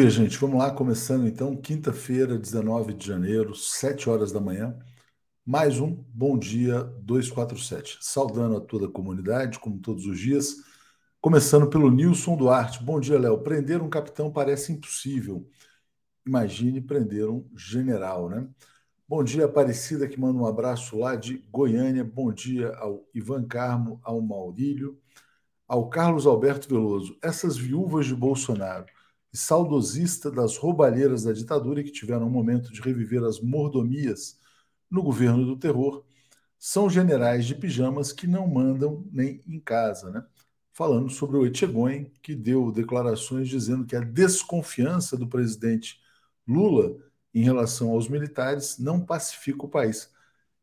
Dia, gente. Vamos lá, começando então, quinta-feira, 19 de janeiro, 7 horas da manhã. Mais um Bom Dia 247. Saudando a toda a comunidade, como todos os dias. Começando pelo Nilson Duarte. Bom dia, Léo. Prender um capitão parece impossível. Imagine prender um general, né? Bom dia, Aparecida, que manda um abraço lá de Goiânia. Bom dia ao Ivan Carmo, ao Maurílio, ao Carlos Alberto Veloso. Essas viúvas de Bolsonaro e saudosista das roubalheiras da ditadura que tiveram um momento de reviver as mordomias no governo do terror, são generais de pijamas que não mandam nem em casa, né? Falando sobre o Etchegoyen, que deu declarações dizendo que a desconfiança do presidente Lula em relação aos militares não pacifica o país.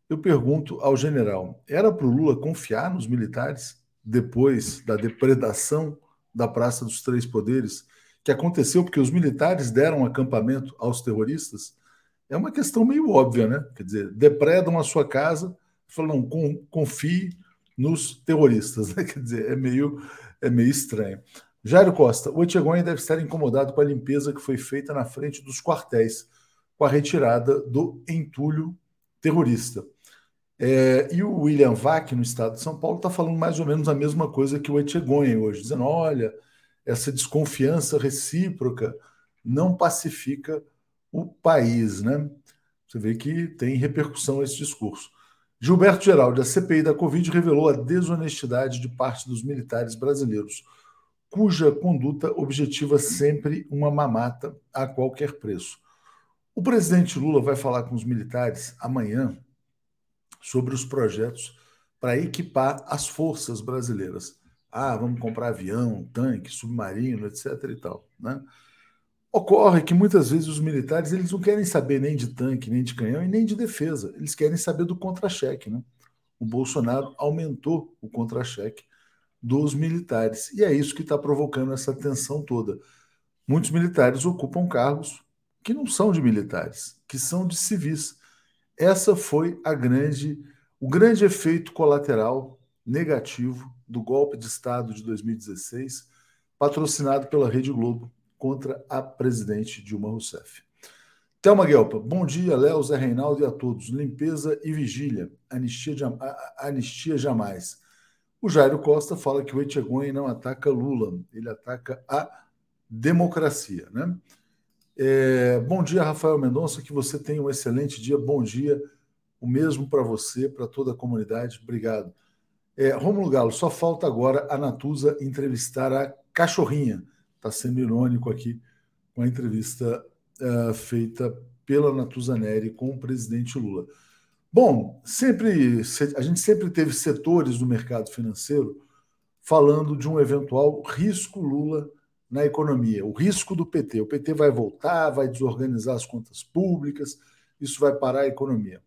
Eu pergunto ao general: era para o Lula confiar nos militares depois da depredação da Praça dos Três Poderes? Que aconteceu porque os militares deram acampamento aos terroristas, é uma questão meio óbvia, né? Quer dizer, depredam a sua casa, falam, não, confie nos terroristas, né? Quer dizer, é meio, é meio estranho. Jairo Costa, o Etchegoyen deve estar incomodado com a limpeza que foi feita na frente dos quartéis, com a retirada do entulho terrorista. É, e o William Vac, no estado de São Paulo, está falando mais ou menos a mesma coisa que o Etchegoyen hoje, dizendo: olha, essa desconfiança recíproca não pacifica o país, né? Você vê que tem repercussão esse discurso. Gilberto Geraldo, a CPI da Covid revelou a desonestidade de parte dos militares brasileiros, cuja conduta objetiva sempre uma mamata a qualquer preço. O presidente Lula vai falar com os militares amanhã sobre os projetos para equipar as forças brasileiras. Ah, vamos comprar avião, tanque, submarino, etc. e tal. Né? Ocorre que muitas vezes os militares eles não querem saber nem de tanque, nem de canhão e nem de defesa. Eles querem saber do contra-cheque. Né? O Bolsonaro aumentou o contra-cheque dos militares. E é isso que está provocando essa tensão toda. Muitos militares ocupam cargos que não são de militares, que são de civis. Essa foi a grande, o grande efeito colateral negativo do golpe de Estado de 2016, patrocinado pela Rede Globo contra a presidente Dilma Rousseff. Thelma Guelpa, bom dia, Léo, Zé Reinaldo e a todos. Limpeza e vigília, anistia, anistia jamais. O Jairo Costa fala que o Etchegoyen não ataca Lula, ele ataca a democracia. Né? É, bom dia, Rafael Mendonça, que você tenha um excelente dia. Bom dia, o mesmo para você, para toda a comunidade. Obrigado. É, Romulo Galo, só falta agora a Natuza entrevistar a cachorrinha. Está sendo irônico aqui com a entrevista uh, feita pela Natuza Neri com o presidente Lula. Bom, sempre a gente sempre teve setores do mercado financeiro falando de um eventual risco Lula na economia, o risco do PT. O PT vai voltar, vai desorganizar as contas públicas, isso vai parar a economia.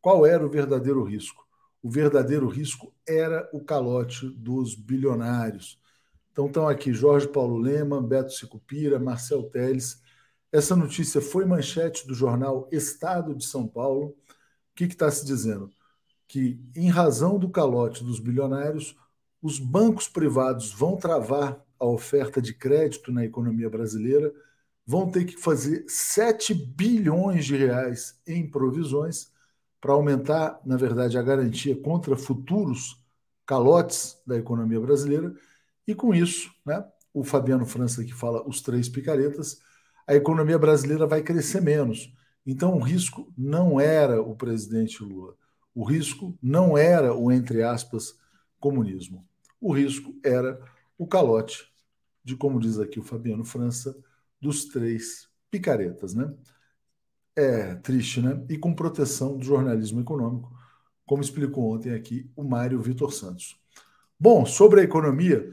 Qual era o verdadeiro risco? O verdadeiro risco era o calote dos bilionários. Então estão aqui Jorge Paulo Lema, Beto Sicupira, Marcel Teles. Essa notícia foi manchete do jornal Estado de São Paulo. O que está se dizendo? Que, em razão do calote dos bilionários, os bancos privados vão travar a oferta de crédito na economia brasileira, vão ter que fazer 7 bilhões de reais em provisões para aumentar, na verdade, a garantia contra futuros calotes da economia brasileira. E com isso, né, o Fabiano França que fala os três picaretas, a economia brasileira vai crescer menos. Então o risco não era o presidente Lula. O risco não era o, entre aspas, comunismo. O risco era o calote de, como diz aqui o Fabiano França, dos três picaretas, né? É triste, né? E com proteção do jornalismo econômico, como explicou ontem aqui o Mário Vitor Santos. Bom, sobre a economia,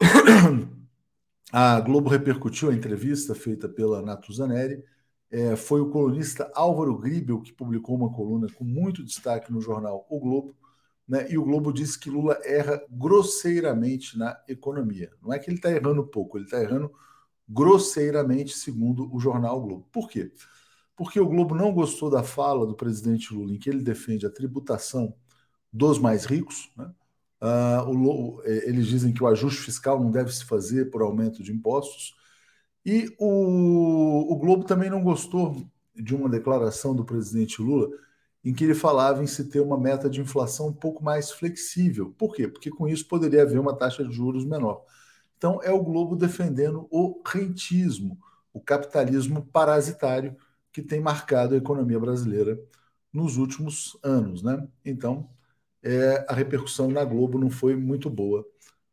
a Globo repercutiu a entrevista feita pela Natuzaneri. É, foi o colunista Álvaro Gribel que publicou uma coluna com muito destaque no jornal O Globo, né? E o Globo disse que Lula erra grosseiramente na economia. Não é que ele está errando pouco, ele está errando grosseiramente, segundo o jornal o Globo. Por quê? O Globo não gostou da fala do presidente Lula em que ele defende a tributação dos mais ricos. Né? Uh, o, é, eles dizem que o ajuste fiscal não deve se fazer por aumento de impostos. E o, o Globo também não gostou de uma declaração do presidente Lula em que ele falava em se ter uma meta de inflação um pouco mais flexível. Por quê? Porque com isso poderia haver uma taxa de juros menor. Então é o Globo defendendo o rentismo, o capitalismo parasitário que tem marcado a economia brasileira nos últimos anos, né? Então é, a repercussão na Globo não foi muito boa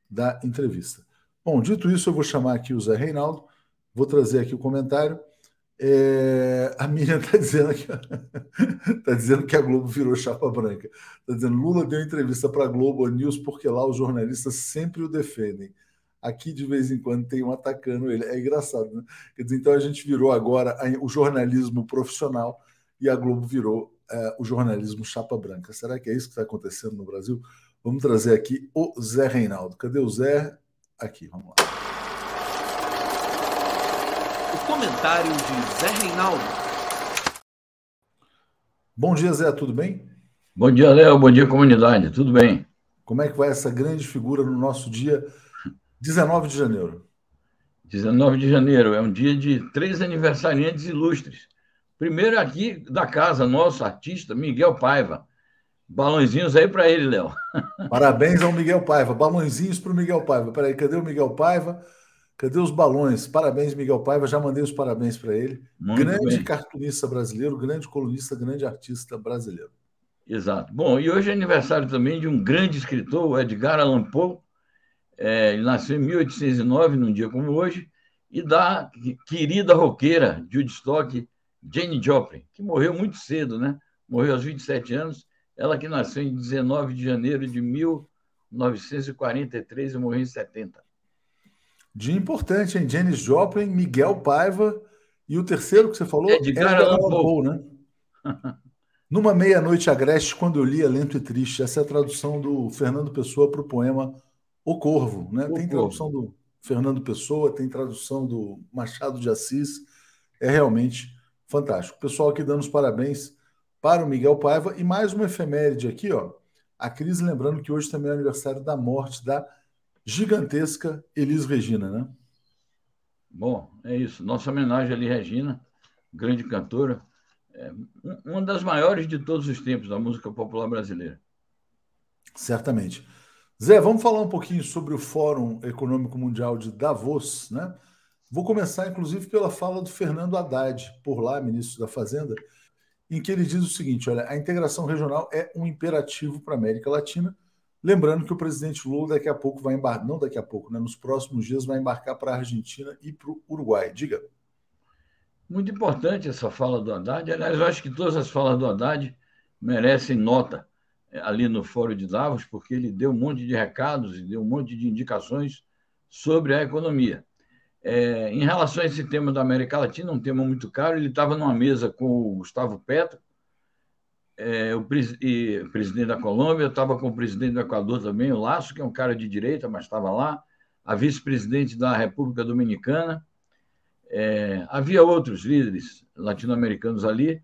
da entrevista. Bom, dito isso, eu vou chamar aqui o Zé Reinaldo, vou trazer aqui o comentário. É, a Miriam está dizendo, que, tá dizendo que a Globo virou chapa branca. Está dizendo Lula deu entrevista para a Globo News porque lá os jornalistas sempre o defendem. Aqui, de vez em quando, tem um atacando ele. É engraçado, né? Quer dizer, então a gente virou agora o jornalismo profissional e a Globo virou é, o jornalismo chapa branca. Será que é isso que está acontecendo no Brasil? Vamos trazer aqui o Zé Reinaldo. Cadê o Zé? Aqui, vamos lá. O comentário de Zé Reinaldo. Bom dia, Zé, tudo bem? Bom dia, Léo. Bom dia, comunidade. Tudo bem? Como é que vai essa grande figura no nosso dia 19 de janeiro? 19 de janeiro é um dia de três aniversariantes ilustres. Primeiro aqui da casa, nosso artista Miguel Paiva. Balãozinhos aí para ele, Léo. Parabéns ao Miguel Paiva. Balãozinhos para o Miguel Paiva. Peraí, cadê o Miguel Paiva? Cadê os balões? Parabéns, Miguel Paiva. Já mandei os parabéns para ele. Muito grande bem. cartunista brasileiro, grande colunista, grande artista brasileiro. Exato. Bom, e hoje é aniversário também de um grande escritor, o Edgar Allan Poe. É, ele nasceu em 1809, num dia como hoje, e da querida roqueira de Woodstock, Jane Joplin, que morreu muito cedo, né? Morreu aos 27 anos. Ela que nasceu em 19 de janeiro de 1943 e morreu em 70. Dia importante, hein? Janis Joplin, Miguel Paiva e o terceiro que você falou é de Edgar Poe, né? Numa meia-noite agreste, quando eu lia Lento e Triste. Essa é a tradução do Fernando Pessoa para o poema O Corvo. Né? O tem Corvo. tradução do Fernando Pessoa, tem tradução do Machado de Assis. É realmente fantástico. Pessoal aqui dando os parabéns para o Miguel Paiva. E mais uma efeméride aqui, ó. A Cris lembrando que hoje também é aniversário da morte da gigantesca Elis Regina, né? Bom, é isso. Nossa homenagem ali, Regina, grande cantora, é uma das maiores de todos os tempos da música popular brasileira. Certamente. Zé, vamos falar um pouquinho sobre o Fórum Econômico Mundial de Davos, né? Vou começar, inclusive, pela fala do Fernando Haddad, por lá, ministro da Fazenda, em que ele diz o seguinte: olha, a integração regional é um imperativo para a América Latina Lembrando que o presidente Lula daqui a pouco vai embarcar, não daqui a pouco, né, nos próximos dias vai embarcar para a Argentina e para o Uruguai. Diga. Muito importante essa fala do Haddad. Aliás, eu acho que todas as falas do Haddad merecem nota ali no Fórum de Davos, porque ele deu um monte de recados e deu um monte de indicações sobre a economia. É, em relação a esse tema da América Latina, um tema muito caro, ele estava numa mesa com o Gustavo Petro, é, o, e, o, presidente da Colômbia, estava com o presidente do Equador também, o Laço, que é um cara de direita, mas estava lá, a vice-presidente da República Dominicana, é, havia outros líderes latino-americanos ali,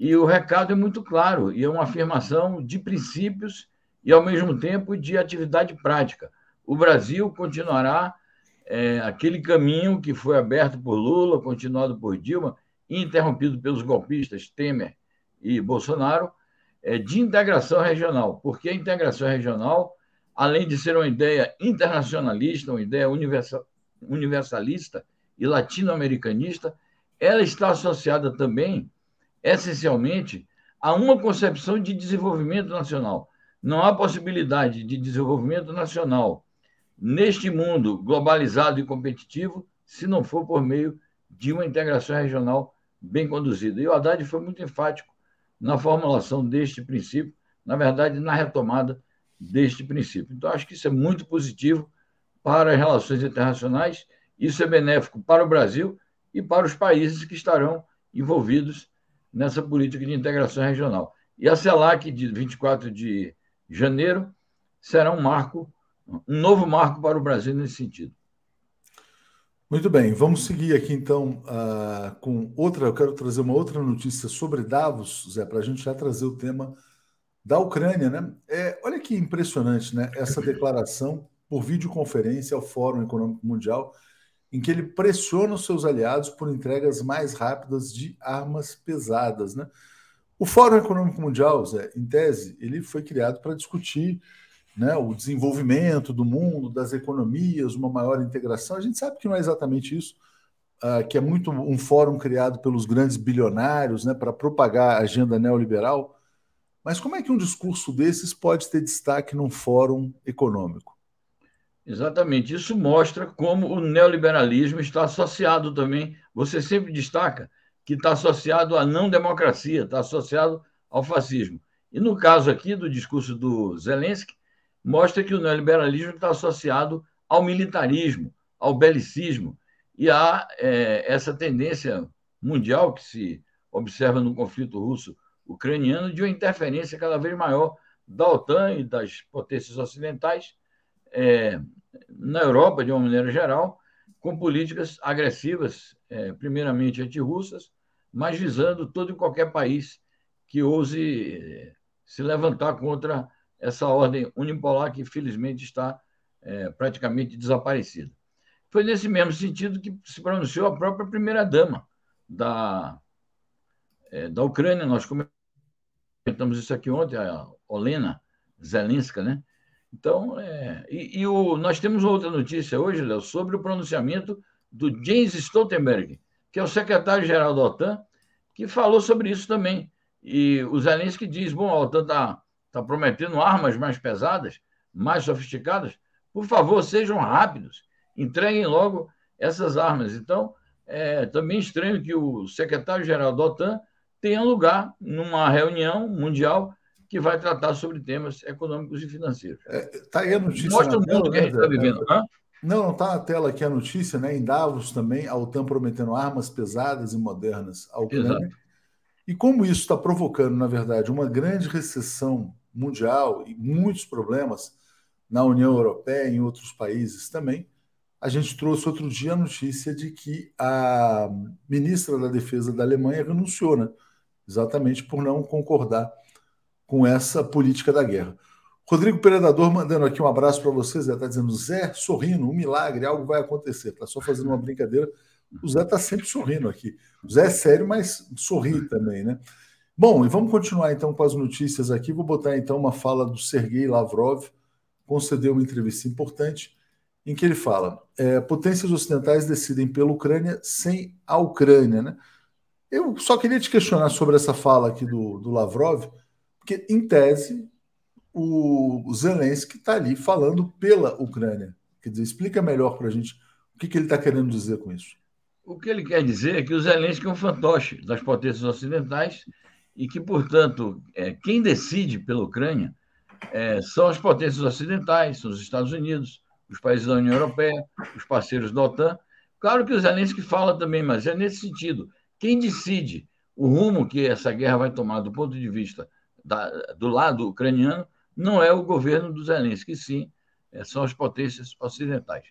e o recado é muito claro, e é uma afirmação de princípios e, ao mesmo tempo, de atividade prática. O Brasil continuará é, aquele caminho que foi aberto por Lula, continuado por Dilma, interrompido pelos golpistas Temer e Bolsonaro é, de integração regional, porque a integração regional, além de ser uma ideia internacionalista, uma ideia universal, universalista e latino-americanista, ela está associada também, essencialmente, a uma concepção de desenvolvimento nacional. Não há possibilidade de desenvolvimento nacional neste mundo globalizado e competitivo se não for por meio de uma integração regional bem conduzida. E o Haddad foi muito enfático na formulação deste princípio, na verdade, na retomada deste princípio. Então, acho que isso é muito positivo para as relações internacionais, isso é benéfico para o Brasil e para os países que estarão envolvidos nessa política de integração regional. E a CELAC, de 24 de janeiro, será um marco, um novo marco para o Brasil nesse sentido. Muito bem, vamos seguir aqui então uh, com outra. Eu quero trazer uma outra notícia sobre Davos, Zé, para a gente já trazer o tema da Ucrânia, né? É, olha que impressionante, né? Essa declaração por videoconferência ao Fórum Econômico Mundial, em que ele pressiona os seus aliados por entregas mais rápidas de armas pesadas. Né? O Fórum Econômico Mundial, Zé, em tese, ele foi criado para discutir né, o desenvolvimento do mundo, das economias, uma maior integração. A gente sabe que não é exatamente isso, uh, que é muito um fórum criado pelos grandes bilionários né, para propagar a agenda neoliberal. Mas como é que um discurso desses pode ter destaque num fórum econômico? Exatamente. Isso mostra como o neoliberalismo está associado também. Você sempre destaca que está associado à não democracia, está associado ao fascismo. E no caso aqui do discurso do Zelensky, mostra que o neoliberalismo está associado ao militarismo, ao belicismo, e há é, essa tendência mundial que se observa no conflito russo-ucraniano de uma interferência cada vez maior da OTAN e das potências ocidentais é, na Europa, de uma maneira geral, com políticas agressivas, é, primeiramente antirrussas, mas visando todo e qualquer país que ouse é, se levantar contra essa ordem unipolar que, infelizmente, está é, praticamente desaparecida. Foi nesse mesmo sentido que se pronunciou a própria primeira-dama da, é, da Ucrânia. Nós comentamos isso aqui ontem, a Olena Zelenska, né? Então, é, e, e o, nós temos outra notícia hoje, Léo, sobre o pronunciamento do James Stoltenberg, que é o secretário-geral da OTAN, que falou sobre isso também. E o Zelensky diz: bom, a OTAN está tá prometendo armas mais pesadas, mais sofisticadas. Por favor, sejam rápidos, entreguem logo essas armas. Então, é também estranho que o secretário-geral da OTAN tenha lugar numa reunião mundial que vai tratar sobre temas econômicos e financeiros. Está é, tá aí a notícia. Mostra o mundo que a gente está né, vivendo. Hã? Não, não está na tela aqui a notícia, né? Em Davos também, a OTAN prometendo armas pesadas e modernas à Ucrânia. Exato. E como isso está provocando, na verdade, uma grande recessão mundial e muitos problemas na União Europeia e em outros países também, a gente trouxe outro dia a notícia de que a ministra da Defesa da Alemanha renunciou, né? exatamente por não concordar com essa política da guerra. Rodrigo Predador mandando aqui um abraço para vocês. Zé está dizendo: Zé sorrindo, um milagre, algo vai acontecer. Está só fazendo uma brincadeira. O Zé está sempre sorrindo aqui. O Zé é sério, mas sorri também, né? Bom, e vamos continuar então com as notícias aqui. Vou botar então uma fala do Sergei Lavrov, concedeu uma entrevista importante, em que ele fala: é, potências ocidentais decidem pela Ucrânia sem a Ucrânia, né? Eu só queria te questionar sobre essa fala aqui do, do Lavrov porque, em tese, o Zelensky está ali falando pela Ucrânia. Quer dizer, explica melhor para a gente o que, que ele está querendo dizer com isso. O que ele quer dizer é que o Zelensky é um fantoche das potências ocidentais e que, portanto, é, quem decide pela Ucrânia é, são as potências ocidentais, são os Estados Unidos, os países da União Europeia, os parceiros da OTAN. Claro que o Zelensky fala também, mas é nesse sentido. Quem decide o rumo que essa guerra vai tomar do ponto de vista da, do lado ucraniano não é o governo do Zelensky, sim, é, são as potências ocidentais.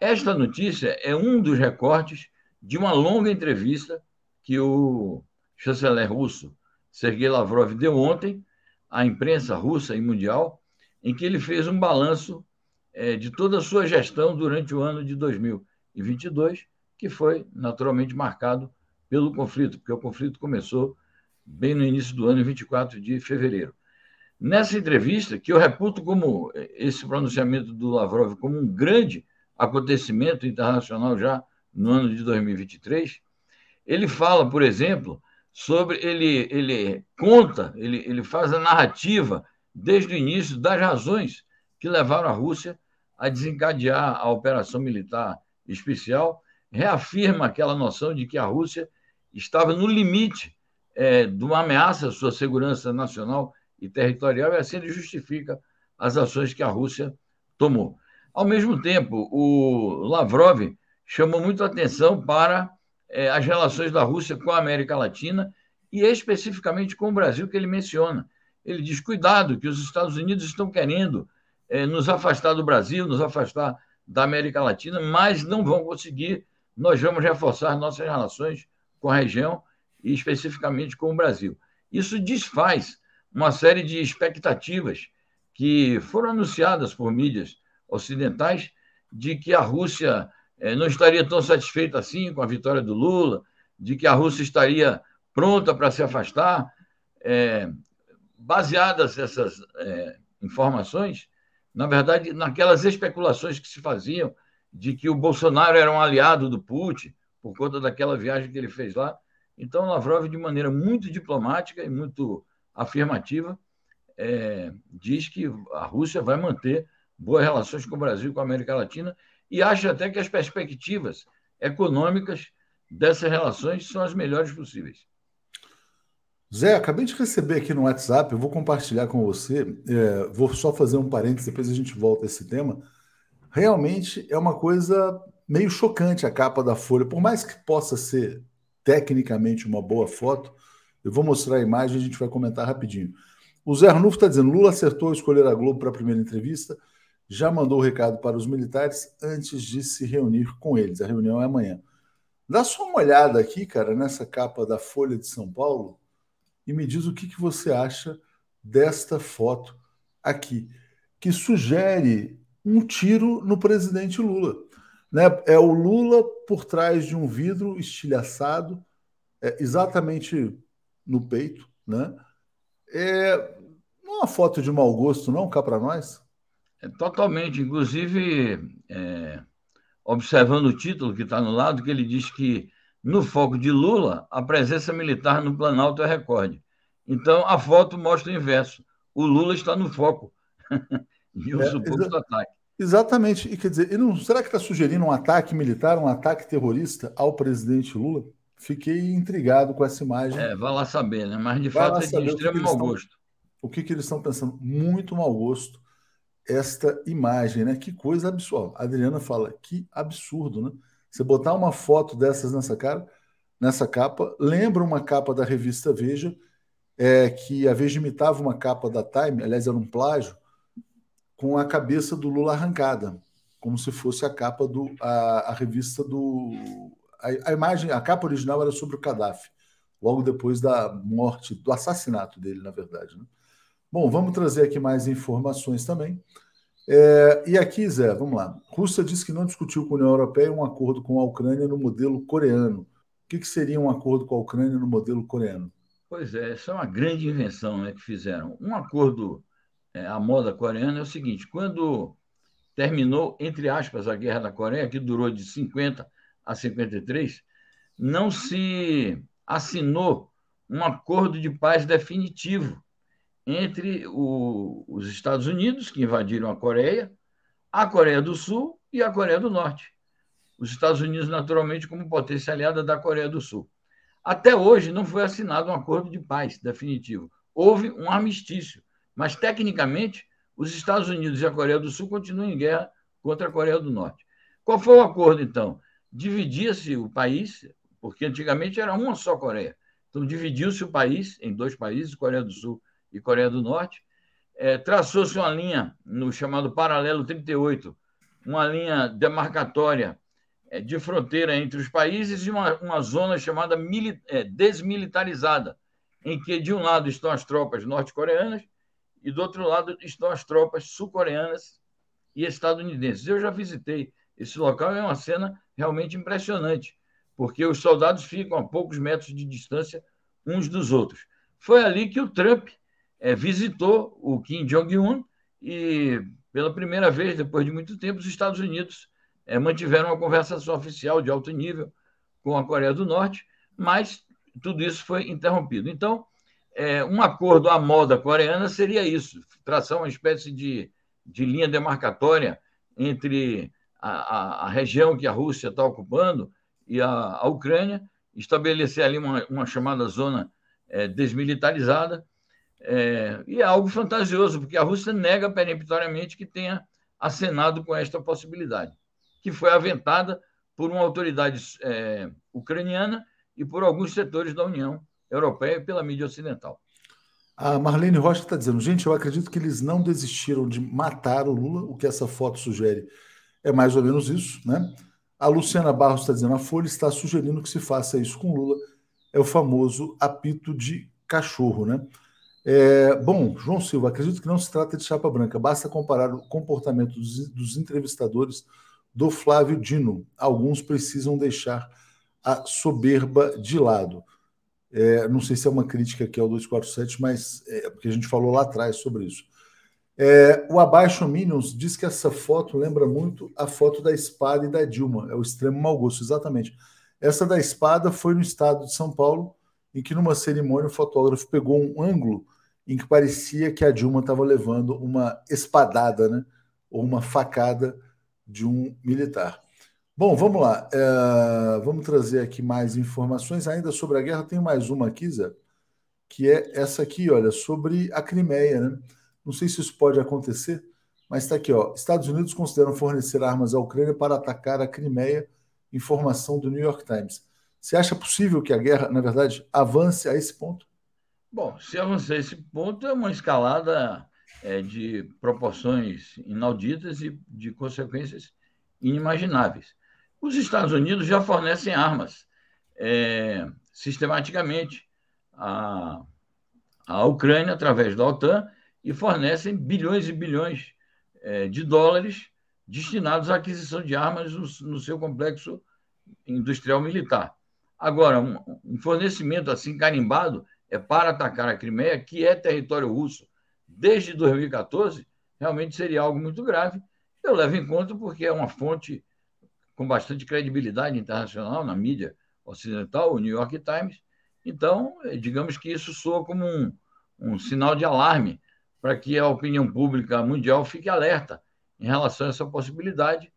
Esta notícia é um dos recortes de uma longa entrevista que o chanceler russo Sergei Lavrov deu ontem à imprensa russa e mundial, em que ele fez um balanço é, de toda a sua gestão durante o ano de 2022, que foi naturalmente marcado pelo conflito, porque o conflito começou bem no início do ano, 24 de fevereiro. Nessa entrevista, que eu reputo como esse pronunciamento do Lavrov como um grande acontecimento internacional já no ano de 2023, ele fala, por exemplo, sobre ele ele conta, ele, ele faz a narrativa desde o início das razões que levaram a Rússia a desencadear a operação militar especial, reafirma aquela noção de que a Rússia estava no limite é, de uma ameaça à sua segurança nacional e territorial, e assim ele justifica as ações que a Rússia tomou. Ao mesmo tempo, o Lavrov chamou muito atenção para é, as relações da Rússia com a América Latina e especificamente com o Brasil, que ele menciona. Ele diz: cuidado, que os Estados Unidos estão querendo é, nos afastar do Brasil, nos afastar da América Latina, mas não vão conseguir. Nós vamos reforçar nossas relações com a região e especificamente com o Brasil. Isso desfaz uma série de expectativas que foram anunciadas por mídias ocidentais de que a Rússia é, não estaria tão satisfeito assim com a vitória do Lula, de que a Rússia estaria pronta para se afastar. É, baseadas essas é, informações, na verdade, naquelas especulações que se faziam de que o Bolsonaro era um aliado do Putin por conta daquela viagem que ele fez lá. Então, Lavrov, de maneira muito diplomática e muito afirmativa, é, diz que a Rússia vai manter boas relações com o Brasil e com a América Latina e acha até que as perspectivas econômicas dessas relações são as melhores possíveis. Zé, acabei de receber aqui no WhatsApp, eu vou compartilhar com você. É, vou só fazer um parênteses, depois a gente volta a esse tema. Realmente é uma coisa meio chocante a capa da Folha, por mais que possa ser tecnicamente uma boa foto. Eu vou mostrar a imagem e a gente vai comentar rapidinho. O Zé Arnulfo está dizendo: Lula acertou escolher a Globo para a primeira entrevista, já mandou o recado para os militares antes de se reunir com eles. A reunião é amanhã. Dá só uma olhada aqui, cara, nessa capa da Folha de São Paulo e me diz o que, que você acha desta foto aqui, que sugere um tiro no presidente Lula. Né? É o Lula por trás de um vidro estilhaçado, é, exatamente no peito. Né? É, não é uma foto de mau gosto, não, cá para nós? É, totalmente. Inclusive, é, observando o título que está no lado, que ele diz que no foco de Lula, a presença militar no Planalto é recorde. Então, a foto mostra o inverso. O Lula está no foco de um é, suposto ataque. Exatamente. E quer dizer, não, será que está sugerindo um ataque militar, um ataque terrorista ao presidente Lula? Fiquei intrigado com essa imagem. É, vai lá saber, né? Mas de vai fato é de extremo mau gosto. O que, que eles estão pensando? Muito mau gosto esta imagem, né? Que coisa absurda. A Adriana fala, que absurdo, né? Você botar uma foto dessas nessa cara, nessa capa, lembra uma capa da revista Veja, é, que a Veja imitava uma capa da Time, aliás, era um plágio, com a cabeça do Lula arrancada, como se fosse a capa do a, a revista do a, a, imagem, a capa original era sobre o Gaddafi, logo depois da morte, do assassinato dele, na verdade. Né? Bom, vamos trazer aqui mais informações também. É, e aqui, Zé, vamos lá. Rússia disse que não discutiu com a União Europeia um acordo com a Ucrânia no modelo coreano. O que, que seria um acordo com a Ucrânia no modelo coreano? Pois é, essa é uma grande invenção né, que fizeram. Um acordo é, à moda coreana é o seguinte: quando terminou, entre aspas, a Guerra da Coreia, que durou de 50 a 53, não se assinou um acordo de paz definitivo entre o, os Estados Unidos, que invadiram a Coreia, a Coreia do Sul e a Coreia do Norte. Os Estados Unidos, naturalmente, como potência aliada da Coreia do Sul. Até hoje não foi assinado um acordo de paz definitivo. Houve um armistício, mas tecnicamente os Estados Unidos e a Coreia do Sul continuam em guerra contra a Coreia do Norte. Qual foi o acordo então? Dividia-se o país, porque antigamente era uma só Coreia. Então dividiu-se o país em dois países, Coreia do Sul e Coreia do Norte. É, Traçou-se uma linha no chamado Paralelo 38, uma linha demarcatória é, de fronteira entre os países e uma, uma zona chamada mili, é, desmilitarizada, em que de um lado estão as tropas norte-coreanas e do outro lado estão as tropas sul-coreanas e estadunidenses. Eu já visitei esse local, é uma cena realmente impressionante, porque os soldados ficam a poucos metros de distância uns dos outros. Foi ali que o Trump é, visitou o Kim Jong-un e, pela primeira vez, depois de muito tempo, os Estados Unidos é, mantiveram uma conversação oficial de alto nível com a Coreia do Norte, mas tudo isso foi interrompido. Então, é, um acordo à moda coreana seria isso: traçar uma espécie de, de linha demarcatória entre a, a, a região que a Rússia está ocupando e a, a, Ucrânia, estabelecer ali uma, uma chamada zona é, desmilitarizada. É, e é algo fantasioso, porque a Rússia nega peremptoriamente que tenha acenado com esta possibilidade que foi aventada por uma autoridade é, ucraniana e por alguns setores da União Europeia e pela mídia ocidental. A Marlene Rocha está dizendo, gente, eu acredito que eles não desistiram de matar o Lula, o que essa foto sugere é mais ou menos isso, né? A Luciana Barros está dizendo, a Folha está sugerindo que se faça isso com Lula, é o famoso apito de cachorro, né? É, bom, João Silva, acredito que não se trata de chapa branca, basta comparar o comportamento dos, dos entrevistadores do Flávio Dino. Alguns precisam deixar a soberba de lado. É, não sei se é uma crítica aqui ao 247, mas é porque a gente falou lá atrás sobre isso. É, o Abaixo Minions diz que essa foto lembra muito a foto da espada e da Dilma. É o extremo mau gosto, exatamente. Essa da espada foi no estado de São Paulo, em que numa cerimônia o fotógrafo pegou um ângulo em que parecia que a Dilma estava levando uma espadada, né? Ou uma facada de um militar. Bom, vamos lá. É, vamos trazer aqui mais informações ainda sobre a guerra. Tem mais uma aqui, Zé, que é essa aqui, olha, sobre a Crimeia, né? Não sei se isso pode acontecer, mas está aqui, ó. Estados Unidos consideram fornecer armas à Ucrânia para atacar a Crimeia. Informação do New York Times. Você acha possível que a guerra, na verdade, avance a esse ponto? Bom, se avançar a esse ponto, é uma escalada é, de proporções inauditas e de consequências inimagináveis. Os Estados Unidos já fornecem armas é, sistematicamente à, à Ucrânia através da OTAN e fornecem bilhões e bilhões é, de dólares destinados à aquisição de armas no, no seu complexo industrial militar. Agora, um, um, fornecimento assim carimbado é para atacar a Crimeia, que é território russo desde 2014, realmente seria algo muito grave. Eu levo em conta porque é uma fonte com bastante credibilidade internacional na mídia ocidental, o New York Times. Então, digamos que isso soa como um, um sinal de alarme para que a opinião pública mundial fique alerta em relação a essa possibilidade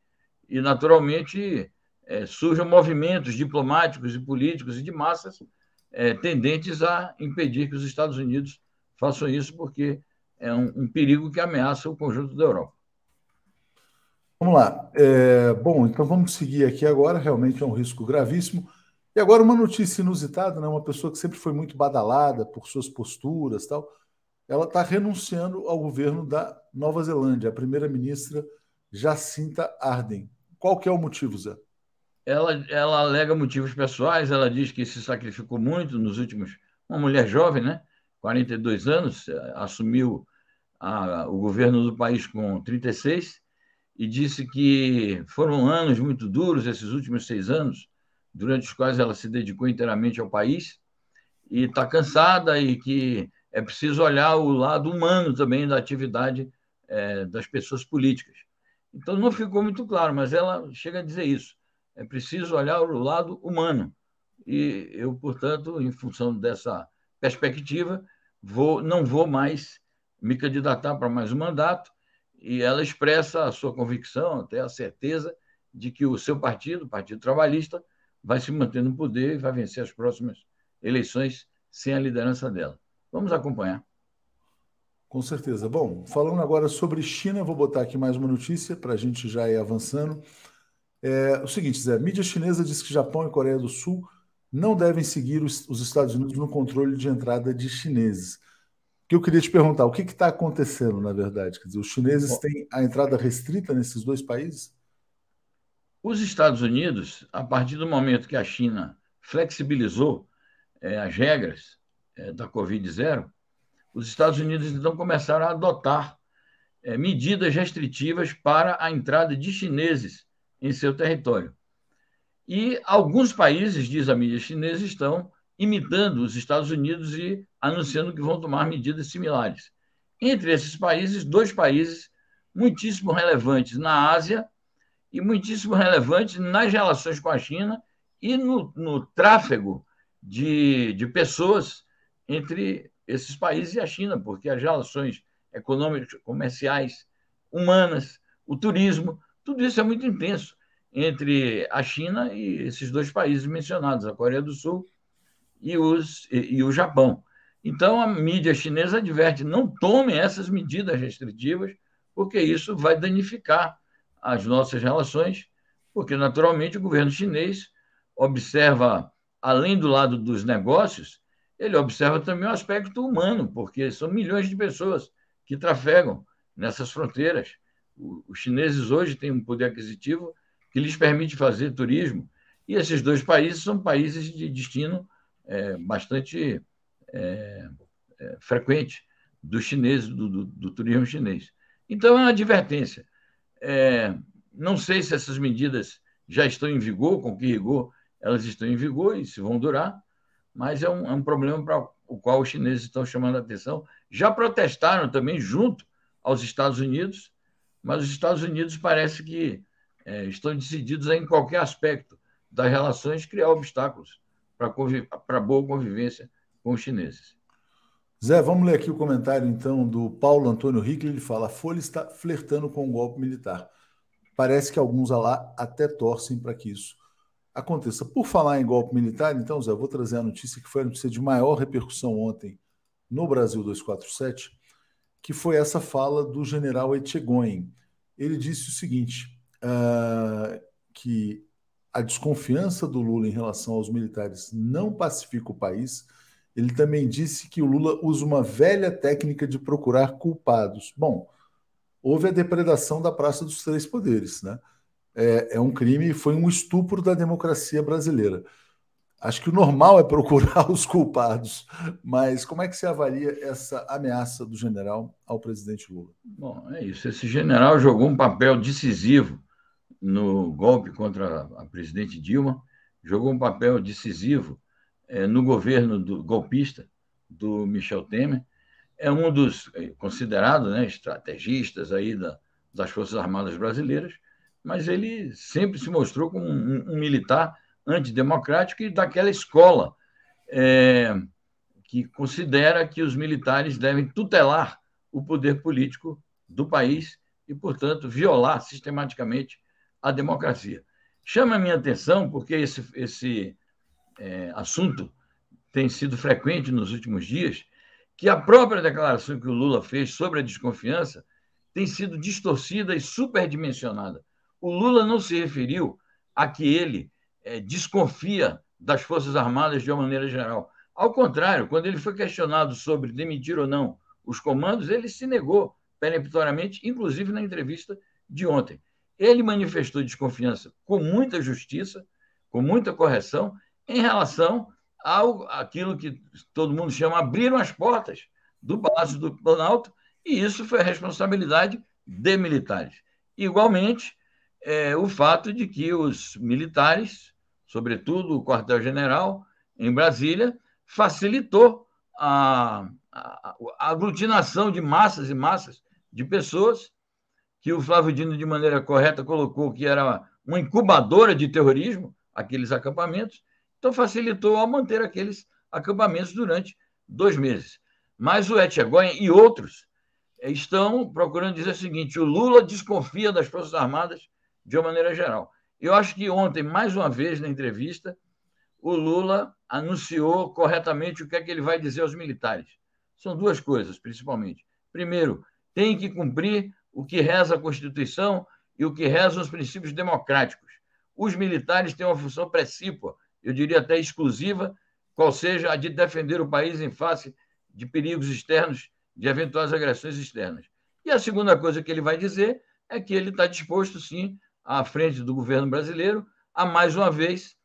e, naturalmente, é, surjam movimentos diplomáticos e políticos e de massas é, tendentes a impedir que os Estados Unidos façam isso, porque é um, um perigo que ameaça o conjunto da Europa. Vamos lá. É, bom, então vamos seguir aqui agora. Realmente é um risco gravíssimo. E agora uma notícia inusitada, né? Uma pessoa que sempre foi muito badalada por suas posturas, tal ela está renunciando ao governo da Nova Zelândia, a primeira-ministra Jacinta Ardern. Qual que é o motivo, Zé? Ela, ela alega motivos pessoais, ela diz que se sacrificou muito nos últimos... Uma mulher jovem, né? 42 anos, assumiu a, o governo do país com 36 e disse que foram anos muito duros, esses últimos seis anos, durante os quais ela se dedicou inteiramente ao país e está cansada e que é preciso olhar o lado humano também da atividade é, das pessoas políticas. Então, não ficou muito claro, mas ela chega a dizer isso. É preciso olhar o lado humano. E eu, portanto, em função dessa perspectiva, vou, não vou mais me candidatar para mais um mandato. E ela expressa a sua convicção, até a certeza, de que o seu partido, o Partido Trabalhista, vai se manter no poder e vai vencer as próximas eleições sem a liderança dela. Vamos acompanhar. Com certeza. Bom, falando agora sobre China, vou botar aqui mais uma notícia para a gente já ir avançando. É o seguinte, Zé, mídia chinesa diz que Japão e Coreia do Sul não devem seguir os Estados Unidos no controle de entrada de chineses. Que eu queria te perguntar, o que está acontecendo, na verdade? Quer dizer, os chineses têm a entrada restrita nesses dois países? Os Estados Unidos, a partir do momento que a China flexibilizou é, as regras é, da Covid-0, os Estados Unidos então começaram a adotar é, medidas restritivas para a entrada de chineses em seu território. E alguns países, diz a mídia chinesa, estão imitando os Estados Unidos e anunciando que vão tomar medidas similares. Entre esses países, dois países muitíssimo relevantes na Ásia e muitíssimo relevantes nas relações com a China e no, no tráfego de, de pessoas entre esses países e a China, porque as relações econômicas, comerciais, humanas, o turismo, tudo isso é muito intenso entre a China e esses dois países mencionados, a Coreia do Sul e, os, e, e o Japão. Então, a mídia chinesa adverte: não tomem essas medidas restritivas, porque isso vai danificar as nossas relações, porque, naturalmente, o governo chinês observa, além do lado dos negócios, ele observa também o aspecto humano, porque são milhões de pessoas que trafegam nessas fronteiras. Os chineses hoje têm um poder aquisitivo que lhes permite fazer turismo, e esses dois países são países de destino é, bastante é, é, frequente dos chineses, do, do, do, turismo chinês. Então, é uma advertência. É, Não sei se essas medidas já estão em vigor, com que rigor elas estão em vigor e se vão durar, mas é um, é um problema para o qual os chineses estão chamando a atenção. Já protestaram também junto aos Estados Unidos, mas os Estados Unidos parece que é, estão decididos em qualquer aspecto das relações, criar obstáculos para boa convivência com os chineses. Zé, vamos ler aqui o comentário então do Paulo Antônio Rickle. Ele fala: a Folha está flertando com o golpe militar. Parece que alguns lá até torcem para que isso aconteça. Por falar em golpe militar, então, Zé, eu vou trazer a notícia que foi a notícia de maior repercussão ontem no Brasil 247, que foi essa fala do general Etchegoyen. Ele disse o seguinte: uh, que a desconfiança do Lula em relação aos militares não pacifica o país ele também disse que o Lula usa uma velha técnica de procurar culpados. Bom, houve a depredação da Praça dos Três Poderes, né? É, é um crime, foi um estupro da democracia brasileira. Acho que o normal é procurar os culpados, mas como é que você avalia essa ameaça do general ao presidente Lula? Bom, é isso. Esse general jogou um papel decisivo no golpe contra a presidente Dilma, jogou um papel decisivo é, no governo do golpista do Michel Temer, é um dos é, considerados né, estrategistas aí da, das Forças Armadas Brasileiras, mas ele sempre se mostrou como um, um militar antidemocrático e daquela escola é, que considera que os militares devem tutelar o poder político do país e, portanto, violar sistematicamente a democracia. Chama a minha atenção porque esse, esse é, assunto tem sido frequente nos últimos dias, que a própria declaração que o Lula fez sobre a desconfiança tem sido distorcida e superdimensionada. O Lula não se referiu a que ele é, desconfia das Forças Armadas de uma maneira geral. Ao contrário, quando ele foi questionado sobre demitir ou não os comandos, ele se negou peremptoriamente, inclusive na entrevista de ontem. Ele manifestou desconfiança com muita justiça, com muita correção, em relação ao aquilo que todo mundo chama abriram as portas do Palácio do Planalto, e isso foi a responsabilidade de militares. Igualmente, é, o fato de que os militares, sobretudo o quartel-general em Brasília, facilitou a, a, a, aglutinação de massas e massas de pessoas, que o Flávio Dino, de maneira correta, colocou que era uma incubadora de terrorismo, aqueles acampamentos, então, facilitou ao manter aqueles acampamentos durante dois meses. Mas o Etchegóin e outros estão procurando dizer o seguinte: o Lula desconfia das Forças Armadas de uma maneira geral. Eu acho que ontem, mais uma vez, na entrevista, o Lula anunciou corretamente o que é que ele vai dizer aos militares. São duas coisas, principalmente. Primeiro, tem que cumprir o que reza a Constituição e o que rezam os princípios democráticos. Os militares têm uma função precípua eu diria até exclusiva, qual seja a de defender o país em face de perigos externos, de eventuais agressões externas. E a segunda coisa que ele vai dizer é que ele está disposto, sim, à frente do governo brasileiro, a mais uma vez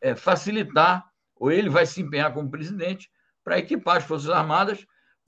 é, facilitar, ou ele vai se empenhar como presidente, para equipar as Forças Armadas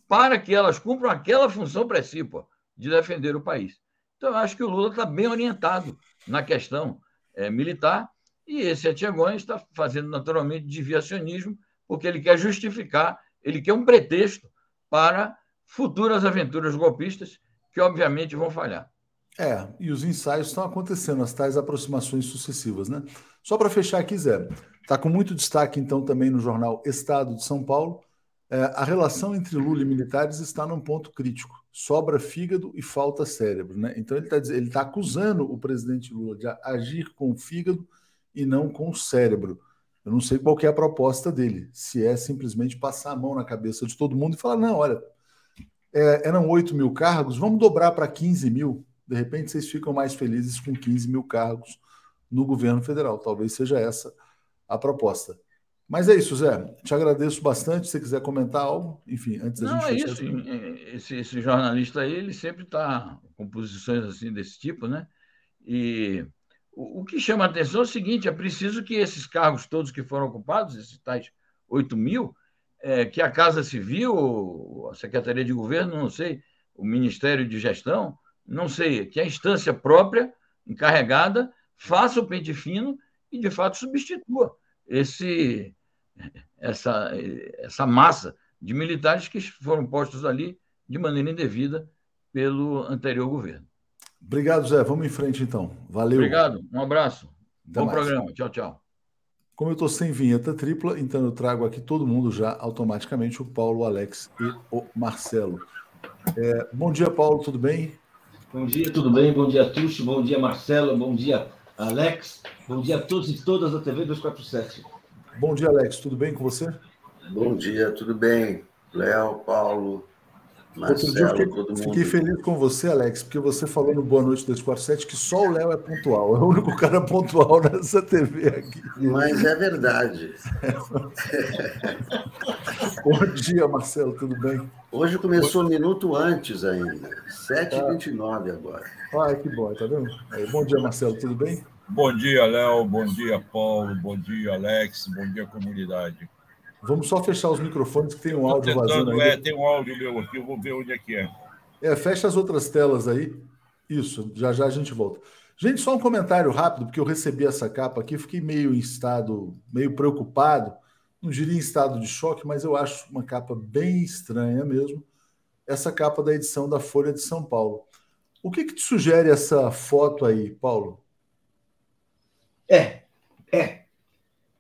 para que elas cumpram aquela função precípua de defender o país. Então, eu acho que o Lula está bem orientado na questão é, militar e esse Atiagões está fazendo naturalmente desviacionismo, porque ele quer justificar, ele quer um pretexto para futuras aventuras golpistas que, obviamente, vão falhar. É, e os ensaios estão acontecendo, as tais aproximações sucessivas, né? Só para fechar aqui, Zé, está com muito destaque, então, também no jornal Estado de São Paulo. É, a relação entre Lula e militares está num ponto crítico. Sobra fígado e falta cérebro, né? Então ele está ele tá acusando o presidente Lula de agir com o fígado e não com o cérebro. Eu não sei qual é a proposta dele. Se é simplesmente passar a mão na cabeça de todo mundo e falar: não, olha, é, eram 8 mil cargos, vamos dobrar para 15 mil. De repente vocês ficam mais felizes com 15 mil cargos no governo federal. Talvez seja essa a proposta. Mas é isso, Zé. Te agradeço bastante. Se você quiser comentar algo, enfim, antes da Não, gente. Não, é isso. Esse, esse, jornalista aí, ele sempre está com posições assim desse tipo, né? E o, que chama a atenção é o seguinte: é preciso que esses cargos todos que foram ocupados, esses tais 8 mil, é, que a Casa Civil, a Secretaria de Governo, não sei, o Ministério de Gestão, não sei, que a instância própria encarregada faça o pente fino e, de fato, substitua esse, essa, essa massa de militares que foram postos ali de maneira indevida pelo anterior governo. Obrigado, Zé. Vamos em frente, então. Valeu. Obrigado. Um abraço. Até Bom mais. programa. Tchau, tchau. Como eu estou sem vinheta tripla, então eu trago aqui todo mundo já automaticamente, o Paulo, o Alex e o Marcelo. É, bom dia, Paulo, tudo bem? Bom dia, tudo bem? Bom dia, Tuxo. Bom dia, Marcelo. Bom dia, Alex. Bom dia a todos e todas da TV 247. Bom dia, Alex. Tudo bem com você? Bom dia, tudo bem? Léo, Paulo, Marcelo, Outro dia eu fiquei, todo mundo. Fiquei feliz com você, Alex, porque você falou no Boa Noite 247 que só o Léo é pontual. É o único cara pontual nessa TV aqui. Mas é verdade. Bom dia, Marcelo, tudo bem? Hoje começou um minuto antes ainda. 7h29 agora. Ah, que bom, tá vendo? Bom dia, Marcelo, tudo bem? Bom dia, Léo. Bom dia, Paulo. Bom dia, Alex. Bom dia, comunidade. Vamos só fechar os microfones que tem um áudio tentando, vazando aí. É, tem um áudio meu aqui, eu vou ver onde é que é. É, fecha as outras telas aí. Isso, já já a gente volta. Gente, só um comentário rápido, porque eu recebi essa capa aqui, fiquei meio em estado, meio preocupado, não diria em estado de choque, mas eu acho uma capa bem estranha mesmo, essa capa da edição da Folha de São Paulo. O que, que te sugere essa foto aí, Paulo? É, é.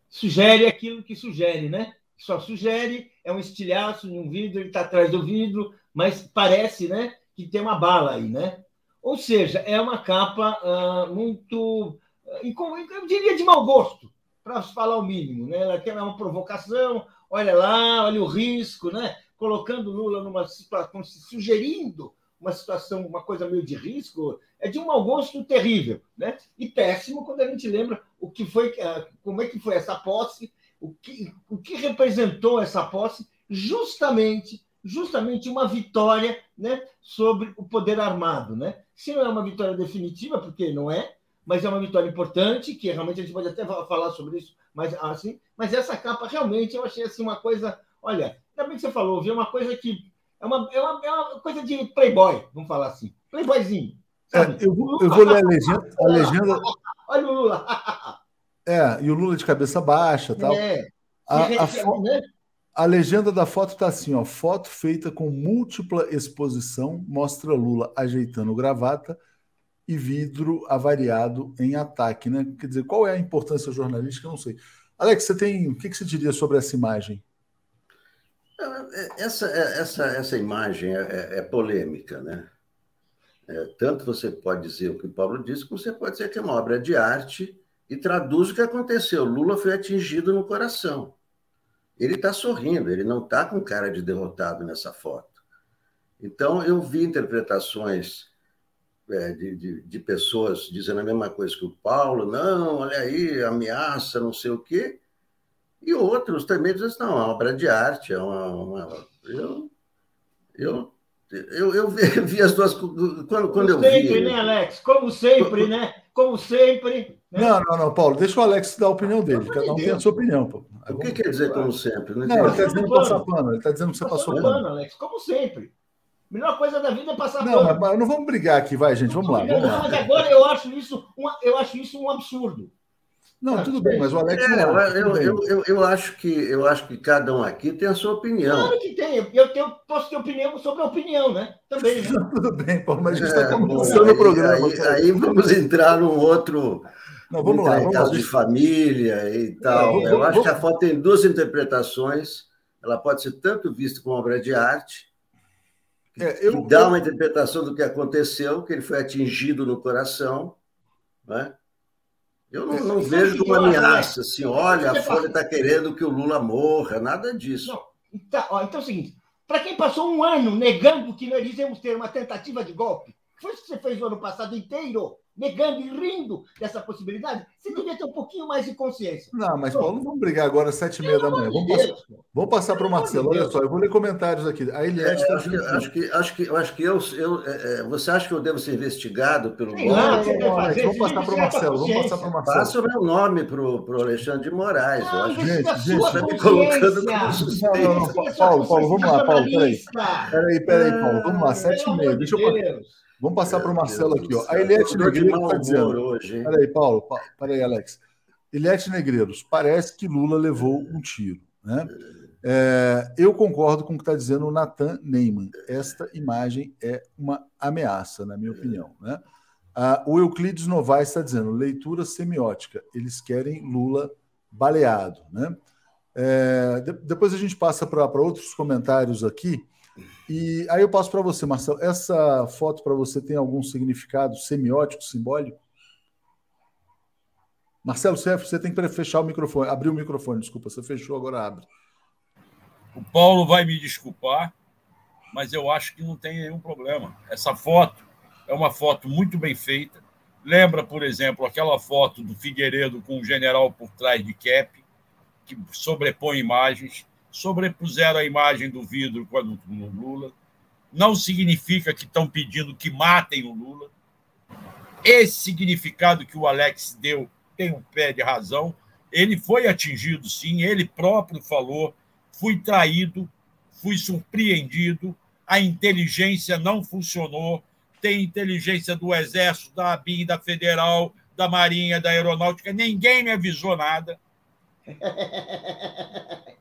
Sugere aquilo que sugere, né? só sugere, é um estilhaço em um vidro, ele está atrás do vidro, mas parece né, que tem uma bala aí, né? Ou seja, é uma capa uh, muito, uh, eu diria de mau gosto, para falar o mínimo, né? Ela quer uma provocação, olha lá, olha o risco, né? Colocando Lula numa situação, sugerindo uma situação, uma coisa meio de risco, é de um mau gosto terrível, né? E péssimo quando a gente lembra o que foi, ah, como é que foi essa posse o que, o que representou essa posse? Justamente, justamente uma vitória né, sobre o poder armado. Né? Se não é uma vitória definitiva, porque não é, mas é uma vitória importante, que realmente a gente pode até falar sobre isso, mas assim, mas essa capa realmente eu achei assim uma coisa, olha, bem que você falou, viu? Uma coisa que é uma, é uma, é uma coisa de playboy, vamos falar assim, playboyzinho. É, eu, eu, vou ler a legenda. A legenda... Olha o Lula. É, e o Lula de cabeça baixa tal. É. A, a, fo... Né? a legenda da foto está assim, ó. Foto feita com múltipla exposição mostra Lula ajeitando gravata e vidro avariado em ataque, né? Quer dizer, qual é a importância jornalística? Eu não sei. Alex, você tem. O que, que você diria sobre essa imagem? É, essa, é, essa, essa imagem é, é polêmica, né? É, tanto você pode dizer o que o Paulo disse, como você pode dizer que é uma obra de arte e traduz o que aconteceu. Lula foi atingido no coração. Ele está sorrindo, ele não está com cara de derrotado nessa foto. Então, eu vi interpretações é, de, de, de, pessoas dizendo a mesma coisa que o Paulo, não, olha aí, ameaça, não sei o quê. E outros também dizem, não, é uma obra de arte, é uma. uma... Eu, eu eu, eu vi, vi, as duas. Quando, quando Como eu sempre, vi. Sempre, né, Alex? Como sempre, né? Como sempre. Né? Não, não, não, Paulo, deixa o Alex dar a opinião dele. Cada um tem a sua opinião, pô. O que quer dizer como sempre? Não, não ele está dizendo passar pano. Ele está dizendo que você passou pano. pano. Alex, como sempre. A melhor coisa da vida é passar não, pano. Mas, não vamos brigar aqui, vai, gente. Vamos lá. Vamos lá. Mas agora eu acho isso, uma, eu acho isso um absurdo. Não, tudo bem, mas o Alex é, não. Eu, eu, eu, eu, acho que, eu acho que cada um aqui tem a sua opinião. Claro que tem. Eu tenho, posso ter opinião sobre a opinião, né? Também. Né? tudo bem, Paulo, mas a gente está é, começando o programa. Aí, aí, vamos entrar num outro. Não, vamos lá. Vamos caso lá. de família e tal. Vamos, eu acho que a foto tem duas interpretações. Ela pode ser tanto vista como obra de arte, é, eu, que dá uma interpretação do que aconteceu, que ele foi atingido no coração, né? Eu não, não vejo como ameaça, assim, olha, a Folha está querendo que o Lula morra, nada disso. Não, então, ó, então é o seguinte, para quem passou um ano negando que nós íamos ter uma tentativa de golpe, foi isso que você fez o ano passado inteiro, negando e rindo dessa possibilidade, você devia ter um pouquinho mais de consciência. Não, mas Paulo, não vamos brigar agora às sete e meia da manhã. Vamos passar, vamos passar para o Marcelo. Olha só, eu vou ler comentários aqui. A Eliette está é, acho, que, acho que acho que acho que eu, eu é, é, você acha que eu devo ser investigado pelo Sim, não, Vamos passar para o Marcelo. Vamos passar para o Marcelo. Passa o meu nome para o Alexandre de Moraes. Não, eu acho. Gente, gente, está me colocando como suspeito. Não, não, Paulo, Paulo, vamos lá, Paulo, peraí. Peraí, peraí, Paulo, vamos lá, sete e meia. Deixa eu Vamos passar para o Marcelo aqui. Ó. A Eliette Negreiros está dizendo. Hoje, Peraí, Paulo. Peraí, Alex. Eliette Negreiros, parece que Lula levou um tiro. Né? É, eu concordo com o que está dizendo o Nathan Neyman. Esta imagem é uma ameaça, na minha opinião. Né? Ah, o Euclides Novaes está dizendo leitura semiótica. Eles querem Lula baleado. Né? É, de, depois a gente passa para outros comentários aqui. E aí eu passo para você, Marcelo. Essa foto para você tem algum significado semiótico, simbólico? Marcelo, você tem que fechar o microfone, abrir o microfone, desculpa, você fechou, agora abre. O Paulo vai me desculpar, mas eu acho que não tem nenhum problema. Essa foto é uma foto muito bem feita. Lembra, por exemplo, aquela foto do Figueiredo com o general por trás de cap, que sobrepõe imagens sobrepuseram a imagem do vidro com a do Lula. Não significa que estão pedindo que matem o Lula. Esse significado que o Alex deu tem um pé de razão. Ele foi atingido, sim, ele próprio falou: fui traído, fui surpreendido, a inteligência não funcionou. Tem inteligência do Exército, da ABIN, da Federal, da Marinha, da Aeronáutica, ninguém me avisou nada.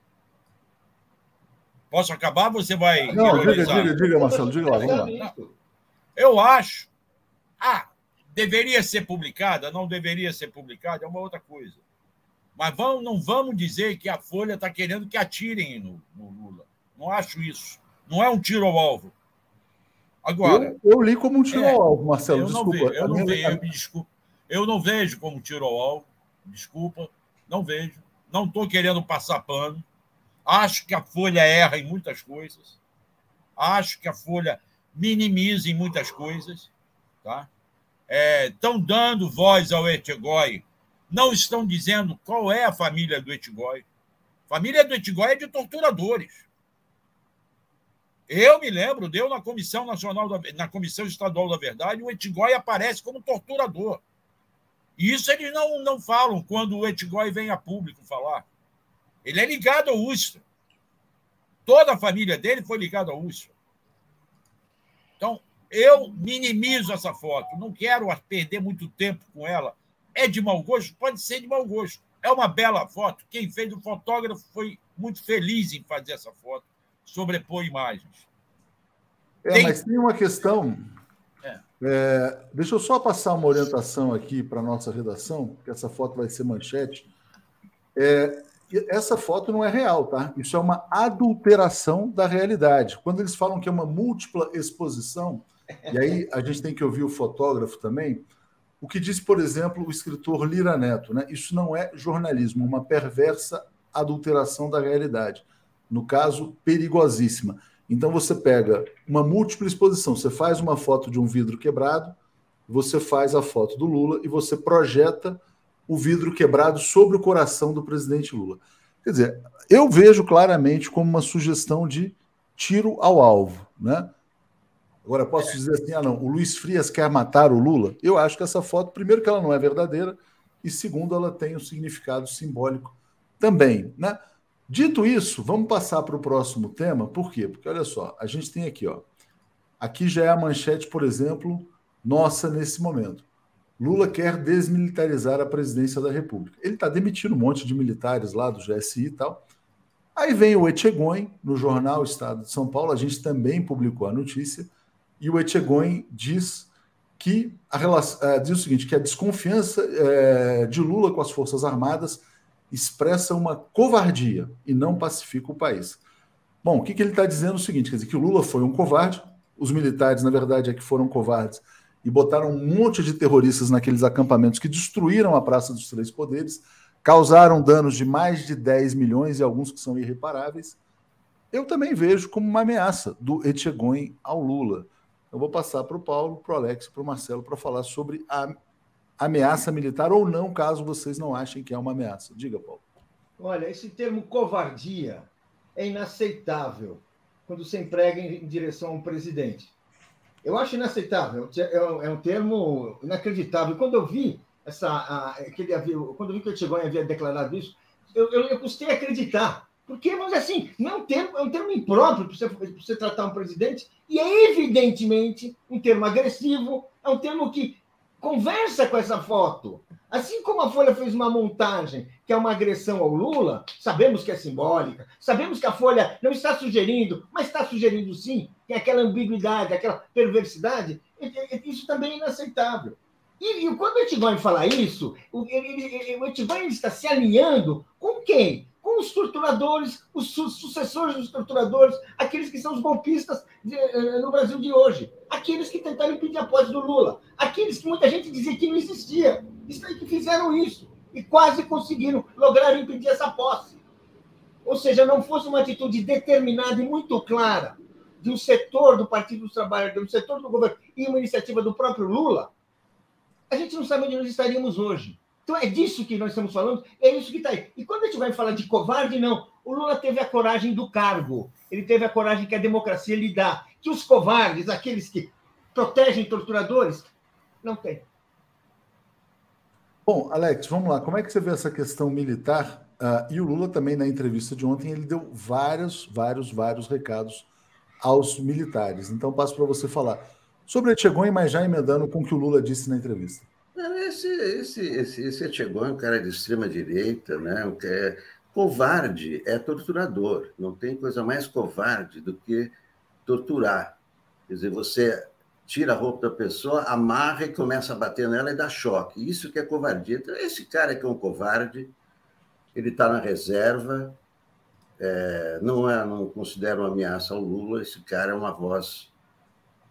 Posso acabar? Você vai. Não, diga, diga, diga, Marcelo, diga lá, vamos lá. Eu acho. Ah, deveria ser publicada? Não deveria ser publicada? É uma outra coisa. Mas vamos, não vamos dizer que a Folha está querendo que atirem no, no, Lula. Não acho isso. Não é um tiro ao alvo. Agora. Eu, eu li como um tiro é, ao alvo, Marcelo. Eu desculpa. Não vejo, eu, não vejo, eu, me desculpa. eu não vejo como tiro ao alvo. Desculpa. Não vejo. Não estou querendo passar pano. Acho que a Folha erra em muitas coisas. Acho que a Folha minimiza em muitas coisas. Tá? Estão é, dando voz ao Etigói. Não estão dizendo qual é a família do Etigói. A família do Etigói é de torturadores. Eu me lembro, deu na Comissão Nacional, da, na Comissão Estadual da Verdade, o Etigói aparece como torturador. E isso eles não, não falam quando o Etigói vem a público falar. Ele é ligado ao USP. Toda a família dele foi ligada ao USP. Então, eu minimizo essa foto. Não quero perder muito tempo com ela. É de mau gosto? Pode ser de mau gosto. É uma bela foto. Quem fez o fotógrafo foi muito feliz em fazer essa foto. Sobrepor imagens. É, tem... mas tem uma questão. É. É, deixa eu só passar uma orientação aqui para a nossa redação, porque essa foto vai ser manchete. É, essa foto não é real, tá? Isso é uma adulteração da realidade. Quando eles falam que é uma múltipla exposição, e aí a gente tem que ouvir o fotógrafo também, o que diz, por exemplo, o escritor Lira Neto, né? Isso não é jornalismo, uma perversa adulteração da realidade. No caso, perigosíssima. Então você pega uma múltipla exposição, você faz uma foto de um vidro quebrado, você faz a foto do Lula e você projeta o vidro quebrado sobre o coração do presidente Lula. Quer dizer, eu vejo claramente como uma sugestão de tiro ao alvo, né? Agora, posso dizer assim, ah não, o Luiz Frias quer matar o Lula? Eu acho que essa foto, primeiro que ela não é verdadeira, e segundo, ela tem um significado simbólico também, né? Dito isso, vamos passar para o próximo tema, por quê? Porque olha só, a gente tem aqui, ó, aqui já é a manchete, por exemplo, nossa nesse momento. Lula quer desmilitarizar a presidência da República. Ele está demitindo um monte de militares lá do GSI e tal. Aí vem o Etchegoin, no jornal Estado de São Paulo, a gente também publicou a notícia, e o Etchegoin diz que a relação, é, diz o seguinte, que a desconfiança é, de Lula com as Forças Armadas expressa uma covardia e não pacifica o país. Bom, o que, que ele está dizendo é o seguinte, quer dizer, que o Lula foi um covarde, os militares, na verdade, é que foram covardes e botaram um monte de terroristas naqueles acampamentos que destruíram a Praça dos Três Poderes, causaram danos de mais de 10 milhões e alguns que são irreparáveis. Eu também vejo como uma ameaça do Etchegoin ao Lula. Eu vou passar para o Paulo, para o Alex, para o Marcelo para falar sobre a ameaça militar ou não, caso vocês não achem que é uma ameaça. Diga, Paulo. Olha, esse termo covardia é inaceitável quando se emprega em direção ao presidente. Eu acho inaceitável, é, é um termo inacreditável. Quando eu vi essa, a, que ele havia, quando eu vi que o havia declarado isso, eu, eu, eu custei acreditar. Porque, dizer assim, não é um termo, é um termo impróprio para você, você tratar um presidente, e é evidentemente um termo agressivo, é um termo que conversa com essa foto. Assim como a Folha fez uma montagem que é uma agressão ao Lula, sabemos que é simbólica, sabemos que a Folha não está sugerindo, mas está sugerindo sim, que é aquela ambiguidade, aquela perversidade, isso também é inaceitável. E, e quando o Etivan fala isso, o, o Etivan está se alinhando com quem? Com os torturadores, os su sucessores dos torturadores, aqueles que são os golpistas de, uh, no Brasil de hoje, aqueles que tentaram impedir a posse do Lula, aqueles que muita gente dizia que não existia, que fizeram isso e quase conseguiram lograr impedir essa posse. Ou seja, não fosse uma atitude determinada e muito clara de um setor do Partido dos Trabalhadores, de um setor do governo e uma iniciativa do próprio Lula, a gente não sabe onde nós estaríamos hoje. Então é disso que nós estamos falando, é isso que está aí. E quando a gente vai falar de covarde, não. O Lula teve a coragem do cargo, ele teve a coragem que a democracia lhe dá. Que os covardes, aqueles que protegem torturadores, não têm. Bom, Alex, vamos lá. Como é que você vê essa questão militar? Uh, e o Lula também, na entrevista de ontem, ele deu vários, vários, vários recados aos militares. Então, passo para você falar sobre Etchegon, mas já emendando com o que o Lula disse na entrevista. Esse, esse, esse, esse Etchegon é um cara de extrema-direita, né? Um é covarde, é torturador. Não tem coisa mais covarde do que torturar. Quer dizer, você tira a roupa da pessoa, amarra e começa a bater nela e dá choque. Isso que é covardia. Então, esse cara que é um covarde, ele está na reserva, é, não, é, não considera uma ameaça ao Lula, esse cara é uma voz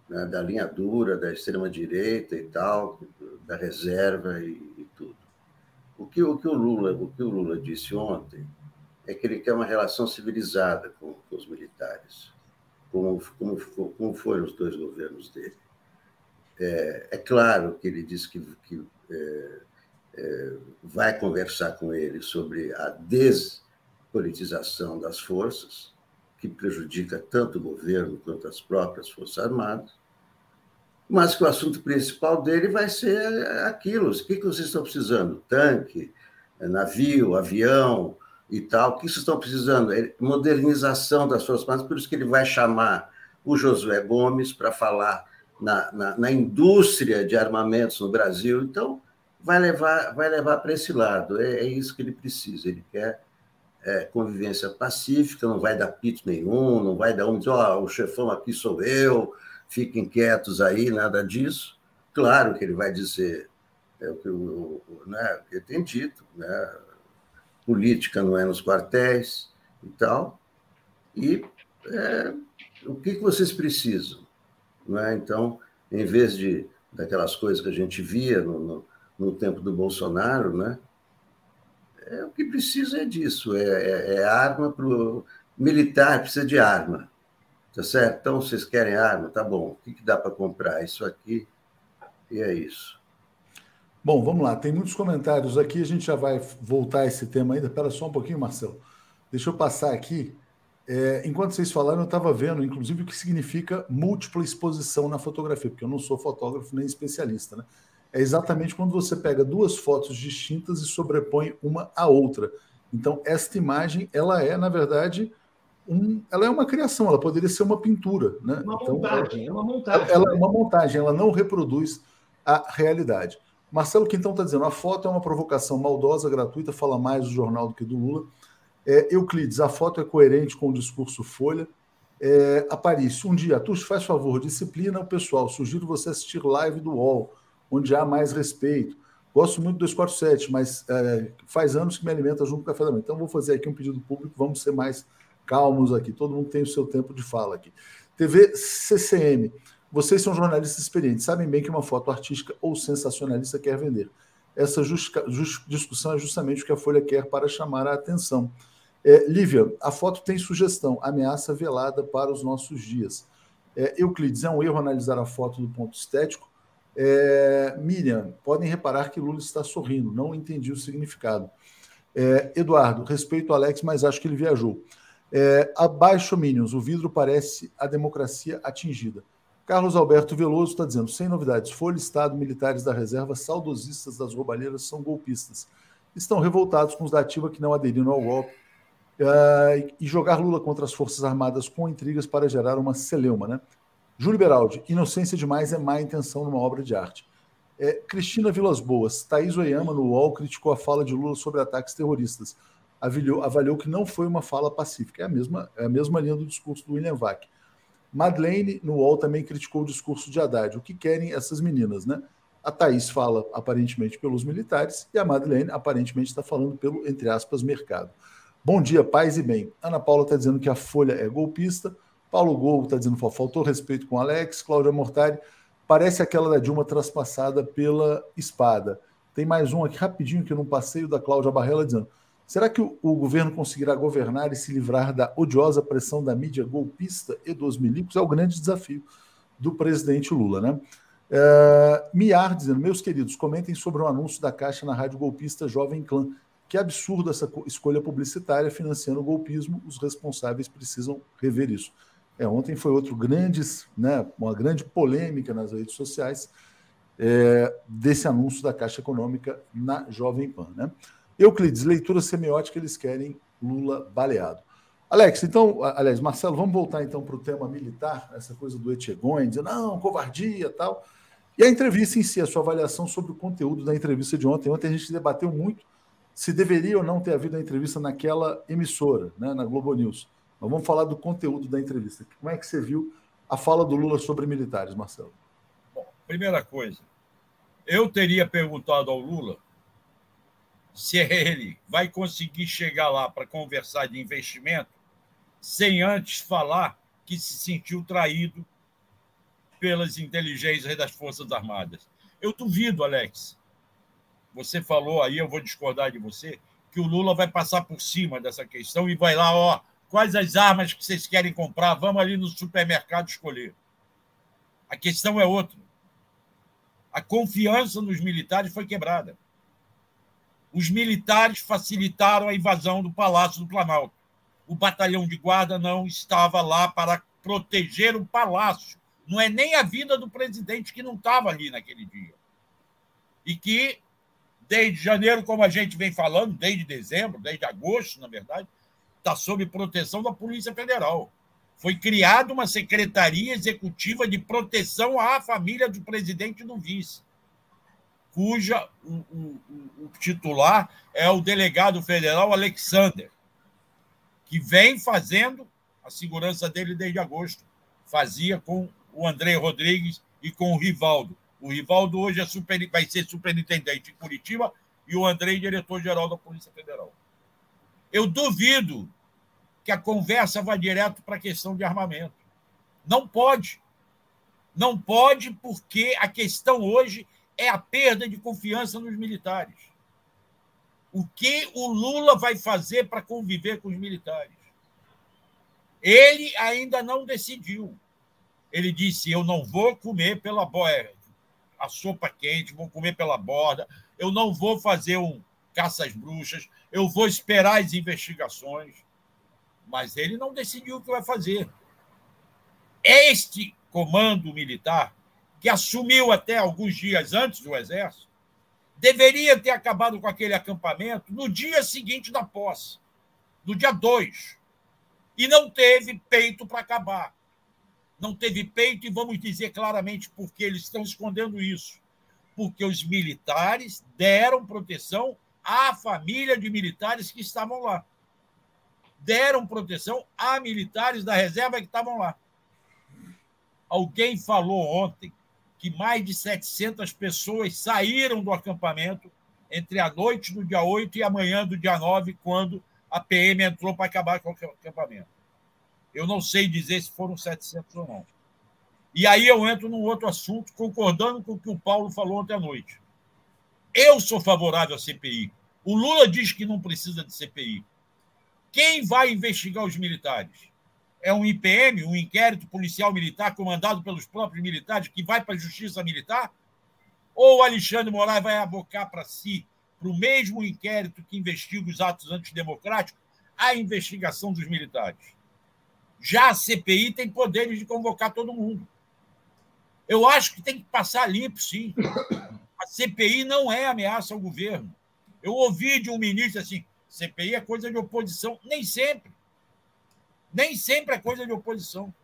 né, da linha dura, da extrema-direita e tal, da reserva e, e, tudo. O que, o que o Lula, o que o Lula disse ontem é que ele quer uma relação civilizada com, com os militares, como, como, como foram os dois governos dele. É, é claro que ele disse que, que é, é, vai conversar com ele sobre a despolitização das forças, que prejudica tanto o governo quanto as próprias Forças Armadas, mas que o assunto principal dele vai ser aquilo: o que vocês estão precisando? Tanque, navio, avião e tal. O que vocês estão precisando? Modernização das Forças Armadas, por isso que ele vai chamar o Josué Gomes para falar na, na, na, indústria de armamentos no Brasil. Então, vai levar, vai levar para esse lado. É, é isso que ele precisa. Ele quer é, convivência pacífica, não vai dar pito nenhum, não vai dar um dizer, oh, o chefão aqui sou eu, fiquem quietos aí, nada disso. Claro que ele vai dizer é o que eu, né, eu tenho dito, né, política não é nos quartéis e tal. E é, o que, que vocês precisam? Né? Então, em vez de daquelas coisas que a gente via no, no, no tempo do Bolsonaro, né? É, o que precisa é disso, é, é, é arma para o militar, precisa de arma. Tá certo? Então, vocês querem arma? Tá bom. O que, que dá para comprar? Isso aqui e é isso. Bom, vamos lá. Tem muitos comentários aqui. A gente já vai voltar a esse tema ainda. Espera só um pouquinho, Marcelo. Deixa eu passar aqui. É, enquanto vocês falaram, eu estava vendo, inclusive, o que significa múltipla exposição na fotografia, porque eu não sou fotógrafo nem especialista, né? é exatamente quando você pega duas fotos distintas e sobrepõe uma à outra. Então, esta imagem, ela é, na verdade, um, ela é uma criação, ela poderia ser uma pintura. Né? Uma então, montagem, é uma montagem. Ela é uma montagem, ela não reproduz a realidade. Marcelo Quintão está dizendo: a foto é uma provocação maldosa, gratuita, fala mais do jornal do que do Lula. É, Euclides, a foto é coerente com o discurso Folha. É, Aparício, um dia, Tuxo, faz favor, disciplina o pessoal. Sugiro você assistir live do UOL onde há mais respeito. Gosto muito do 247, mas é, faz anos que me alimenta junto com o café da manhã. Então, vou fazer aqui um pedido público, vamos ser mais calmos aqui. Todo mundo tem o seu tempo de fala aqui. TV CCM. Vocês são jornalistas experientes, sabem bem que uma foto artística ou sensacionalista quer vender. Essa discussão é justamente o que a Folha quer para chamar a atenção. É, Lívia, a foto tem sugestão, ameaça velada para os nossos dias. É, Euclides, é um erro analisar a foto do ponto estético é, Miriam, podem reparar que Lula está sorrindo, não entendi o significado. É, Eduardo, respeito ao Alex, mas acho que ele viajou. É, abaixo, Minions, o vidro parece a democracia atingida. Carlos Alberto Veloso está dizendo: sem novidades, Folha, Estado, militares da reserva, saudosistas das roubalheiras são golpistas. Estão revoltados com os da ativa que não aderiram ao golpe Uh, e jogar Lula contra as Forças Armadas com intrigas para gerar uma celeuma, né? Júlio Beraldi, inocência demais é má intenção numa obra de arte. É, Cristina Vilas Boas, Thaís Oyama, no UOL, criticou a fala de Lula sobre ataques terroristas. Avaliou, avaliou que não foi uma fala pacífica. É a mesma, é a mesma linha do discurso do William Vac. Madeleine, no UOL, também criticou o discurso de Haddad. O que querem essas meninas, né? A Thaís fala, aparentemente, pelos militares, e a Madeleine, aparentemente, está falando pelo, entre aspas, mercado. Bom dia, paz e bem. Ana Paula está dizendo que a Folha é golpista. Paulo Gol está dizendo faltou respeito com Alex. Cláudia Mortari parece aquela da Dilma traspassada pela espada. Tem mais um aqui rapidinho que no passeio da Cláudia Barrela dizendo: será que o, o, governo conseguirá governar e se livrar da odiosa pressão da mídia golpista e dos milicos? É o grande desafio do presidente Lula, né? É, Miar dizendo: meus queridos, comentem sobre o anúncio da Caixa na rádio golpista Jovem Clã. Que absurdo essa escolha publicitária financiando o golpismo. Os responsáveis precisam rever isso. É, ontem foi outro grande, né, uma grande polêmica nas redes sociais é, desse anúncio da Caixa Econômica na Jovem Pan. Né? Euclides, leitura semiótica, eles querem Lula baleado. Alex, então, aliás, Marcelo, vamos voltar então para o tema militar, essa coisa do Etchegoin, dizendo, não, covardia tal. E a entrevista em si, a sua avaliação sobre o conteúdo da entrevista de ontem. Ontem a gente debateu muito se deveria ou não ter havido a entrevista naquela emissora, né, na Globo News. Mas vamos falar do conteúdo da entrevista. Como é que você viu a fala do Lula sobre militares, Marcelo? Bom, primeira coisa, eu teria perguntado ao Lula se ele vai conseguir chegar lá para conversar de investimento sem antes falar que se sentiu traído pelas inteligências das Forças Armadas. Eu duvido, Alex, você falou aí, eu vou discordar de você, que o Lula vai passar por cima dessa questão e vai lá, ó, quais as armas que vocês querem comprar, vamos ali no supermercado escolher. A questão é outra. A confiança nos militares foi quebrada. Os militares facilitaram a invasão do Palácio do Planalto. O batalhão de guarda não estava lá para proteger o palácio. Não é nem a vida do presidente que não estava ali naquele dia. E que desde janeiro, como a gente vem falando, desde dezembro, desde agosto, na verdade, está sob proteção da Polícia Federal. Foi criada uma Secretaria Executiva de Proteção à Família do Presidente e do Vice, cuja o, o, o titular é o delegado federal Alexander, que vem fazendo a segurança dele desde agosto. Fazia com o André Rodrigues e com o Rivaldo. O Rivaldo hoje é super, vai ser superintendente em Curitiba e o Andrei diretor-geral da Polícia Federal. Eu duvido que a conversa vá direto para a questão de armamento. Não pode. Não pode, porque a questão hoje é a perda de confiança nos militares. O que o Lula vai fazer para conviver com os militares? Ele ainda não decidiu. Ele disse: Eu não vou comer pela borda a sopa quente, vou comer pela borda, eu não vou fazer um caça às bruxas, eu vou esperar as investigações. Mas ele não decidiu o que vai fazer. Este comando militar, que assumiu até alguns dias antes do Exército, deveria ter acabado com aquele acampamento no dia seguinte da posse, no dia 2. E não teve peito para acabar não teve peito, e vamos dizer claramente por que eles estão escondendo isso. Porque os militares deram proteção à família de militares que estavam lá. Deram proteção a militares da reserva que estavam lá. Alguém falou ontem que mais de 700 pessoas saíram do acampamento entre a noite do dia 8 e a manhã do dia 9, quando a PM entrou para acabar com o acampamento. Eu não sei dizer se foram 700 ou não. E aí eu entro num outro assunto, concordando com o que o Paulo falou ontem à noite. Eu sou favorável à CPI. O Lula diz que não precisa de CPI. Quem vai investigar os militares? É um IPM, um inquérito policial militar comandado pelos próprios militares, que vai para a justiça militar? Ou o Alexandre Moraes vai abocar para si, para o mesmo inquérito que investiga os atos antidemocráticos, a investigação dos militares? Já a CPI tem poderes de convocar todo mundo. Eu acho que tem que passar limpo, sim. A CPI não é ameaça ao governo. Eu ouvi de um ministro assim: CPI é coisa de oposição, nem sempre. Nem sempre é coisa de oposição.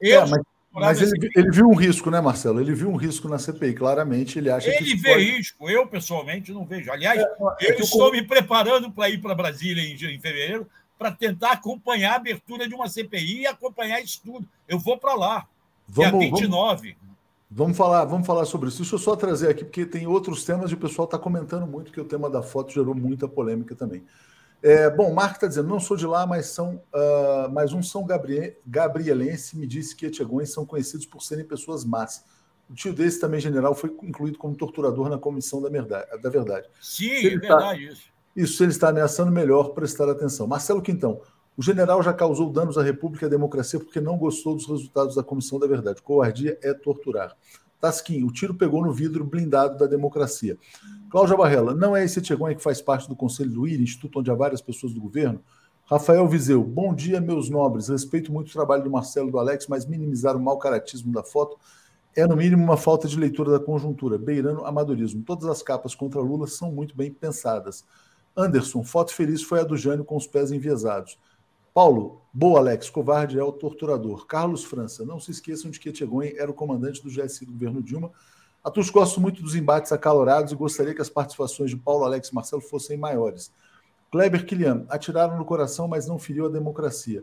Eu, é, mas, mas ele, ele, viu um risco, né, Marcelo? Ele viu um risco na CPI, claramente. Ele acha ele que. Ele vê pode... risco, eu pessoalmente não vejo. Aliás, é, é eu estou eu... me preparando para ir para Brasília em, em fevereiro para tentar acompanhar a abertura de uma CPI e acompanhar isso tudo. Eu vou para lá. Vamos, dia 29. Vamos... Vamos falar, vamos falar sobre isso. Deixa eu só trazer aqui, porque tem outros temas e o pessoal está comentando muito que o tema da foto gerou muita polêmica também. É, bom, o Marco está dizendo, não sou de lá, mas são, uh, mas um São Gabriel, Gabrielense me disse que Etiegões são conhecidos por serem pessoas más. O tio desse também, general, foi incluído como torturador na comissão da verdade. Da verdade. Sim, é verdade tá, isso. Isso, se ele está ameaçando, melhor prestar atenção. Marcelo Quintão, o general já causou danos à República e à democracia porque não gostou dos resultados da Comissão da Verdade. Covardia é torturar. Tasquim, o tiro pegou no vidro blindado da democracia. Cláudia Barrela, não é esse Tchegonha que faz parte do Conselho do IRI, instituto onde há várias pessoas do governo? Rafael Viseu, bom dia, meus nobres. Respeito muito o trabalho do Marcelo e do Alex, mas minimizar o mau caratismo da foto é, no mínimo, uma falta de leitura da conjuntura, beirando amadorismo. Todas as capas contra Lula são muito bem pensadas. Anderson, foto feliz foi a do Jânio com os pés enviesados. Paulo, boa, Alex. Covarde é o torturador. Carlos França, não se esqueçam de que Etchegoyen era o comandante do GSI do governo Dilma. A todos gosto muito dos embates acalorados e gostaria que as participações de Paulo, Alex e Marcelo fossem maiores. Kleber Kilian, atiraram no coração, mas não feriu a democracia.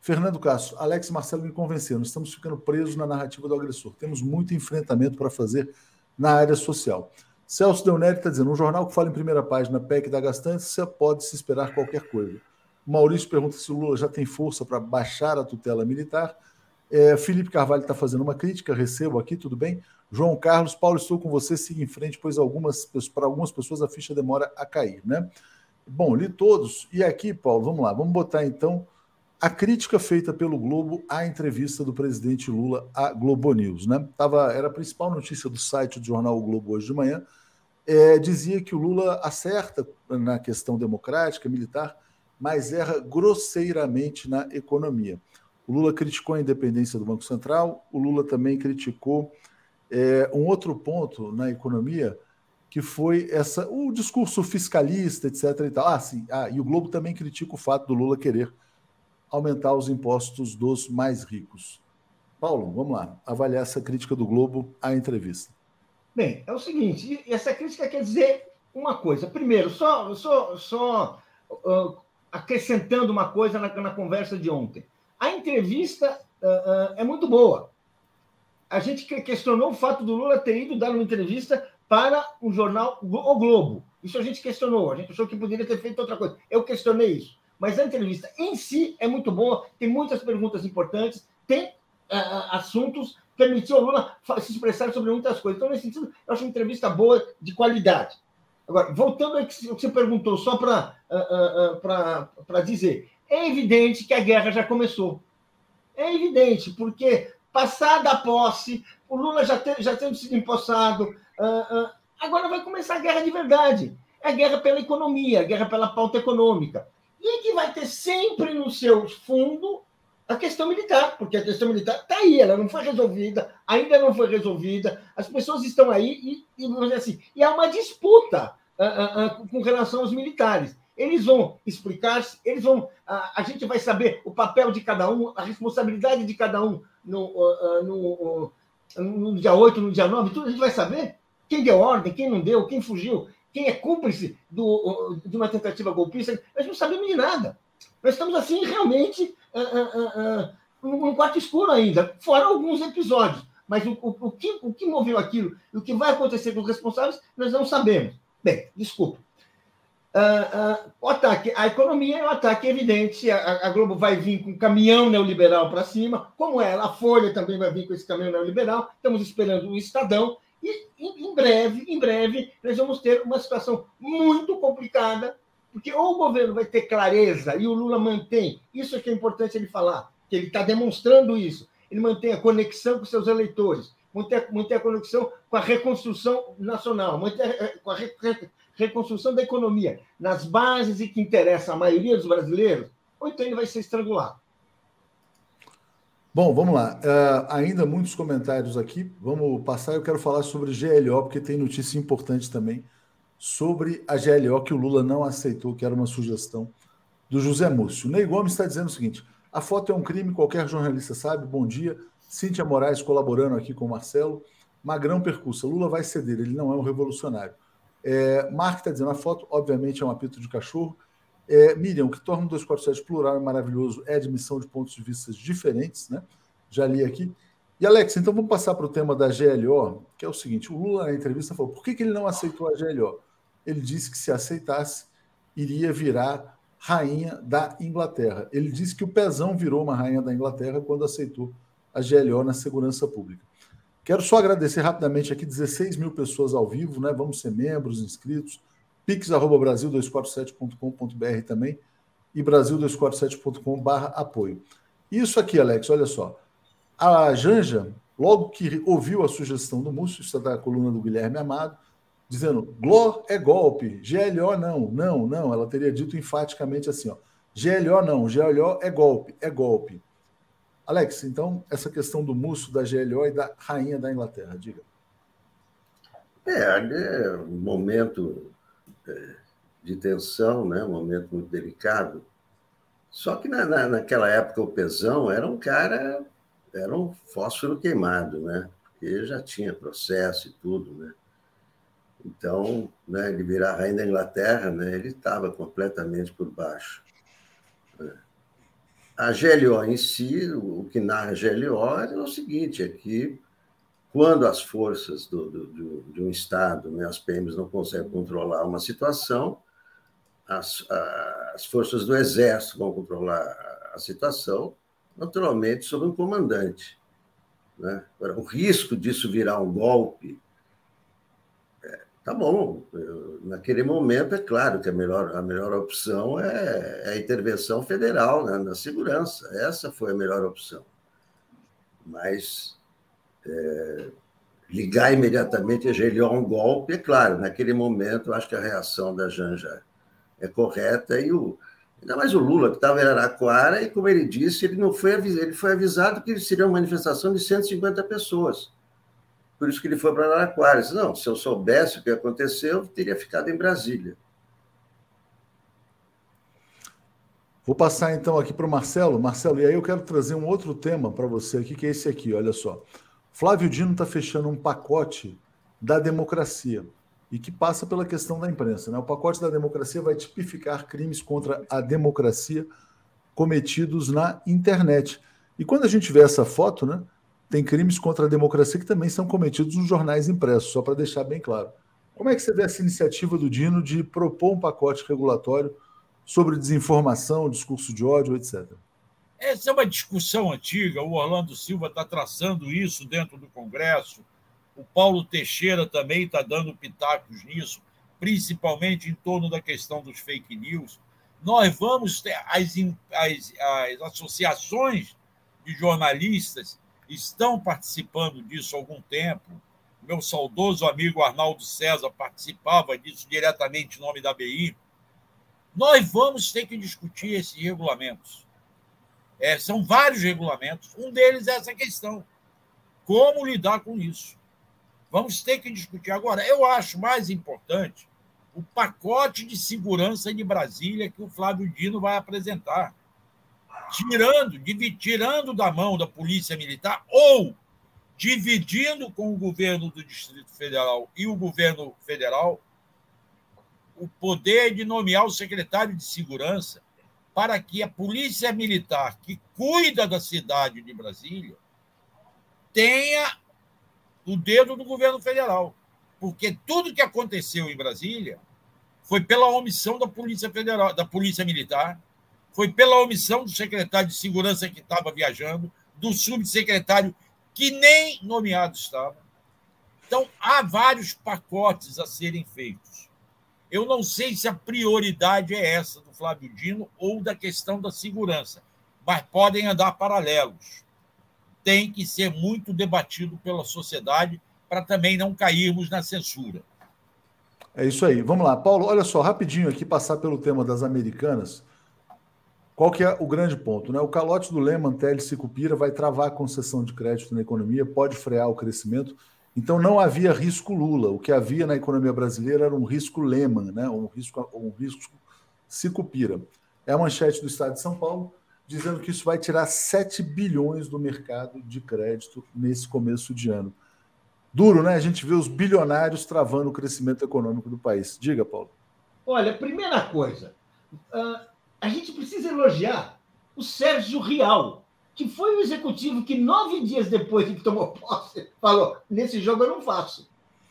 Fernando Castro, Alex e Marcelo me convenceram. Estamos ficando presos na narrativa do agressor. Temos muito enfrentamento para fazer na área social. Celso Deoneri está dizendo: um jornal que fala em primeira página PEC da gastança pode se esperar qualquer coisa. Maurício pergunta se o Lula já tem força para baixar a tutela militar. É, Felipe Carvalho está fazendo uma crítica, recebo aqui, tudo bem? João Carlos, Paulo, estou com você, siga em frente, pois algumas para algumas pessoas a ficha demora a cair, né? Bom, li todos. E aqui, Paulo, vamos lá, vamos botar então a crítica feita pelo Globo à entrevista do presidente Lula à Globo News, né? Tava, era a principal notícia do site do jornal o Globo hoje de manhã. É, dizia que o Lula acerta na questão democrática, militar, mas erra grosseiramente na economia. O Lula criticou a independência do Banco Central, o Lula também criticou é, um outro ponto na economia, que foi essa o discurso fiscalista, etc. E, tal. Ah, sim, ah, e o Globo também critica o fato do Lula querer aumentar os impostos dos mais ricos. Paulo, vamos lá, avaliar essa crítica do Globo à entrevista. Bem, é o seguinte, essa crítica quer dizer uma coisa. Primeiro, só, só, só uh, acrescentando uma coisa na, na conversa de ontem. A entrevista uh, uh, é muito boa. A gente questionou o fato do Lula ter ido dar uma entrevista para um jornal, O Globo. Isso a gente questionou. A gente achou que poderia ter feito outra coisa. Eu questionei isso. Mas a entrevista em si é muito boa, tem muitas perguntas importantes, tem uh, assuntos, permitiu ao Lula se expressar sobre muitas coisas. Então, nesse sentido, eu acho uma entrevista boa, de qualidade. Agora, voltando ao que você perguntou, só para uh, uh, dizer, é evidente que a guerra já começou. É evidente, porque passada a posse, o Lula já, te, já tendo sido empossado, uh, agora vai começar a guerra de verdade. É a guerra pela economia, a guerra pela pauta econômica. E que vai ter sempre no seu fundo a questão militar, porque a questão militar está aí, ela não foi resolvida, ainda não foi resolvida, as pessoas estão aí e, e, assim, e há uma disputa uh, uh, uh, com relação aos militares. Eles vão explicar, eles vão. A, gente vai saber o papel de cada um, a responsabilidade de cada um no, no, no dia 8, no dia 9, tudo a gente vai saber. Quem deu ordem, quem não deu, quem fugiu, quem é cúmplice do, de uma tentativa golpista, nós não sabemos de nada. Nós estamos assim realmente uh, num quarto escuro ainda, fora alguns episódios. Mas o, o, o, que, o que moveu aquilo e o que vai acontecer com os responsáveis, nós não sabemos. Bem, desculpa. Uh, uh, o ataque à economia é um ataque evidente. A, a, Globo vai vir com um caminhão neoliberal para cima, como ela, a Folha também vai vir com esse caminhão neoliberal. Estamos esperando o Estadão. E em, em breve, em breve, nós vamos ter uma situação muito complicada porque ou o governo vai ter clareza e o Lula mantém, isso é que é importante ele falar, que ele está demonstrando isso, ele mantém a conexão com seus eleitores, manter, manter a conexão com a reconstrução nacional, manter com a reconstrução da economia nas bases e que interessa a maioria dos brasileiros, ou então ele vai ser estrangulado. Bom, vamos lá. Uh, ainda muitos comentários aqui. Vamos passar. Eu quero falar sobre GLO, porque tem notícia importante também sobre a GLO que o Lula não aceitou, que era uma sugestão do José Múcio. Ney Gomes está dizendo o seguinte: a foto é um crime, qualquer jornalista sabe. Bom dia. Cíntia Moraes colaborando aqui com o Marcelo. Magrão percursa. Lula vai ceder, ele não é um revolucionário. É, Mark está dizendo: a foto, obviamente, é um apito de cachorro. É, Miriam, o que torna o 247 plural e maravilhoso é a admissão de pontos de vista diferentes, né? Já li aqui. E Alex, então vamos passar para o tema da GLO, que é o seguinte: o Lula na entrevista falou por que, que ele não aceitou a GLO? Ele disse que se aceitasse, iria virar rainha da Inglaterra. Ele disse que o Pezão virou uma rainha da Inglaterra quando aceitou a GLO na segurança pública. Quero só agradecer rapidamente aqui 16 mil pessoas ao vivo, né? Vamos ser membros, inscritos. pix.brasil247.com.br também e brasil247.com.br apoio. Isso aqui, Alex, olha só. A Janja, logo que ouviu a sugestão do Múcio, é da coluna do Guilherme Amado, dizendo GLO é golpe, GLO não, não, não. Ela teria dito enfaticamente assim, ó, GLO não, GLO é golpe, é golpe. Alex, então, essa questão do Múcio, da GLO e da rainha da Inglaterra, diga. É, é um momento é, de tensão, né? um momento muito delicado. Só que na, na, naquela época o Pezão era um cara era um fósforo queimado, né? Porque já tinha processo e tudo, né? Então, né, ele virar rainha da Inglaterra, né, ele estava completamente por baixo. A GLO em si, o que narra a GLO é o seguinte, é que quando as forças do, do, do, de um Estado, né, as PMs não conseguem controlar uma situação, as, as forças do Exército vão controlar a situação, naturalmente sob um comandante. Né? o risco disso virar um golpe, tá bom. Eu, naquele momento, é claro que a melhor, a melhor opção é, é a intervenção federal né, na segurança. Essa foi a melhor opção. Mas é, ligar imediatamente a Gelion um golpe, é claro, naquele momento, eu acho que a reação da Janja é correta e o, Ainda mais o Lula, que estava em Araraquara, e como ele disse, ele não foi ele foi avisado que seria uma manifestação de 150 pessoas. Por isso que ele foi para Araraquara. Disse, não, se eu soubesse o que aconteceu, eu teria ficado em Brasília. Vou passar então aqui para o Marcelo. Marcelo, e aí eu quero trazer um outro tema para você aqui, que é esse aqui, olha só. Flávio Dino está fechando um pacote da democracia e que passa pela questão da imprensa. Né? O pacote da democracia vai tipificar crimes contra a democracia cometidos na internet. E quando a gente vê essa foto, né, tem crimes contra a democracia que também são cometidos nos jornais impressos, só para deixar bem claro. Como é que você vê essa iniciativa do Dino de propor um pacote regulatório sobre desinformação, discurso de ódio, etc? Essa é uma discussão antiga, o Orlando Silva está traçando isso dentro do Congresso o Paulo Teixeira também está dando pitacos nisso, principalmente em torno da questão dos fake news. Nós vamos ter as, as, as associações de jornalistas estão participando disso há algum tempo. Meu saudoso amigo Arnaldo César participava disso diretamente em nome da BI. Nós vamos ter que discutir esses regulamentos. É, são vários regulamentos. Um deles é essa questão: como lidar com isso. Vamos ter que discutir. Agora, eu acho mais importante o pacote de segurança de Brasília que o Flávio Dino vai apresentar. Tirando, tirando da mão da Polícia Militar ou dividindo com o governo do Distrito Federal e o governo federal o poder de nomear o secretário de segurança para que a Polícia Militar, que cuida da cidade de Brasília, tenha o dedo do governo federal. Porque tudo que aconteceu em Brasília foi pela omissão da Polícia Federal, da Polícia Militar, foi pela omissão do secretário de Segurança que estava viajando, do subsecretário que nem nomeado estava. Então, há vários pacotes a serem feitos. Eu não sei se a prioridade é essa do Flávio Dino ou da questão da segurança, mas podem andar paralelos tem que ser muito debatido pela sociedade para também não cairmos na censura. É isso aí. Vamos lá, Paulo. Olha só, rapidinho aqui passar pelo tema das americanas. Qual que é o grande ponto? Né? O calote do Lehman, Teles e Cupira vai travar a concessão de crédito na economia, pode frear o crescimento Então não havia risco Lula. O que havia na economia brasileira era um risco Lehman, né? um risco, um risco Sicupira. É a manchete do Estado de São Paulo dizendo que isso vai tirar 7 bilhões do mercado de crédito nesse começo de ano. Duro, né? A gente vê os bilionários travando o crescimento econômico do país. Diga, Paulo. Olha, primeira coisa, uh, a gente precisa elogiar o Sérgio Rial, que foi o executivo que nove dias depois de que tomou posse falou: nesse jogo eu não faço.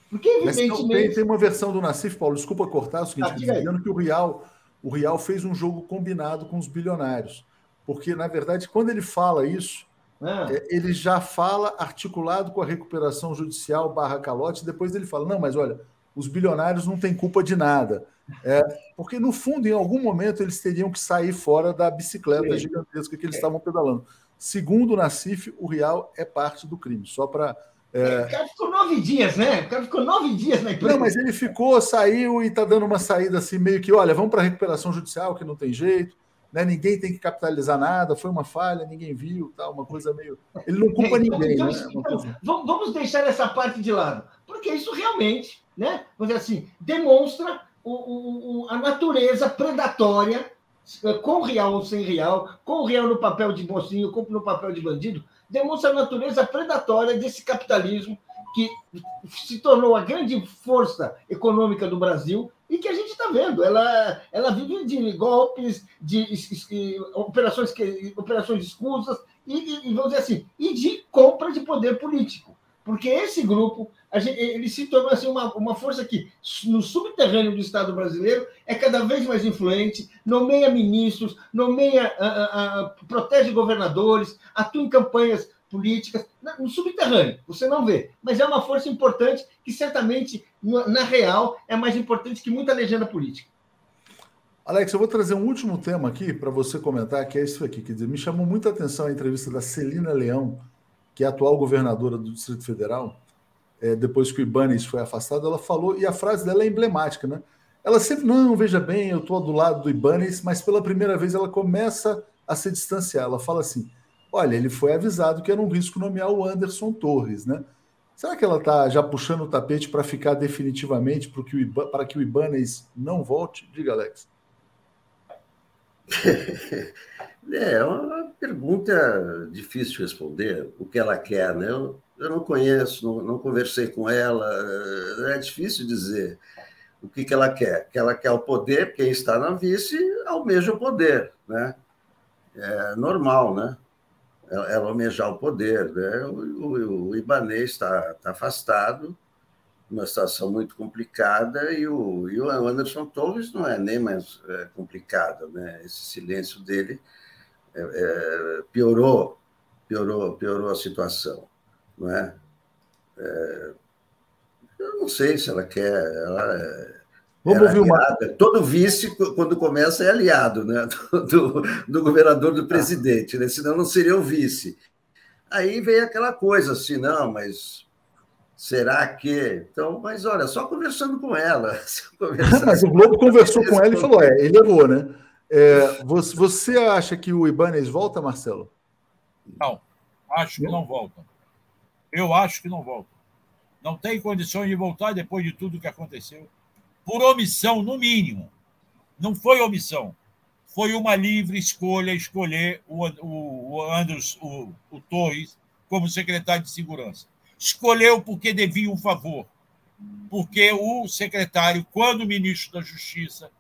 Porque, evidentemente. Tem, tem, uma versão do Nassif, Paulo, desculpa cortar, é o seguinte, ah, dizendo que o Real, o Real fez um jogo combinado com os bilionários. Porque, na verdade, quando ele fala isso, ah. É, ele já fala articulado com a recuperação judicial barra calote, depois ele fala: não, mas olha, os bilionários não têm culpa de nada. É, porque, no fundo, em algum momento, eles teriam que sair fora da bicicleta Sim. gigantesca que eles é. estavam pedalando. Segundo o Nacif, o Real é parte do crime. Só para. É... O cara ficou nove dias, né? O cara ficou nove dias na empresa. Não, mas ele ficou, saiu e está dando uma saída assim, meio que, olha, vamos para a recuperação judicial, que não tem jeito. Né? Ninguém tem que capitalizar nada, foi uma falha, ninguém viu, tal, uma coisa meio. Ele não culpa então, ninguém. Então, né? então, vamos deixar essa parte de lado, porque isso realmente, né? Vamos dizer assim, demonstra o, o, a natureza predatória, eh, com real ou sem real, com real no papel de mocinho, com no papel de bandido, demonstra a natureza predatória desse capitalismo que se tornou a grande força econômica do Brasil e que a gente está vendo. Ela, ela vive de golpes, de, de, de operações, que, operações escusas e, e, vamos dizer assim, e de compra de poder político. Porque esse grupo gente, ele se tornou assim, uma, uma força que, no subterrâneo do Estado brasileiro, é cada vez mais influente, nomeia ministros, nomeia, a, a, a, protege governadores, atua em campanhas políticas, no subterrâneo, você não vê. Mas é uma força importante que, certamente, na real, é mais importante que muita legenda política. Alex, eu vou trazer um último tema aqui para você comentar, que é isso aqui. Quer dizer, me chamou muita atenção a entrevista da Celina Leão, que é atual governadora do Distrito Federal, é, depois que o Ibanez foi afastado, ela falou, e a frase dela é emblemática, né? Ela sempre, não, veja bem, eu estou do lado do Ibanez, mas pela primeira vez ela começa a se distanciar. Ela fala assim: olha, ele foi avisado que era um risco nomear o Anderson Torres, né? Será que ela está já puxando o tapete para ficar definitivamente para que, o para que o Ibanez não volte? Diga, Alex. É uma pergunta difícil de responder, o que ela quer, né? Eu não conheço, não, não, conversei com ela, é difícil dizer o que, que ela quer. Que ela quer o poder, quem está na vice almeja o poder, né? É normal, né? Ela, ela almejar o poder, né? O, o, o Ibanês está, está afastado, uma situação muito complicada, e o, e o Anderson Torres não é nem mais é, complicado, né? Esse silêncio dele é, é, piorou, piorou, piorou a situação não é? é eu não sei se ela quer. Ela é, Vamos ouvir uma... Todo vice, quando começa, é aliado né? do, do governador, do presidente, né? senão não seria o vice. Aí vem aquela coisa assim, não, mas será que. Então, mas olha, só conversando com ela. mas o Globo conversou com ela e falou: é, ele errou, né? É, você acha que o Ibanez volta, Marcelo? Não, acho que não volta. Eu acho que não volta. Não tem condições de voltar depois de tudo que aconteceu. Por omissão, no mínimo. Não foi omissão. Foi uma livre escolha escolher o, o, o Andros, o, o Torres, como secretário de Segurança. Escolheu porque devia um favor. Porque o secretário, quando ministro da Justiça,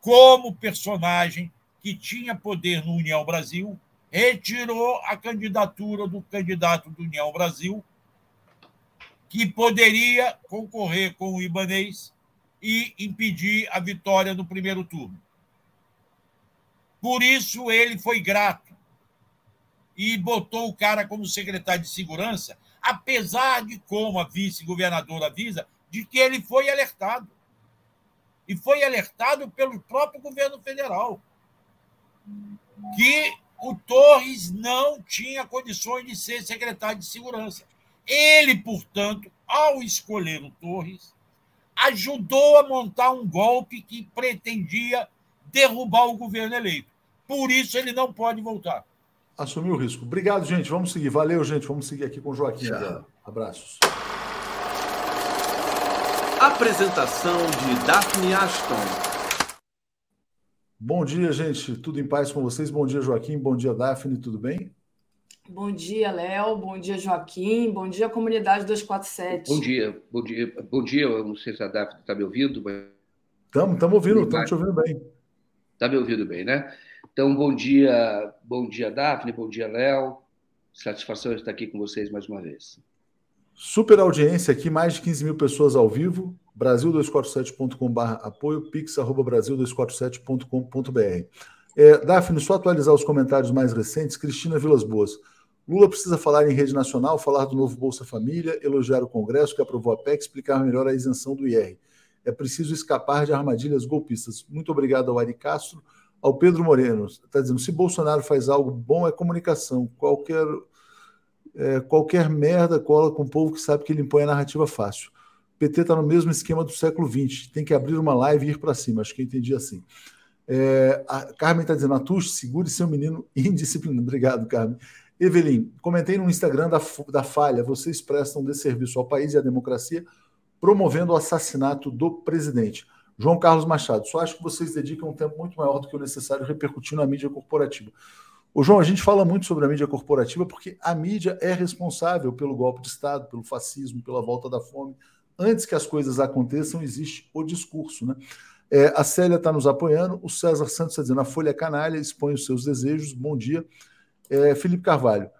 como personagem que tinha poder no União Brasil, retirou a candidatura do candidato do União Brasil, que poderia concorrer com o Ibanês e impedir a vitória no primeiro turno. Por isso ele foi grato e botou o cara como secretário de segurança, apesar de, como a vice-governadora avisa, de que ele foi alertado. E foi alertado pelo próprio governo federal. Que o Torres não tinha condições de ser secretário de segurança. Ele, portanto, ao escolher o Torres, ajudou a montar um golpe que pretendia derrubar o governo eleito. Por isso ele não pode voltar. Assumiu o risco. Obrigado, gente. Vamos seguir. Valeu, gente. Vamos seguir aqui com o Joaquim. Abraços. Apresentação de Daphne Ashton. Bom dia, gente. Tudo em paz com vocês? Bom dia, Joaquim. Bom dia, Daphne. Tudo bem? Bom dia, Léo. Bom dia, Joaquim. Bom dia, comunidade 247. Bom dia, bom dia. Bom dia, eu não sei se a Daphne está me ouvindo. Estamos, estamos ouvindo, estamos te ouvindo bem. Está me ouvindo bem, né? Então, bom dia, bom dia, Daphne, bom dia, Léo. Satisfação estar aqui com vocês mais uma vez. Super audiência aqui, mais de 15 mil pessoas ao vivo. Brasil247.com.br apoio, pix.brasil247.com.br. É, Daphne, só atualizar os comentários mais recentes. Cristina Vilas Boas. Lula precisa falar em rede nacional, falar do novo Bolsa Família, elogiar o Congresso que aprovou a PEC, explicar melhor a isenção do IR. É preciso escapar de armadilhas golpistas. Muito obrigado ao Ari Castro. Ao Pedro Moreno, está dizendo: se Bolsonaro faz algo bom, é comunicação. Qualquer, é, qualquer merda cola com o povo que sabe que ele impõe a narrativa fácil. PT está no mesmo esquema do século XX. Tem que abrir uma live e ir para cima. Acho que eu entendi assim. É, a Carmen está dizendo: Atush, segure seu menino indisciplinado. Obrigado, Carmen. Evelyn, comentei no Instagram da, da falha. Vocês prestam desserviço ao país e à democracia, promovendo o assassinato do presidente. João Carlos Machado, só acho que vocês dedicam um tempo muito maior do que o necessário repercutindo a mídia corporativa. O João, a gente fala muito sobre a mídia corporativa porque a mídia é responsável pelo golpe de Estado, pelo fascismo, pela volta da fome. Antes que as coisas aconteçam, existe o discurso, né? É, a Célia está nos apoiando, o César Santos está dizendo a Folha é canalha, expõe os seus desejos, bom dia. É, Felipe Carvalho,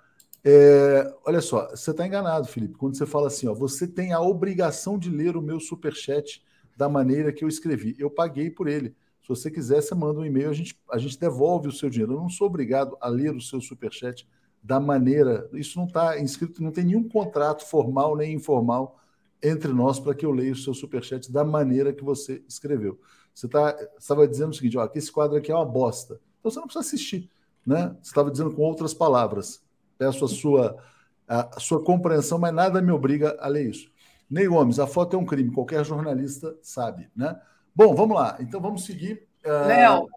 é, olha só, você está enganado, Felipe, quando você fala assim, ó, você tem a obrigação de ler o meu superchat da maneira que eu escrevi. Eu paguei por ele. Se você quiser, você manda um e-mail, a gente, a gente devolve o seu dinheiro. Eu não sou obrigado a ler o seu superchat da maneira. Isso não está inscrito, não tem nenhum contrato formal nem informal entre nós para que eu leia o seu superchat da maneira que você escreveu. Você tá, estava dizendo o seguinte: ó, que esse quadro aqui é uma bosta. Então você não precisa assistir. Né? Você estava dizendo com outras palavras. Peço a sua, a, a sua compreensão, mas nada me obriga a ler isso. Ney Gomes, a foto é um crime, qualquer jornalista sabe, né? Bom, vamos lá. Então vamos seguir. Uh... Léo,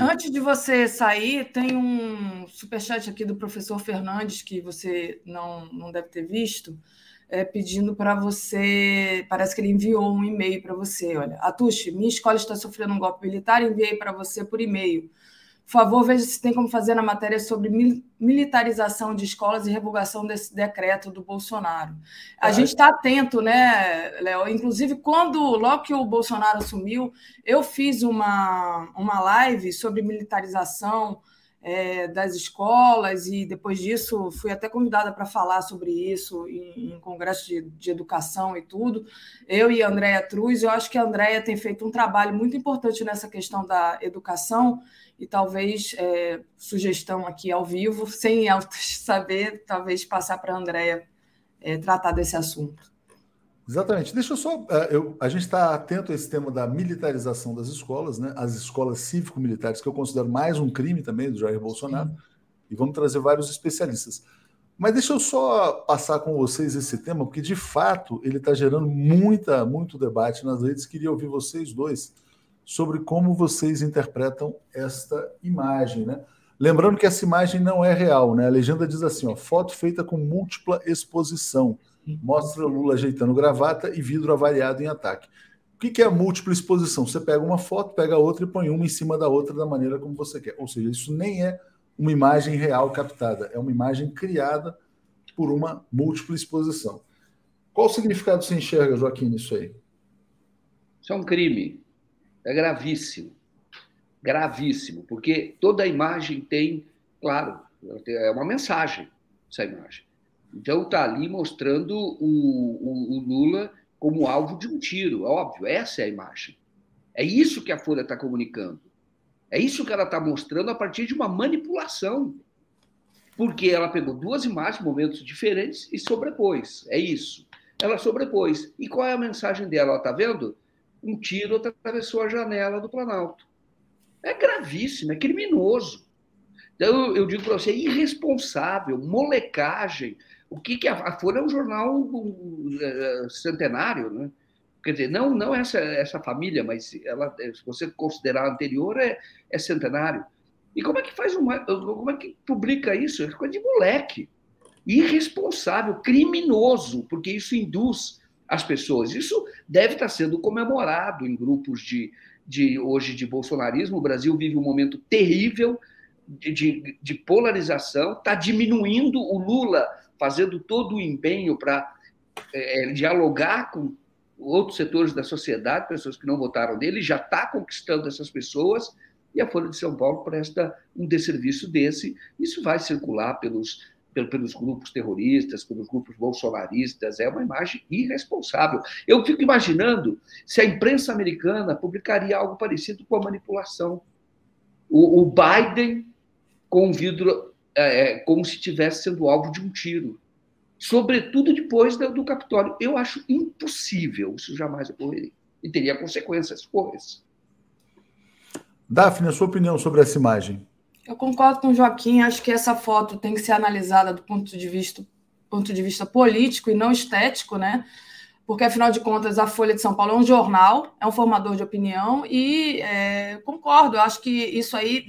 antes de você sair, tem um superchat aqui do professor Fernandes que você não, não deve ter visto, é, pedindo para você. Parece que ele enviou um e-mail para você. Olha, Atushi, minha escola está sofrendo um golpe militar, enviei para você por e-mail. Por favor, veja se tem como fazer na matéria sobre militarização de escolas e revogação desse decreto do Bolsonaro. A é. gente está atento, né, Léo? Inclusive, quando, logo que o Bolsonaro assumiu, eu fiz uma, uma live sobre militarização é, das escolas e depois disso fui até convidada para falar sobre isso em, em congresso de, de, educação e tudo. Eu e a Andréia Truz, eu acho que a Andréia tem feito um trabalho muito importante nessa questão da educação e talvez é, sugestão aqui ao vivo, sem saber, talvez passar para a Andréia é, tratar desse assunto. Exatamente. Deixa eu só. É, eu, a gente está atento a esse tema da militarização das escolas, né? as escolas cívico-militares, que eu considero mais um crime também do Jair Bolsonaro, Sim. e vamos trazer vários especialistas. Mas deixa eu só passar com vocês esse tema, porque de fato ele está gerando muita, muito debate nas redes. Queria ouvir vocês dois sobre como vocês interpretam esta imagem, né? Lembrando que essa imagem não é real, né? A legenda diz assim, ó, foto feita com múltipla exposição. Mostra Lula ajeitando gravata e vidro avariado em ataque. O que é a múltipla exposição? Você pega uma foto, pega outra e põe uma em cima da outra da maneira como você quer. Ou seja, isso nem é uma imagem real captada, é uma imagem criada por uma múltipla exposição. Qual o significado você enxerga, Joaquim, nisso aí? Isso é um crime é gravíssimo. Gravíssimo, porque toda imagem tem, claro, é uma mensagem, essa imagem. Então, está ali mostrando o, o, o, Lula como alvo de um tiro, óbvio, essa é a imagem. É isso que a Folha está comunicando. É isso que ela está mostrando a partir de uma manipulação. Porque ela pegou duas imagens, momentos diferentes, e sobrepôs. É isso. Ela sobrepôs. E qual é a mensagem dela? Está vendo? um tiro atravessou a janela do Planalto. É gravíssimo, é criminoso. Então, eu digo para você, irresponsável, molecagem. O que, que a, a Folha é um jornal uh, centenário, né? Quer dizer, não, não essa, essa família, mas ela, se você considerar a anterior, é, é centenário. E como é que faz uma. Como é que publica isso? É coisa de moleque. Irresponsável, criminoso, porque isso induz as pessoas. Isso deve estar sendo comemorado em grupos de, de hoje de bolsonarismo. O Brasil vive um momento terrível de, de, de polarização, está diminuindo o Lula, fazendo todo o empenho para é, dialogar com outros setores da sociedade, pessoas que não votaram nele, já está conquistando essas pessoas, e a Folha de São Paulo presta um desserviço desse. Isso vai circular pelos, pelos grupos terroristas, pelos grupos bolsonaristas, é uma imagem irresponsável. Eu fico imaginando se a imprensa americana publicaria algo parecido com a manipulação. O, o Biden com o vidro é, é como se estivesse sendo alvo de um tiro sobretudo depois do Capitólio. Eu acho impossível isso jamais ocorrer. E teria consequências corres. Daphne, a sua opinião sobre essa imagem? Eu concordo com o Joaquim, acho que essa foto tem que ser analisada do ponto de vista, ponto de vista político e não estético, né? Porque, afinal de contas, a Folha de São Paulo é um jornal, é um formador de opinião, e é, concordo, eu acho que isso aí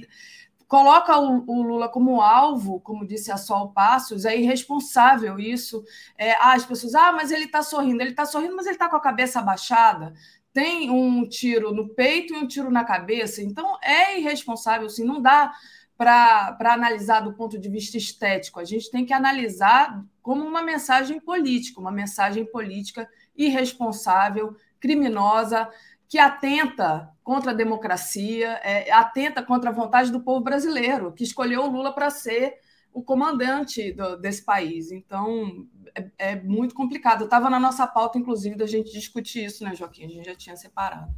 coloca o, o, Lula como alvo, como disse a Sol Passos, é irresponsável isso. É, ah, as pessoas, ah, mas ele está sorrindo, ele está sorrindo, mas ele está com a cabeça abaixada. Tem um tiro no peito e um tiro na cabeça, então é irresponsável, assim, não dá para analisar do ponto de vista estético. A gente tem que analisar como uma mensagem política, uma mensagem política irresponsável, criminosa, que atenta contra a democracia, é, atenta contra a vontade do povo brasileiro, que escolheu o Lula para ser o comandante do, desse país. Então, é, é muito complicado. Estava na nossa pauta, inclusive, da gente discutir isso, né, Joaquim? A gente já tinha separado.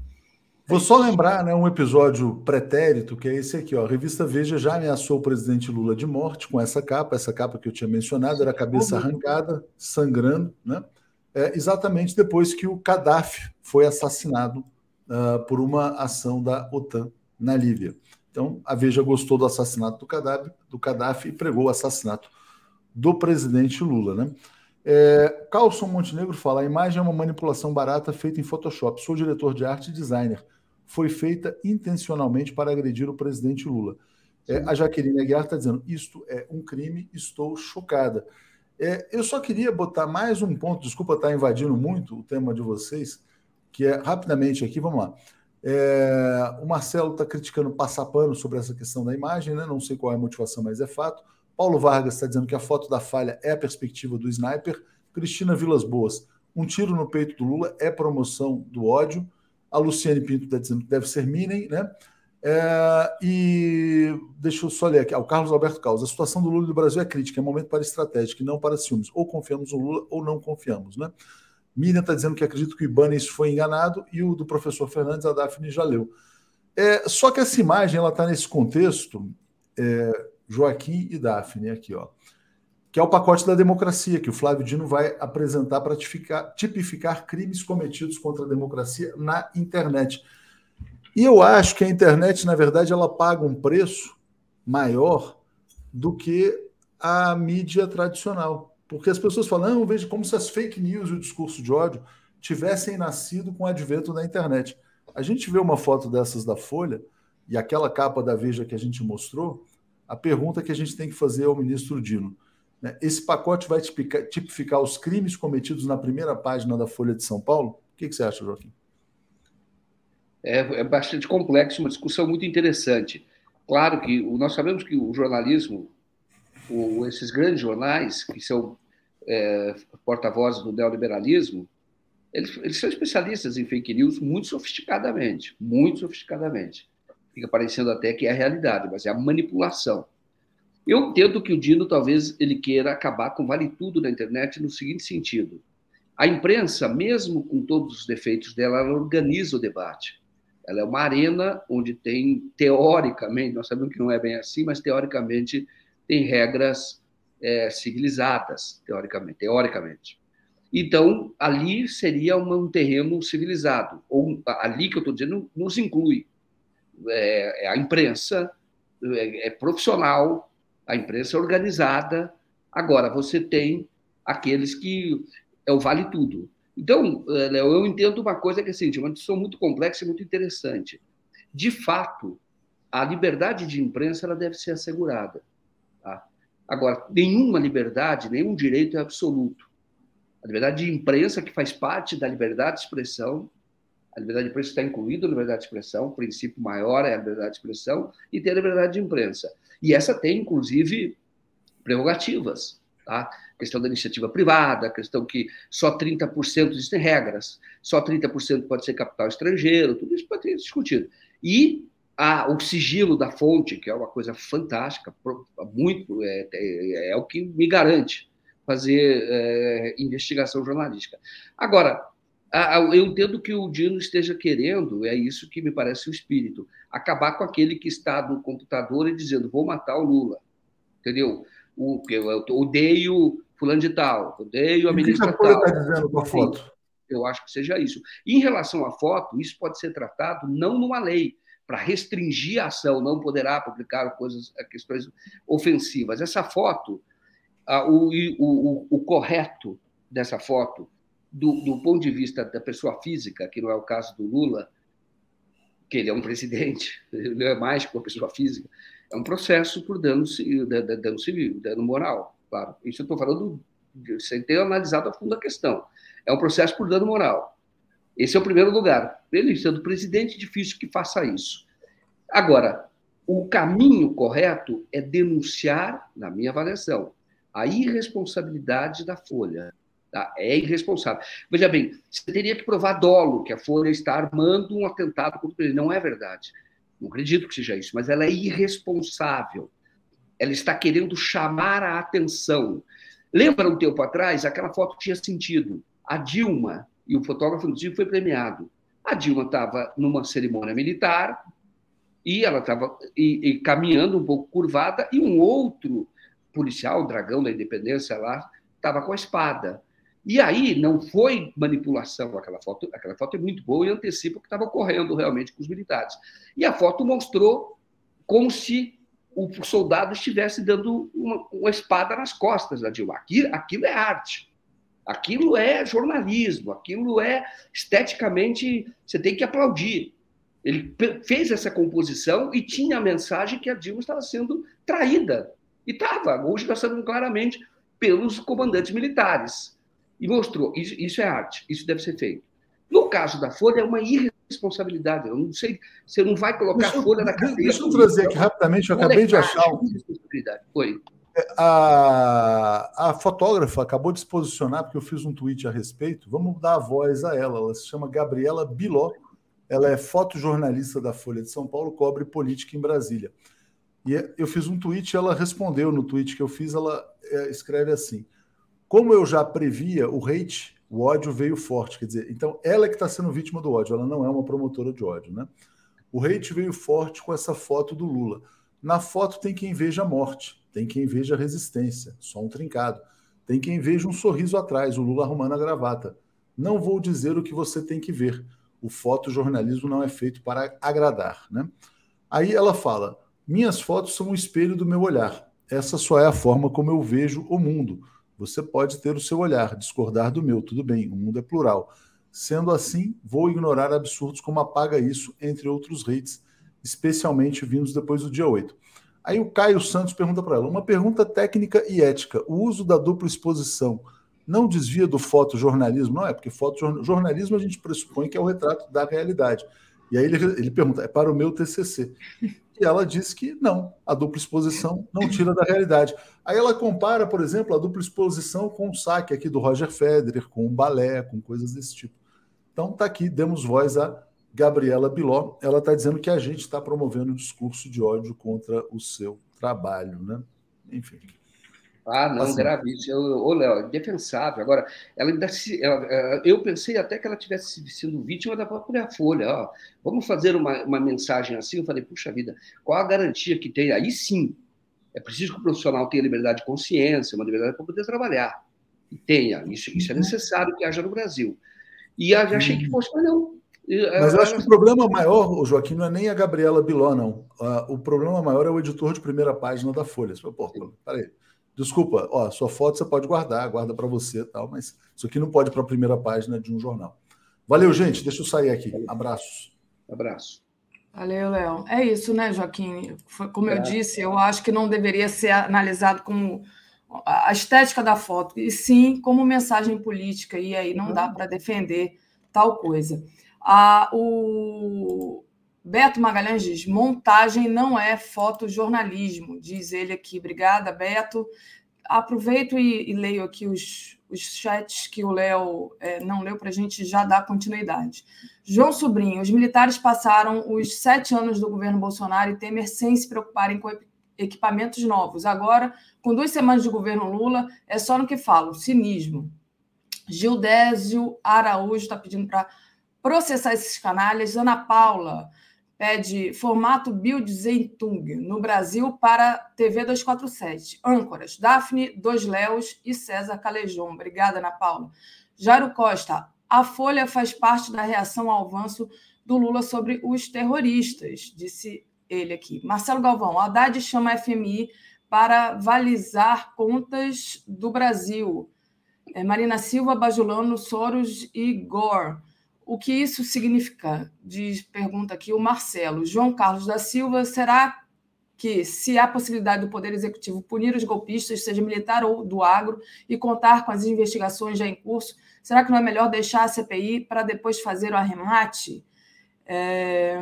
Vou só lembrar né, um episódio pretérito, que é esse aqui. Ó. A revista Veja já ameaçou o presidente Lula de morte com essa capa. Essa capa que eu tinha mencionado era a cabeça arrancada, sangrando, né? É, exatamente depois que o Gaddafi foi assassinado uh, por uma ação da OTAN na Líbia. Então, a Veja gostou do assassinato do Gaddafi, do Gaddafi e pregou o assassinato do presidente Lula. Né? É, Carlson Montenegro fala: a imagem é uma manipulação barata feita em Photoshop. Sou diretor de arte e designer. Foi feita intencionalmente para agredir o presidente Lula. É, a Jaqueline Aguiar está dizendo: isto é um crime, estou chocada. É, eu só queria botar mais um ponto, desculpa estar invadindo muito o tema de vocês, que é rapidamente aqui, vamos lá. É, o Marcelo está criticando passar pano sobre essa questão da imagem, né? não sei qual é a motivação, mas é fato. Paulo Vargas está dizendo que a foto da falha é a perspectiva do sniper. Cristina Vilas Boas, um tiro no peito do Lula é promoção do ódio. A Luciane Pinto está dizendo que deve ser Minem, né? É, e deixa eu só ler aqui. Ah, o Carlos Alberto Causa. A situação do Lula do Brasil é crítica, é momento para estratégia, e não para ciúmes. Ou confiamos no Lula ou não confiamos, né? Miriam está dizendo que acredita que o Ibanez foi enganado e o do professor Fernandes, a Daphne já leu. É, só que essa imagem ela está nesse contexto, é, Joaquim e Daphne, aqui, ó, que é o pacote da democracia, que o Flávio Dino vai apresentar para tipificar crimes cometidos contra a democracia na internet. E eu acho que a internet, na verdade, ela paga um preço maior do que a mídia tradicional. Porque as pessoas falam, não, veja como se as fake news e o discurso de ódio tivessem nascido com o advento da internet. A gente vê uma foto dessas da Folha e aquela capa da Veja que a gente mostrou, a pergunta que a gente tem que fazer ao ministro Dino. Né? Esse pacote vai tipificar, os crimes cometidos na primeira página da Folha de São Paulo? O que, que você acha, Joaquim? É, é, bastante complexo, uma discussão muito interessante. Claro que nós sabemos que o jornalismo o, esses grandes jornais, que são é, porta-vozes do neoliberalismo, eles, eles, são especialistas em fake news muito sofisticadamente, muito sofisticadamente. Fica parecendo até que é a realidade, mas é a manipulação. Eu entendo que o Dino talvez ele queira acabar com vale tudo na internet no seguinte sentido: a imprensa, mesmo com todos os defeitos dela, ela organiza o debate. Ela é uma arena onde tem teoricamente, nós sabemos que não é bem assim, mas teoricamente tem regras é, civilizadas, teoricamente, teoricamente. Então, ali seria um terreno civilizado. Ou ali que eu estou dizendo nos inclui. É, é a imprensa é, é, profissional, a imprensa é organizada. Agora, você tem aqueles que é o vale tudo. Então, é, eu entendo uma coisa que é assim, uma discussão muito complexa e muito interessante. De fato, a liberdade de imprensa ela deve ser assegurada. Agora, nenhuma liberdade, nenhum direito é absoluto. A liberdade de imprensa, que faz parte da liberdade de expressão, a liberdade de imprensa está incluída na liberdade de expressão, o princípio maior é a liberdade de expressão, e tem a liberdade de imprensa. E essa tem, inclusive, prerrogativas. Tá? Questão da iniciativa privada, questão que só 30% existem regras, só 30% pode ser capital estrangeiro, tudo isso pode ser discutido. E a, o sigilo da fonte, que é uma coisa fantástica, muito é, é, é o que me garante fazer é, investigação jornalística. Agora, eu entendo que o Dino esteja querendo, é isso que me parece o espírito, acabar com aquele que está no computador e dizendo vou matar o Lula, entendeu? O, eu odeio fulano de tal, odeio a ministra tal. O que está dizendo com a foto? Eu acho que seja isso. Em relação à foto, isso pode ser tratado não numa lei, para restringir a ação, não poderá publicar coisas, questões ofensivas. Essa foto, o, o, o correto dessa foto, do, do, ponto de vista da pessoa física, que não é o caso do Lula, que ele é um presidente, ele não é mais que uma pessoa física, é um processo por dano, dano civil, dano moral, claro. Isso eu estou falando sem ter analisado a fundo a questão. É um processo por dano moral. Esse é o primeiro lugar. Ele sendo presidente, difícil que faça isso. Agora, o caminho correto é denunciar, na minha avaliação, a irresponsabilidade da Folha. Tá? É irresponsável. Veja bem, você teria que provar dolo, que a Folha está armando um atentado contra ele. Não é verdade. Não acredito que seja isso, mas ela é irresponsável. Ela está querendo chamar a atenção. Lembra um tempo atrás, aquela foto tinha sentido. A Dilma e o fotógrafo inclusive foi premiado. A Dilma estava numa cerimônia militar e ela estava caminhando um pouco curvada e um outro policial, o dragão da independência lá, estava com a espada. E aí não foi manipulação aquela foto, aquela foto é muito boa e antecipa o que estava ocorrendo realmente com os militares. E a foto mostrou como se o soldado estivesse dando uma, uma espada nas costas da Dilma. Aquilo, aquilo é arte. Aquilo é jornalismo, aquilo é esteticamente, você tem que aplaudir. Ele fez essa composição e tinha a mensagem que a Dilma estava sendo traída. E estava, hoje está sendo claramente pelos comandantes militares. E mostrou, isso, isso é arte, isso deve ser feito. No caso da Folha, é uma irresponsabilidade. Eu não sei, você não vai colocar deixa, a Folha na cabeça. Deixa eu trazer aqui rapidamente, eu acabei de achar. Um... A, a fotógrafa acabou de se posicionar, porque eu fiz um tweet a respeito. Vamos dar a voz a ela. Ela se chama Gabriela Biló. Ela é fotojornalista da Folha de São Paulo, cobre política em Brasília. E eu fiz um tweet, ela respondeu no tweet que eu fiz, ela é, escreve assim: Como eu já previa, o hate, o ódio veio forte. Quer dizer, então ela é que está sendo vítima do ódio, ela não é uma promotora de ódio, né? O hate veio forte com essa foto do Lula. Na foto tem quem veja a morte, tem quem veja resistência, só um trincado. Tem quem veja um sorriso atrás, o Lula arrumando a gravata. Não vou dizer o que você tem que ver. O fotojornalismo não é feito para agradar, né? Aí ela fala: "Minhas fotos são um espelho do meu olhar. Essa só é a forma como eu vejo o mundo. Você pode ter o seu olhar, discordar do meu, tudo bem, o mundo é plural. Sendo assim, vou ignorar absurdos como apaga isso, entre outros hates, especialmente vindos depois do dia 8. Aí o Caio Santos pergunta para ela: uma pergunta técnica e ética. O uso da dupla exposição não desvia do fotojornalismo? Não é, porque fotojornalismo a gente pressupõe que é o retrato da realidade. E aí ele, ele pergunta: é para o meu TCC. E ela diz que não, a dupla exposição não tira da realidade. Aí ela compara, por exemplo, a dupla exposição com o saque aqui do Roger Federer, com o balé, com coisas desse tipo. Então tá aqui, demos voz a Gabriela Biló, ela está dizendo que a gente está promovendo um discurso de ódio contra o seu trabalho, né? Enfim. Ah, não, assim. gravíssimo. Ô, Léo, defensável. Agora, ela ainda se, ela, eu pensei até que ela tivesse sido vítima da própria Folha. Ó, vamos fazer uma, uma mensagem assim? Eu falei, puxa vida, qual a garantia que tem? Aí sim, é preciso que o profissional tenha liberdade de consciência, uma liberdade para poder trabalhar. E tenha. Isso, isso é uhum. necessário que haja no Brasil. E eu achei que uhum. fosse, mas não. Mas eu acho que o problema maior, Joaquim, não é nem a Gabriela Biló, não. O problema maior é o editor de primeira página da Folha. Pô, peraí. Desculpa, ó, sua foto você pode guardar, guarda para você tal, mas isso aqui não pode para a primeira página de um jornal. Valeu, gente. Deixa eu sair aqui. Abraços. Abraço. Valeu, Léo. É isso, né, Joaquim? Como eu é. disse, eu acho que não deveria ser analisado como a estética da foto, e sim como mensagem política, e aí não dá para defender tal coisa. O Beto Magalhães diz: montagem não é fotojornalismo, diz ele aqui. Obrigada, Beto. Aproveito e, e leio aqui os, os chats que o Léo é, não leu para a gente já dar continuidade. João Sobrinho, os militares passaram os sete anos do governo Bolsonaro e Temer sem se preocuparem com equipamentos novos. Agora, com duas semanas de governo Lula, é só no que falam, cinismo. Gildésio Araújo está pedindo para processar esses canalhas. Ana Paula pede formato Bildzeitung no Brasil para TV 247. Âncoras, Daphne, Dois Léos e César Calejão. Obrigada, Ana Paula. Jairo Costa, a Folha faz parte da reação ao avanço do Lula sobre os terroristas, disse ele aqui. Marcelo Galvão, Haddad chama a FMI para valizar contas do Brasil. É, Marina Silva, Bajulano, Soros e Gore. O que isso significa? Diz, pergunta aqui o Marcelo. João Carlos da Silva, será que, se há possibilidade do Poder Executivo punir os golpistas, seja militar ou do agro, e contar com as investigações já em curso, será que não é melhor deixar a CPI para depois fazer o arremate? É,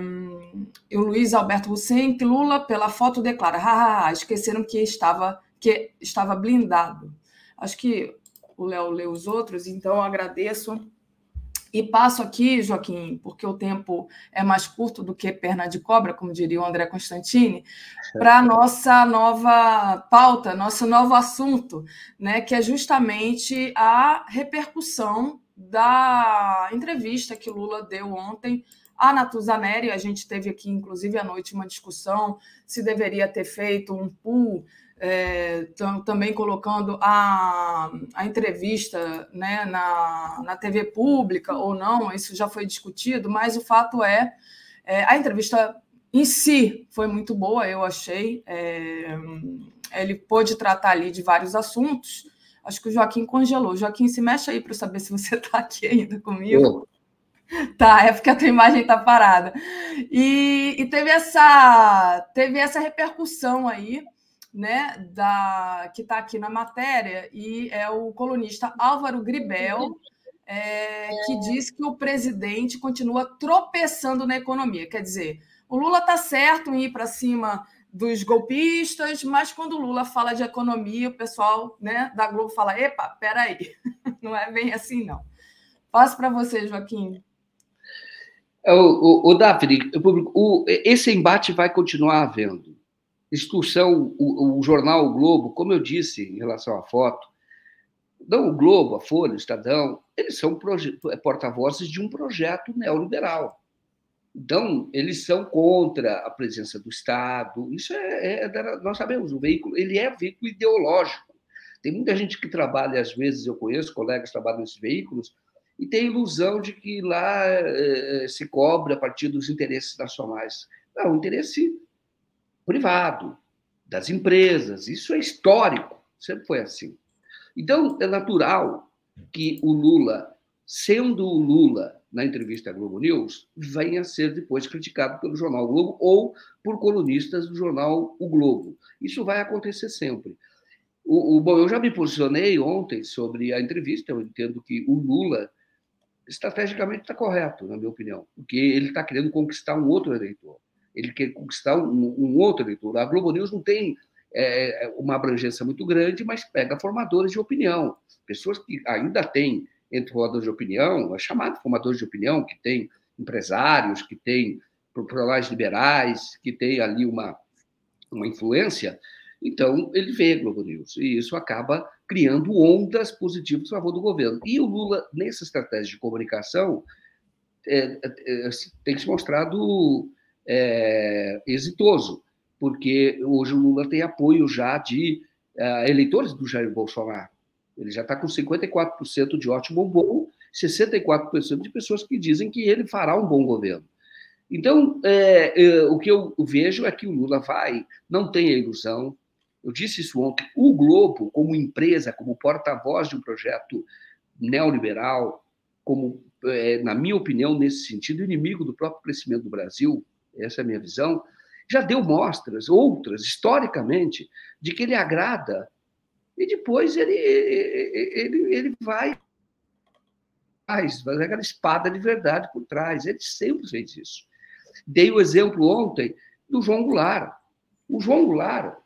e o Luiz Alberto Hussein, que Lula, pela foto, declara: hahaha, esqueceram que estava, que estava blindado. Acho que o Léo leu os outros, então agradeço. E passo aqui, Joaquim, porque o tempo é mais curto do que perna de cobra, como diria o André Constantini, para a nossa nova pauta, nosso novo assunto, né, que é justamente a repercussão da entrevista que Lula deu ontem a Natuzaneri, a gente teve aqui, inclusive, à noite uma discussão se deveria ter feito um pool, é, também colocando a, a entrevista né, na, na TV pública ou não, isso já foi discutido, mas o fato é, é a entrevista em si foi muito boa, eu achei. É, ele pôde tratar ali de vários assuntos. Acho que o Joaquim congelou. Joaquim, se mexe aí para saber se você está aqui ainda comigo. Tá, é porque a tua imagem está parada. E, e, teve essa teve essa repercussão aí, né, da que está aqui na matéria e é o colunista Álvaro Gribel é, que diz que o presidente continua tropeçando na economia. Quer dizer, o Lula está certo em ir para cima dos golpistas, mas quando o Lula fala de economia, o pessoal né, da Globo fala: epa, peraí, não é bem assim, não. Passo para você, Joaquim. É, o, o, o Daphne, o, esse embate vai continuar havendo. Discussão, o, o, jornal o Globo, como eu disse em relação à foto, não o Globo, a Folha, o Estadão, eles são é, porta-vozes de um projeto neoliberal. Então, eles são contra a presença do Estado. Isso é, é, nós sabemos, o veículo ele é veículo ideológico. Tem muita gente que trabalha, às vezes, eu conheço colegas que trabalham nesses veículos, e tem ilusão de que lá é, se cobra a partir dos interesses nacionais. Não, o interesse privado, das empresas, isso é histórico, sempre foi assim. Então, é natural que o Lula, sendo o Lula na entrevista à Globo News, venha a ser depois criticado pelo jornal Globo ou por colunistas do jornal O Globo. Isso vai acontecer sempre. O, o, bom, eu já me posicionei ontem sobre a entrevista, eu entendo que o Lula estrategicamente está correto, na minha opinião, porque ele está querendo conquistar um outro eleitor. Ele quer conquistar um, um outro eleitor. A Globo News não tem é, uma abrangência muito grande, mas pega formadores de opinião, pessoas que ainda têm entre formadores de opinião, é chamado formadores de opinião, que tem empresários, que tem profissionais liberais, que tem ali uma, uma influência, então, ele vê Globo News e isso acaba criando ondas positivas a favor do governo. E o Lula, nessa estratégia de comunicação, é, é, é tem se mostrado é, exitoso, porque hoje o Lula tem apoio já de é, eleitores do Jair Bolsonaro. Ele já está com 54% de ótimo bom, 64% de pessoas que dizem que ele fará um bom governo. Então, é, é, o que eu vejo é que o Lula vai, não tem a ilusão, eu disse isso ontem, o Globo, como empresa, como porta-voz de um projeto neoliberal, como, é, na minha opinião, nesse sentido, inimigo do próprio crescimento do Brasil, essa é a minha visão, já deu mostras, outras, historicamente, de que ele agrada e depois ele, ele, ele vai faz aquela espada de verdade por trás. Ele sempre fez isso. Dei o exemplo ontem do João Goulart. O João Goulart,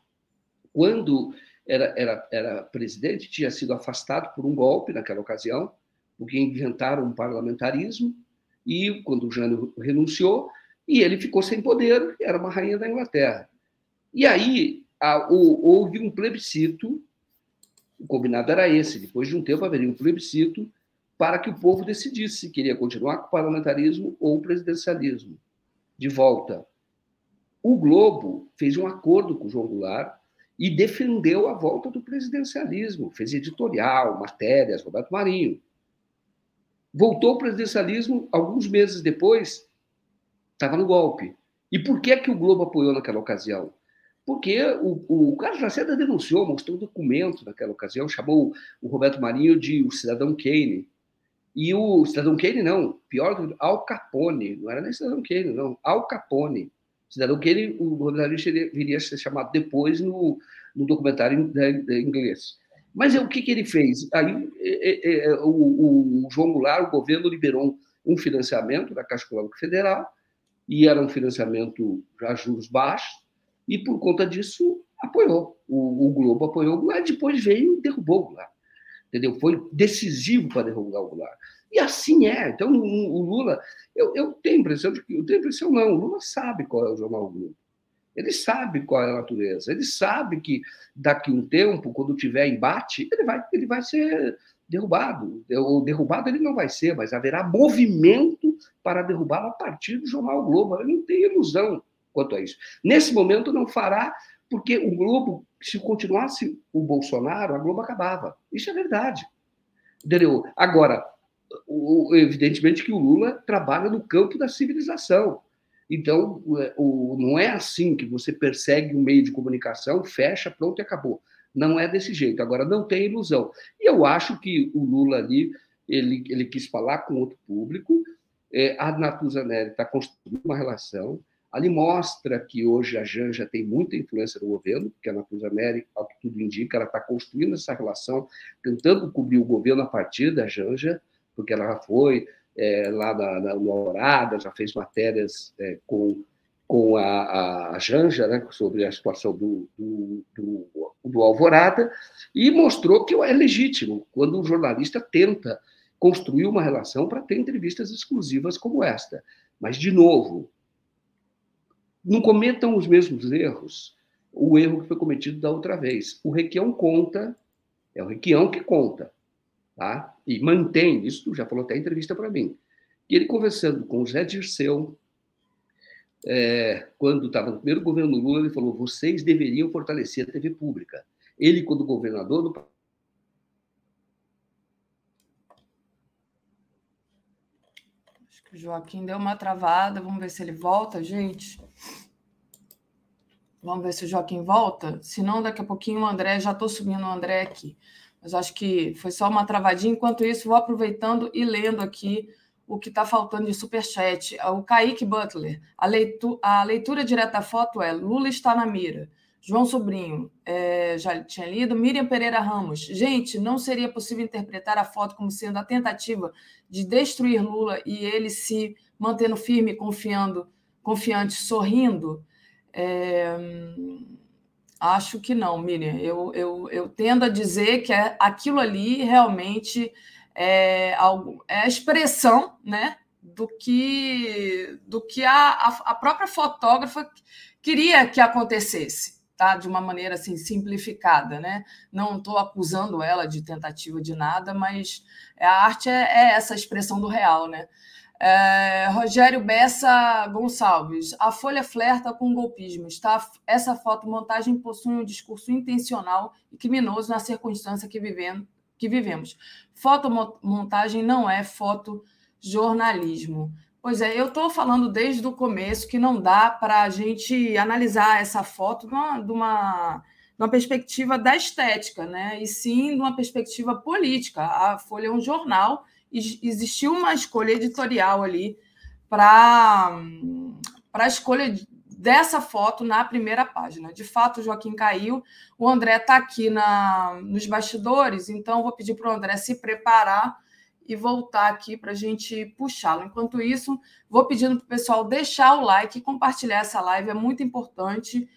quando era, era, era presidente, tinha sido afastado por um golpe naquela ocasião, porque inventaram um parlamentarismo, e quando o Jânio renunciou, e ele ficou sem poder, era uma rainha da Inglaterra. E aí a, o, houve um plebiscito, o combinado era esse, depois de um tempo haveria um plebiscito para que o povo decidisse se queria continuar com o parlamentarismo ou o presidencialismo. De volta. O Globo fez um acordo com o João Goulart e defendeu a volta do presidencialismo, fez editorial, matérias, Roberto Marinho. Voltou o presidencialismo, alguns meses depois, estava no golpe. E por que, que o Globo apoiou naquela ocasião? Porque o, o Carlos Lacerda denunciou, mostrou documentos naquela ocasião, chamou o Roberto Marinho de o cidadão Kane. E o cidadão Kane, não, pior do Al Capone, não era nem cidadão Kane, não, Al Capone. Cidadão Kane, o Roberto Marinho viria a ser chamado depois no, no documentário em inglês. Mas é, o que, que ele fez? Aí é, é, é, o, o, João Goulart, o governo liberou um financiamento da Caixa Econômica Federal, e era um financiamento já juros baixos, e por conta disso apoiou. O, o Globo apoiou o Goulart, depois veio e derrubou o Goulart. Entendeu? Foi decisivo para derrubar o Goulart. E assim é. Então, o, o Lula, eu, eu, tenho a impressão de que, eu tenho a impressão não, o Lula sabe qual é o jornal Globo. Ele sabe qual é a natureza. Ele sabe que daqui um tempo, quando tiver embate, ele vai, ele vai ser derrubado. Ou derrubado ele não vai ser, mas haverá movimento para derrubá-lo a partir do Jornal Globo. Ele não tem ilusão quanto a isso. Nesse momento não fará, porque o Globo, se continuasse o Bolsonaro, a Globo acabava. Isso é verdade. Entendeu? Agora, evidentemente que o Lula trabalha no campo da civilização. Então, é, não é assim que você persegue um meio de comunicação, fecha, pronto e acabou. Não é desse jeito. Agora, não tem ilusão. E eu acho que o Lula ali, ele, ele quis falar com outro público, é, a Natuza Neri está construindo uma relação, ali mostra que hoje a Janja tem muita influência no governo, porque a Natuza Neri, ao que tudo indica, ela está construindo essa relação, tentando cobrir o governo a partir da Janja, porque ela já foi é, lá na, na, no Alvorada, já fez matérias é, com, com a, a Janja né, sobre a situação do, do, do, do Alvorada e mostrou que é legítimo quando um jornalista tenta construir uma relação para ter entrevistas exclusivas como esta. Mas, de novo, não cometam os mesmos erros. O erro que foi cometido da outra vez. O Requião conta, é o Requião que conta tá? e mantém, isso já falou até em entrevista para mim, e ele conversando com o Zé Dirceu, é, quando estava no primeiro governo Lula, ele falou: vocês deveriam fortalecer a TV pública. Ele, quando governador do Acho que o Joaquim deu uma travada. Vamos ver se ele volta, gente. Vamos ver se o Joaquim volta. Se não, daqui a pouquinho o André, já estou subindo o André aqui. Mas acho que foi só uma travadinha. Enquanto isso, vou aproveitando e lendo aqui o que está faltando de superchat. O Kaique Butler. A, leitu a leitura direta da foto é Lula está na mira. João Sobrinho, é, já tinha lido. Miriam Pereira Ramos. Gente, não seria possível interpretar a foto como sendo a tentativa de destruir Lula e ele se mantendo firme, confiando, confiante, sorrindo? É, Acho que não, Miriam. Eu, eu, eu tendo a dizer que é, aquilo ali realmente é, algo, é a expressão né, do que, do que a, a, própria fotógrafa queria que acontecesse, tá? de uma maneira assim, simplificada. Né? Não estou acusando ela de tentativa de nada, mas a arte é, é essa expressão do real. Né? É, Rogério Bessa Gonçalves, a Folha flerta com golpismo. Está, essa fotomontagem possui um discurso intencional e criminoso na circunstância que, vivendo, que vivemos. Fotomontagem não é fotojornalismo. Pois é, eu estou falando desde o começo que não dá para a gente analisar essa foto de uma, de, uma, de uma perspectiva da estética, né? e sim de uma perspectiva política. A Folha é um jornal existiu uma escolha editorial ali para a escolha dessa foto na primeira página. De fato, o Joaquim caiu. O André está aqui na, nos bastidores, então vou pedir para o André se preparar e voltar aqui para a gente puxá-lo. Enquanto isso, vou pedindo para o pessoal deixar o like e compartilhar essa live, é muito importante.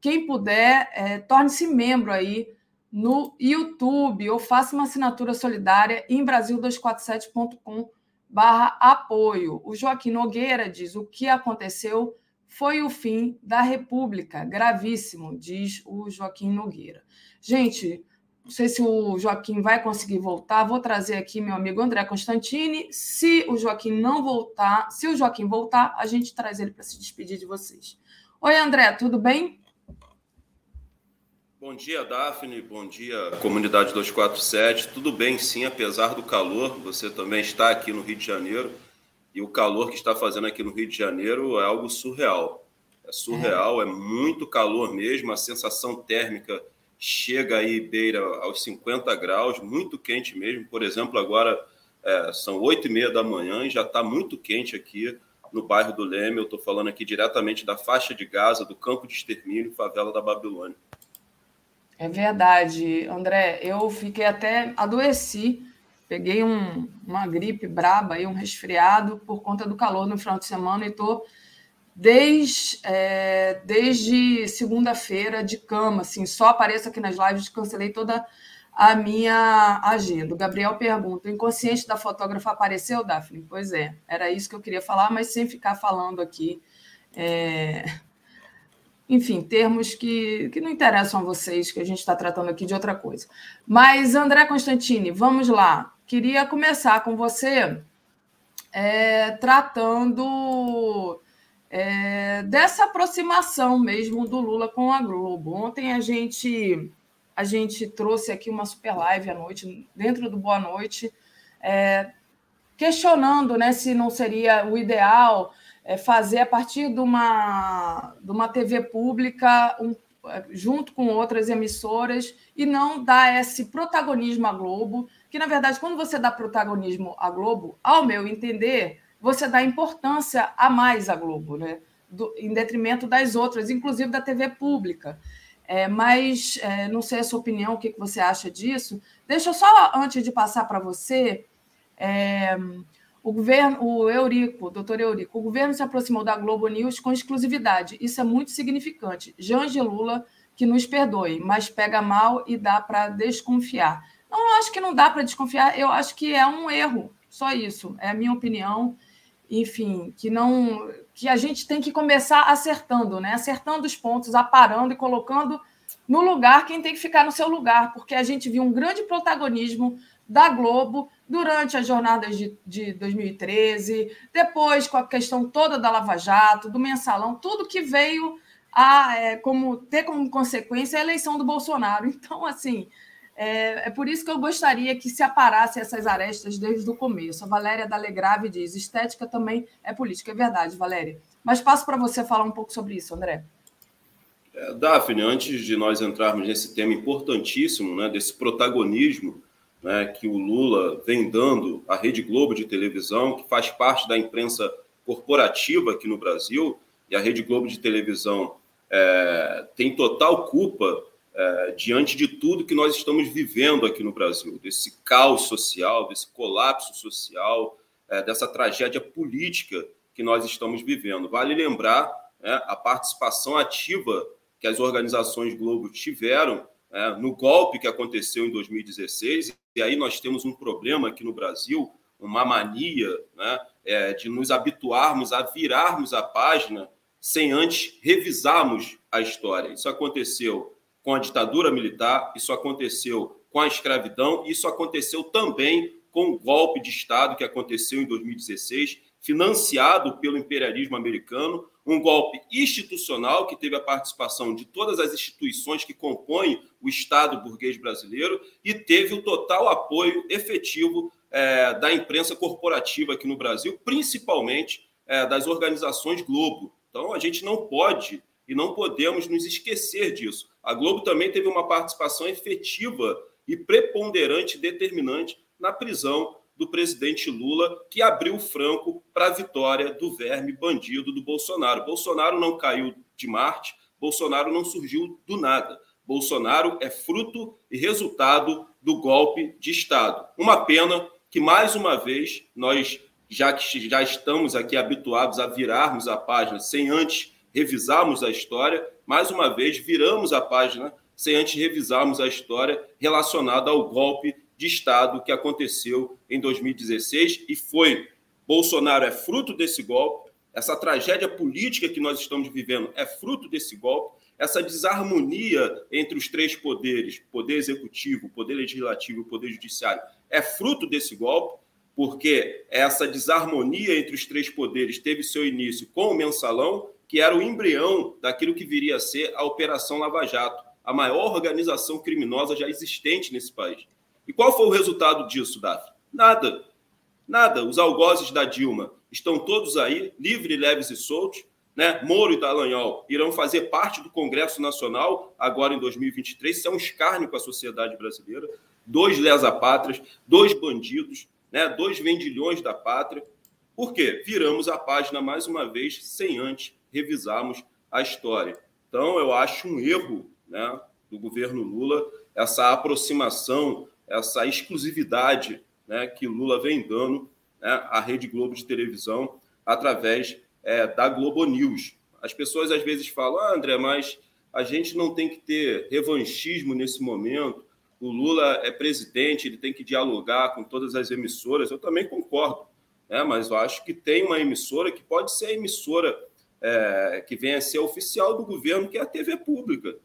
Quem puder, é, torne-se membro aí no YouTube ou faça uma assinatura solidária em brasil247.com barra apoio. O Joaquim Nogueira diz o que aconteceu foi o fim da República. Gravíssimo, diz o Joaquim Nogueira. Gente, não sei se o Joaquim vai conseguir voltar. Vou trazer aqui meu amigo André Constantini. Se o Joaquim não voltar, se o Joaquim voltar, a gente traz ele para se despedir de vocês. Oi, André, tudo bem? Bom dia, Daphne. Bom dia, comunidade 247. Tudo bem, sim, apesar do calor. Você também está aqui no Rio de Janeiro. E o calor que está fazendo aqui no Rio de Janeiro é algo surreal. É surreal, é, é muito calor mesmo. A sensação térmica chega aí beira aos 50 graus, muito quente mesmo. Por exemplo, agora é, são oito e meia da manhã e já está muito quente aqui no bairro do Leme. Eu estou falando aqui diretamente da faixa de Gaza, do campo de extermínio, favela da Babilônia. É verdade, André. Eu fiquei até adoeci, peguei um, uma gripe braba e um resfriado por conta do calor no final de semana e estou desde, é, desde segunda-feira de cama, assim, só apareço aqui nas lives, cancelei toda a minha agenda. O Gabriel pergunta: o inconsciente da fotógrafa apareceu, Daphne? Pois é, era isso que eu queria falar, mas sem ficar falando aqui. É, enfim, termos que, que não interessam a vocês, que a gente está tratando aqui de outra coisa. Mas, André Constantini, vamos lá. Queria começar com você é, tratando é, dessa aproximação mesmo do Lula com a Globo. Ontem a gente, a gente trouxe aqui uma super live à noite, dentro do Boa Noite, é, questionando né, se não seria o ideal é fazer a partir de uma, de uma TV pública, um, junto com outras emissoras, e não dar esse protagonismo à Globo, que, na verdade, quando você dá protagonismo à Globo, ao meu entender, você dá importância a mais à Globo, né? Do, em detrimento das outras, inclusive da TV pública. É, mas é, não sei a sua opinião, o que, que você acha disso. Deixa eu só, antes de passar para você, é, o governo, o Eurico, doutor Eurico, o governo se aproximou da Globo News com exclusividade. Isso é muito significante. Jange Lula, que nos perdoe, mas pega mal e dá para desconfiar. Não, eu acho que não dá para desconfiar, eu acho que é um erro, só isso. É a minha opinião. Enfim, que não. que a gente tem que começar acertando, né? Acertando os pontos, aparando e colocando no lugar quem tem que ficar no seu lugar, porque a gente viu um grande protagonismo da Globo durante as jornadas de, de 2013, depois com a questão toda da Lava Jato, do mensalão, tudo que veio a é, como ter como consequência a eleição do Bolsonaro. Então, assim, é, é, por isso que eu gostaria que se aparasse essas arestas desde o começo. A Valéria Dalegrave diz: estética também é política. É verdade, Valéria. Mas passo para você falar um pouco sobre isso, André. É, Daphne, antes de nós entrarmos nesse tema importantíssimo, né, desse protagonismo né, que o Lula vem dando à Rede Globo de televisão, que faz parte da imprensa corporativa aqui no Brasil, e a Rede Globo de televisão é, tem total culpa é, diante de tudo que nós estamos vivendo aqui no Brasil, desse caos social, desse colapso social, é, dessa tragédia política que nós estamos vivendo. Vale lembrar né, a participação ativa que as organizações Globo tiveram é, no golpe que aconteceu em 2016 e aí nós temos um problema aqui no Brasil, uma mania né, é, de nos habituarmos a virarmos a página sem antes revisarmos a história. Isso aconteceu com a ditadura militar, isso aconteceu com a escravidão, isso aconteceu também com o golpe de Estado que aconteceu em 2016, financiado pelo imperialismo americano, um golpe institucional que teve a participação de todas as instituições que compõem o Estado burguês brasileiro e teve o total apoio efetivo é, da imprensa corporativa aqui no Brasil, principalmente é, das organizações Globo. Então, a gente não pode e não podemos nos esquecer disso. A Globo também teve uma participação efetiva e preponderante, determinante na prisão do presidente Lula, que abriu franco para a vitória do verme bandido do Bolsonaro. Bolsonaro não caiu de Marte, Bolsonaro não surgiu do nada. Bolsonaro é fruto e resultado do golpe de Estado. Uma pena que, mais uma vez, nós, já que já estamos aqui habituados a virarmos a página sem antes revisarmos a história, mais uma vez viramos a página sem antes revisarmos a história relacionada ao golpe de Estado que aconteceu em 2016 e foi. Bolsonaro é fruto desse golpe, essa tragédia política que nós estamos vivendo é fruto desse golpe, essa desarmonia entre os três poderes, poder executivo, poder legislativo e poder judiciário, é fruto desse golpe, porque essa desarmonia entre os três poderes teve seu início com o mensalão, que era o embrião daquilo que viria a ser a Operação Lava Jato, a maior organização criminosa já existente nesse país. E qual foi o resultado disso, Davi? Nada. Nada. Os algozes da Dilma estão todos aí, livres, leves e soltos. Né? Moro e Dallagnol irão fazer parte do Congresso Nacional agora em 2023. Isso é um escárnio com a sociedade brasileira. Dois lesa-pátrias, dois bandidos, né? dois vendilhões da pátria. Por quê? Viramos a página mais uma vez sem antes revisarmos a história. Então, eu acho um erro né, do governo Lula essa aproximação essa exclusividade né, que Lula vem dando né, à Rede Globo de televisão através é, da Globo News. As pessoas às vezes falam, ah, André, mas a gente não tem que ter revanchismo nesse momento. O Lula é presidente, ele tem que dialogar com todas as emissoras. Eu também concordo, né? mas eu acho que tem uma emissora que pode ser a emissora é, que venha a ser oficial do governo, que é a TV Pública,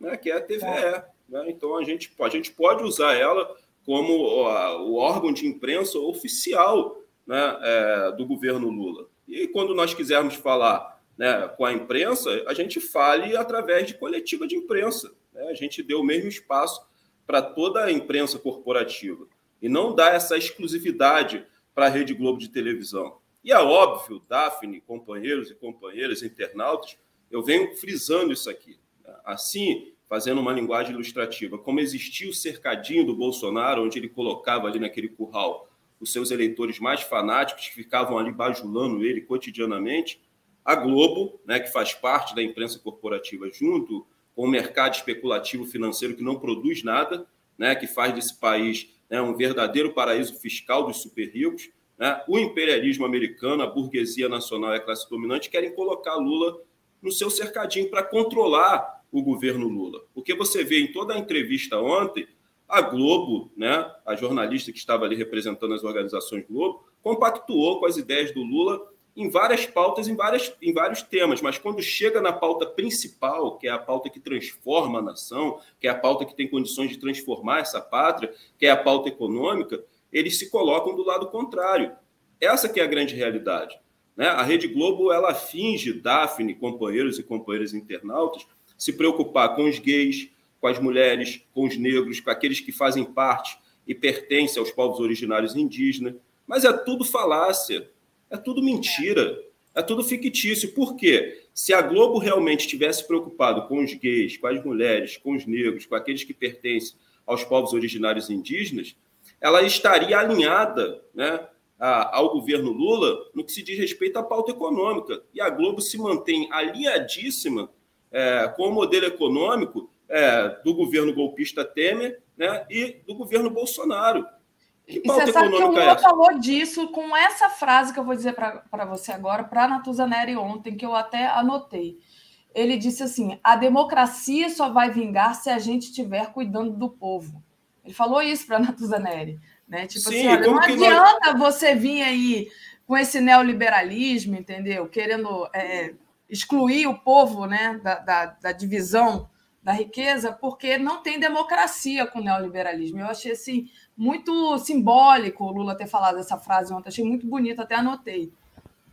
né? que é a TVE. Né? Então, a gente, a gente pode usar ela como o órgão de imprensa oficial né, é, do governo Lula. E quando nós quisermos falar né, com a imprensa, a gente fale através de coletiva de imprensa. Né? A gente deu o mesmo espaço para toda a imprensa corporativa e não dá essa exclusividade para a Rede Globo de televisão. E é óbvio, Daphne, companheiros e companheiras, internautas, eu venho frisando isso aqui. Assim, fazendo uma linguagem ilustrativa, como existia o cercadinho do Bolsonaro, onde ele colocava ali naquele curral os seus eleitores mais fanáticos que ficavam ali bajulando ele cotidianamente, a Globo, né, que faz parte da imprensa corporativa, junto com o mercado especulativo financeiro que não produz nada, né, que faz desse país né, um verdadeiro paraíso fiscal dos super ricos, né, o imperialismo americano, a burguesia nacional e a classe dominante querem colocar Lula no seu cercadinho para controlar o governo Lula. Porque você vê em toda a entrevista ontem, a Globo, né, a jornalista que estava ali representando as organizações Globo, compactuou com as ideias do Lula em várias pautas, em, várias, em vários temas, mas quando chega na pauta principal, que é a pauta que transforma a nação, que é a pauta que tem condições de transformar essa pátria, que é a pauta econômica, eles se colocam do lado contrário. Essa que é a grande realidade. Né? A Rede Globo ela finge, Daphne, companheiros e companheiras internautas, se preocupar com os gays, com as mulheres, com os negros, com aqueles que fazem parte e pertencem aos povos originários indígenas. Mas é tudo falácia, é tudo mentira, é tudo fictício. Por quê? Se a Globo realmente tivesse preocupado com os gays, com as mulheres, com os negros, com aqueles que pertencem aos povos originários indígenas, ela estaria alinhada né, ao governo Lula no que se diz respeito à pauta econômica. E a Globo se mantém alinhadíssima é, com o modelo econômico é, do governo golpista Temer né, e do governo Bolsonaro. Que e você sabe que o Lula é falou disso com essa frase que eu vou dizer para você agora, para a Natuza Neri ontem, que eu até anotei. Ele disse assim: a democracia só vai vingar se a gente estiver cuidando do povo. Ele falou isso para a Natuza Neri. Né? Tipo Sim, assim, olha, não adianta nós... você vir aí com esse neoliberalismo, entendeu? Querendo é, excluir o povo né, da, da, da, divisão da riqueza, porque não tem democracia com o neoliberalismo. Eu achei assim, muito simbólico o Lula ter falado essa frase ontem, achei muito bonito, até anotei.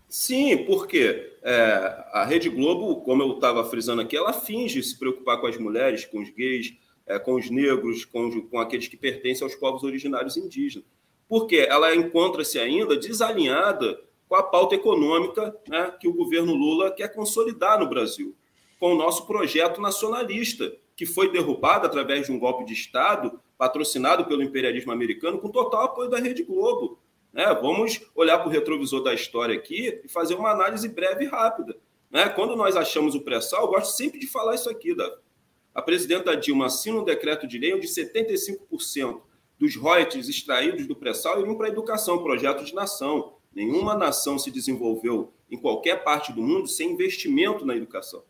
Sim, porque é, a Rede Globo, como eu estava frisando aqui, ela finge se preocupar com as mulheres, com os gays, é, com os negros, com, com aqueles que pertencem aos povos originários indígenas. Porque ela encontra-se ainda desalinhada com a pauta econômica né, que o governo Lula quer consolidar no Brasil, com o nosso projeto nacionalista, que foi derrubado através de um golpe de Estado patrocinado pelo imperialismo americano, com total apoio da Rede Globo. Né? Vamos olhar para o retrovisor da história aqui e fazer uma análise breve e rápida. Né? Quando nós achamos o pré-sal, eu gosto sempre de falar isso aqui, Davi. A presidenta Dilma assina um decreto de lei onde 75% dos royalties extraídos do pré-sal iriam para a educação, projeto de nação. Nenhuma nação se desenvolveu em qualquer parte do mundo sem investimento na educação.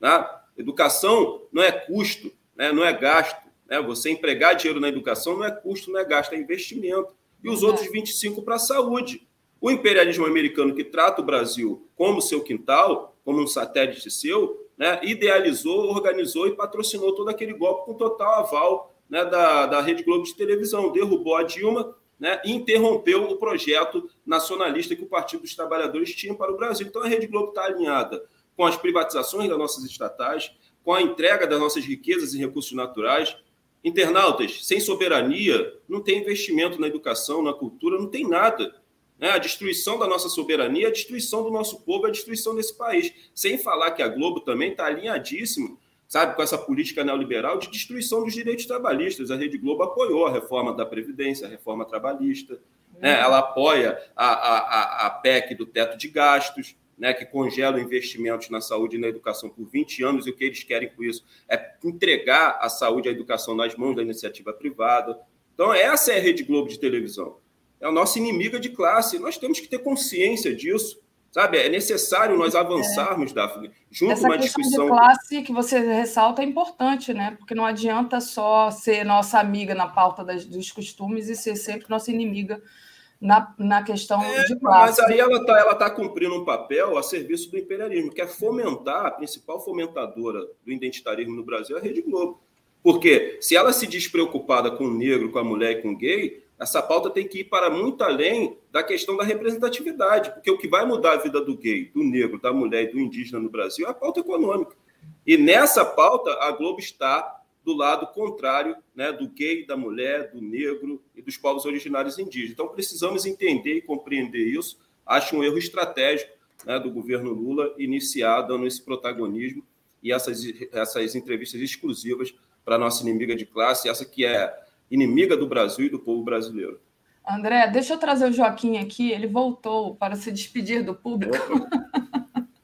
Né? Educação não é custo, né? não é gasto. Né? Você empregar dinheiro na educação não é custo, não é gasto, é investimento. E os outros 25 para a saúde. O imperialismo americano, que trata o Brasil como seu quintal, como um satélite seu, né? idealizou, organizou e patrocinou todo aquele golpe com total aval né, da, da Rede Globo de televisão, derrubou a Dilma né, e interrompeu o projeto nacionalista que o Partido dos Trabalhadores tinha para o Brasil. Então a Rede Globo está alinhada com as privatizações das nossas estatais, com a entrega das nossas riquezas e recursos naturais. Internautas, sem soberania, não tem investimento na educação, na cultura, não tem nada. Né? A destruição da nossa soberania, a destruição do nosso povo, a destruição desse país. Sem falar que a Globo também está alinhadíssima sabe, com essa política neoliberal de destruição dos direitos trabalhistas. A Rede Globo apoiou a reforma da Previdência, a reforma trabalhista. Né? Ela apoia a, a, a PEC do teto de gastos, né, que congela investimentos na saúde e na educação por 20 anos, e o que eles querem com isso é entregar a saúde e a educação nas mãos da iniciativa privada. Então, essa é a Rede Globo de televisão. É a nossa inimiga de classe. Nós temos que ter consciência disso. Sabe, é necessário nós é. avançarmos, é. Daphne, junto Essa uma discussão. de classe que você ressalta é importante, né? Porque não adianta só ser nossa amiga na pauta das, dos costumes e ser sempre nossa inimiga na, na questão é, de classe. Mas aí ela está ela tá cumprindo um papel a serviço do imperialismo, que é fomentar, a principal fomentadora do identitarismo no Brasil é a Rede Globo. Porque se ela se despreocupada com o negro, com a mulher e com o gay, essa pauta tem que ir para muito além da questão da representatividade, porque o que vai mudar a vida do gay, do negro, da mulher e do indígena no Brasil é a pauta econômica. E nessa pauta, a Globo está do lado contrário né, do gay, da mulher, do negro e dos povos originários indígenas. Então, precisamos entender e compreender isso. Acho um erro estratégico né, do governo Lula iniciar dando esse protagonismo e essas, essas entrevistas exclusivas para a nossa inimiga de classe, essa que é inimiga do Brasil e do povo brasileiro. André, deixa eu trazer o Joaquim aqui, ele voltou para se despedir do público.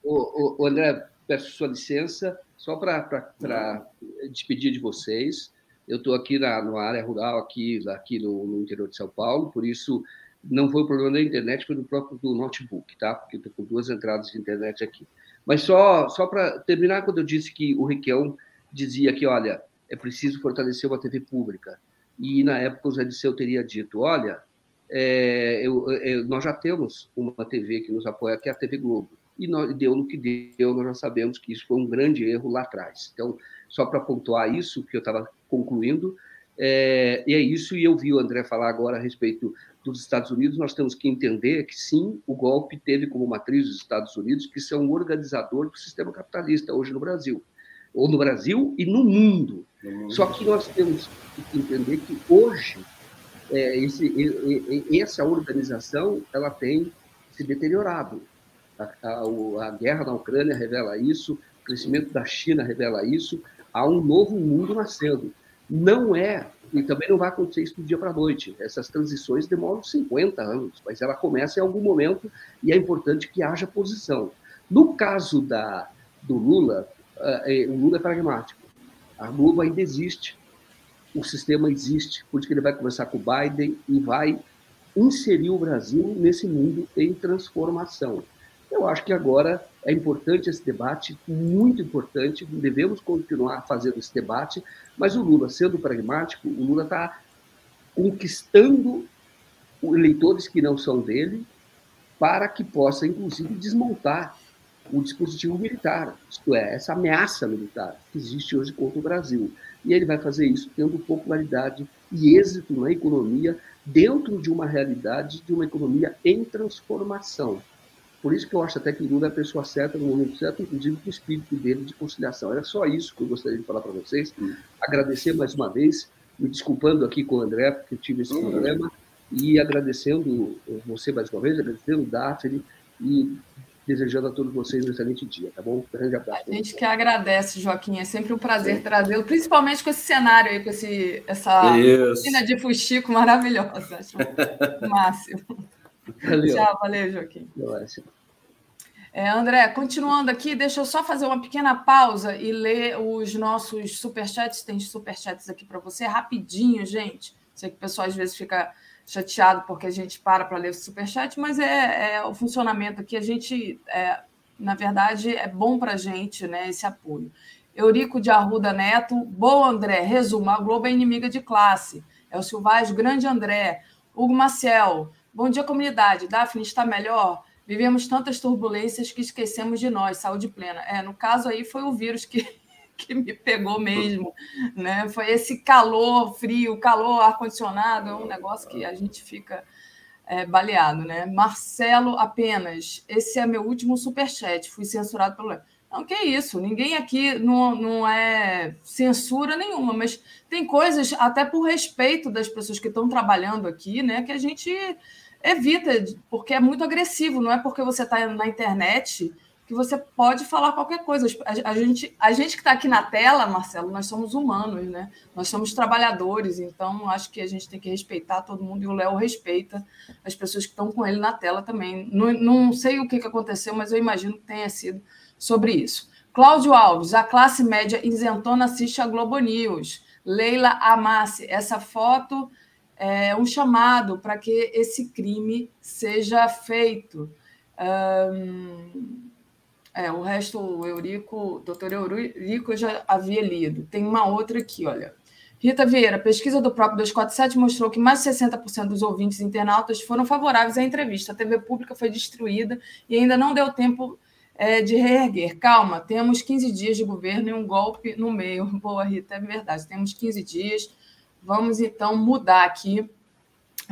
o, o, André, peço sua licença, só para despedir de vocês. Eu estou aqui na, na, área rural, aqui, aqui no, no, interior de São Paulo, por isso não foi o problema da internet, foi do próprio do notebook, tá? Porque estou com duas entradas de internet aqui. Mas só, só para terminar, quando eu disse que o Requião dizia que, olha, é preciso fortalecer uma TV pública e na época o Zé Disseu teria dito: olha, é, eu, eu, nós já temos uma TV que nos apoia, que é a TV Globo, e nós, deu no que deu, nós já sabemos que isso foi um grande erro lá atrás. Então, só para pontuar isso, que eu estava concluindo, é, e é isso, e eu vi o André falar agora a respeito dos Estados Unidos, nós temos que entender que sim, o golpe teve como matriz os Estados Unidos, que são um organizador do sistema capitalista hoje no Brasil ou no Brasil e no mundo. Só que nós temos que entender que hoje é, esse, essa organização ela tem se deteriorado. A, a, a, guerra na Ucrânia revela isso, o crescimento da China revela isso. Há um novo mundo nascendo. Não é, e também não vai acontecer isso do dia para a noite. Essas transições demoram 50 anos, mas ela começa em algum momento e é importante que haja posição. No caso da, do Lula, uh, o Lula é pragmático. A Globo ainda existe, o sistema existe, por isso que ele vai conversar com o Biden e vai inserir o Brasil nesse mundo em transformação. Eu acho que agora é importante esse debate, muito importante, devemos continuar fazendo esse debate, mas o Lula, sendo pragmático, o Lula está conquistando eleitores que não são dele, para que possa, inclusive, desmontar o dispositivo militar, isto é, essa ameaça militar que existe hoje contra o Brasil. E ele vai fazer isso tendo popularidade e êxito na economia dentro de uma realidade de uma economia em transformação. Por isso que eu acho até que Lula é a pessoa certa no momento certo, inclusive com o espírito dele de conciliação. Era só isso que eu gostaria de falar para vocês. Agradecer mais uma vez, me desculpando aqui com o André, porque eu tive esse problema, e agradecendo você mais uma vez, agradecendo o Daphne, e desejando a todos vocês um excelente dia, tá bom? Um grande abraço. A gente que agradece, Joaquim. É sempre um prazer trazê-lo, principalmente com esse cenário aí, com esse, essa piscina de fuxico maravilhosa. Acho máximo. Valeu. Tchau, valeu, Joaquim. É, André, continuando aqui, deixa eu só fazer uma pequena pausa e ler os nossos superchats. Tem superchats aqui para você, rapidinho, gente. Sei que o pessoal às vezes fica chateado porque a gente para para ler o superchat, mas é, é, o funcionamento aqui. A gente, é, na verdade, é bom para a gente né, esse apoio. Eurico de Arruda Neto, boa André, resumo, a Globo é inimiga de classe. É o Silvais, grande André. Hugo Maciel, bom dia, comunidade. Daphne está melhor? Vivemos tantas turbulências que esquecemos de nós, saúde plena. É, no caso aí foi o vírus que, que me pegou mesmo, né? Foi esse calor frio, calor ar-condicionado, é um negócio que a gente fica é, baleado, né? Marcelo apenas, esse é meu último superchat, fui censurado pelo... Não, que isso, ninguém aqui não, não é censura nenhuma, mas tem coisas, até por respeito das pessoas que estão trabalhando aqui, né, que a gente evita, porque é muito agressivo, não é porque você está na internet que você pode falar qualquer coisa. A, gente, a gente que está aqui na tela, Marcelo, nós somos humanos, né? Nós somos trabalhadores, então acho que a gente tem que respeitar todo mundo e o Léo respeita as pessoas que estão com ele na tela também. Não, não sei o que, que aconteceu, mas eu imagino que tenha sido sobre isso. Cláudio Alves, a classe média isentona assiste a Globo News. Leila Amassi, essa foto é um chamado para que esse crime seja feito. Um, é, o resto, o Eurico, doutor Eurico, eu já havia lido. Tem uma outra aqui, olha. Rita Vieira, pesquisa do próprio 247 mostrou que mais de 60% dos ouvintes internautas foram favoráveis à entrevista. A TV pública foi destruída e ainda não deu tempo é, de reerguer. Calma, temos 15 dias de governo e um golpe no meio. Boa, Rita, é verdade. Temos 15 dias. Vamos então mudar aqui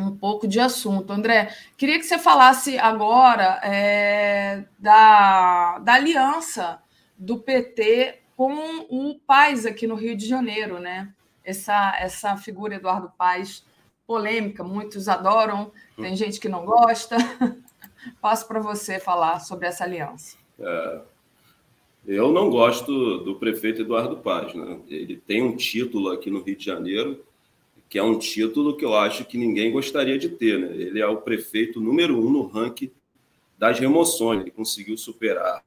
um pouco de assunto. André, queria que você falasse agora é, da, da aliança do PT com o Paz aqui no Rio de Janeiro, né? Essa, essa figura Eduardo Paz polêmica, muitos adoram, tem gente que não gosta. Passo para você falar sobre essa aliança. É, eu não gosto do prefeito Eduardo Paz. Né? Ele tem um título aqui no Rio de Janeiro, que é um título que eu acho que ninguém gostaria de ter. Né? Ele é o prefeito número um no ranking das remoções. Ele conseguiu superar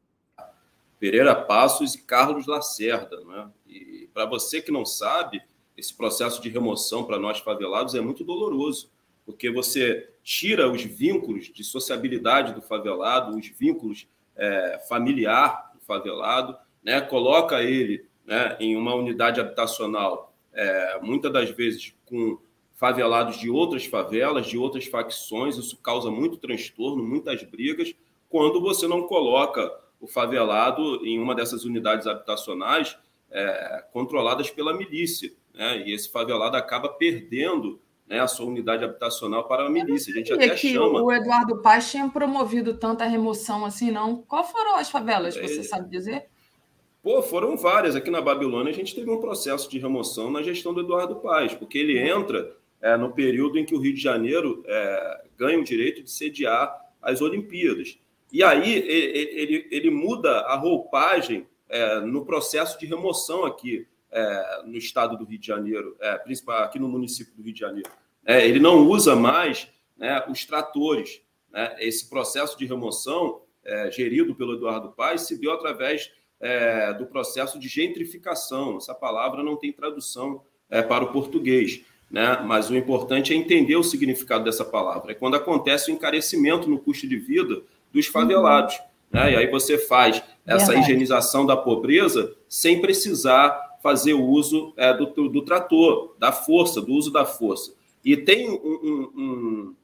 Pereira Passos e Carlos Lacerda. Né? E para você que não sabe, esse processo de remoção para nós favelados é muito doloroso, porque você tira os vínculos de sociabilidade do favelado, os vínculos é, familiar do favelado, né? coloca ele né, em uma unidade habitacional, é, muitas das vezes com favelados de outras favelas, de outras facções, isso causa muito transtorno, muitas brigas, quando você não coloca o favelado em uma dessas unidades habitacionais é, controladas pela milícia. Né? E esse favelado acaba perdendo né, a sua unidade habitacional para a milícia. A gente até que chama. O Eduardo Paz tinha promovido tanta remoção assim, não? Qual foram as favelas, você é... sabe dizer? Pô, foram várias. Aqui na Babilônia a gente teve um processo de remoção na gestão do Eduardo Paz, porque ele uhum. entra é, no período em que o Rio de Janeiro é, ganha o direito de sediar as Olimpíadas. E aí ele, ele, ele muda a roupagem é, no processo de remoção aqui é, no estado do Rio de Janeiro, é, principal aqui no município do Rio de Janeiro. É, ele não usa mais né, os tratores. Né? Esse processo de remoção, é, gerido pelo Eduardo Paes, se deu através é, do processo de gentrificação. Essa palavra não tem tradução é, para o português. Né? Mas o importante é entender o significado dessa palavra. É quando acontece o encarecimento no custo de vida dos favelados. Uhum. Né? E aí você faz essa Verdade. higienização da pobreza sem precisar fazer o uso é, do, do, trator, da força, do uso da força. E tem, um, um, um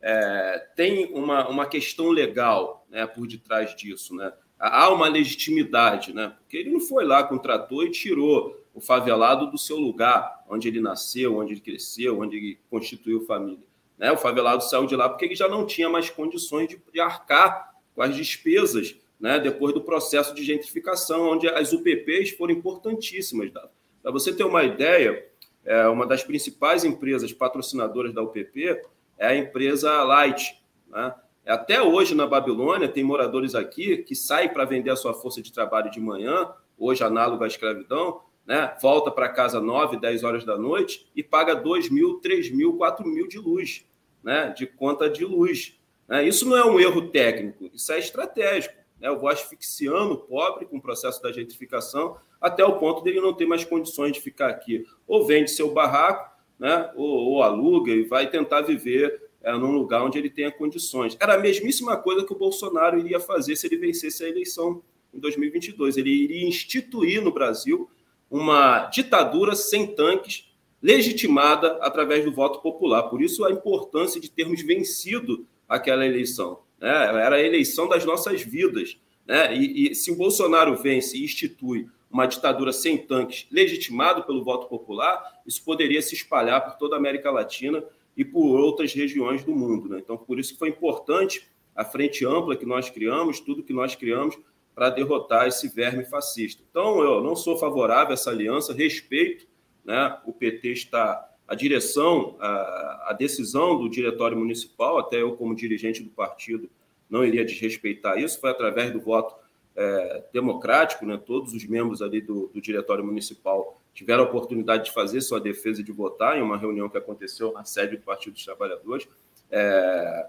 é, tem uma, uma questão legal né, por detrás disso. Né? Há uma legitimidade, né? porque ele não foi lá trator e tirou o favelado do seu lugar, onde ele nasceu, onde ele cresceu, onde ele constituiu família. Né? O favelado saiu de lá porque ele já não tinha mais condições de, de arcar com as despesas né, depois do processo de gentrificação, onde as UPPs foram importantíssimas. Para você ter uma ideia, é, uma das principais empresas patrocinadoras da UPP é a empresa Light. Né? Até hoje, na Babilônia, tem moradores aqui que saem para vender a sua força de trabalho de manhã, hoje análogo à escravidão, né? volta para casa 9, 10 horas da noite e paga 2 mil, 3 mil, 4 mil de luz, né? de conta de luz. Né? Isso não é um erro técnico, isso é estratégico. Né? Eu vou asfixiando o pobre com o processo da gentrificação até o ponto dele não ter mais condições de ficar aqui. Ou vende seu barraco, né? ou, ou aluga e vai tentar viver é, num lugar onde ele tenha condições. Era a mesmíssima coisa que o Bolsonaro iria fazer se ele vencesse a eleição em 2022. Ele iria instituir no Brasil uma ditadura sem tanques, legitimada através do voto popular. Por isso, a importância de termos vencido aquela eleição. Né? Era a eleição das nossas vidas. Né? E, e se o Bolsonaro vence e institui uma ditadura sem tanques, legitimado pelo voto popular, isso poderia se espalhar por toda a América Latina e por outras regiões do mundo. Né? Então, por isso que foi importante a frente ampla que nós criamos, tudo que nós criamos para derrotar esse verme fascista. Então, eu não sou favorável a essa aliança, respeito, né? o PT está a direção, a, a, decisão do diretório municipal, até eu, como dirigente do partido, não iria desrespeitar isso, foi através do voto é, democrático, né? todos os membros ali do, do, diretório municipal tiveram a oportunidade de fazer sua defesa de votar em uma reunião que aconteceu na sede do Partido dos Trabalhadores. É,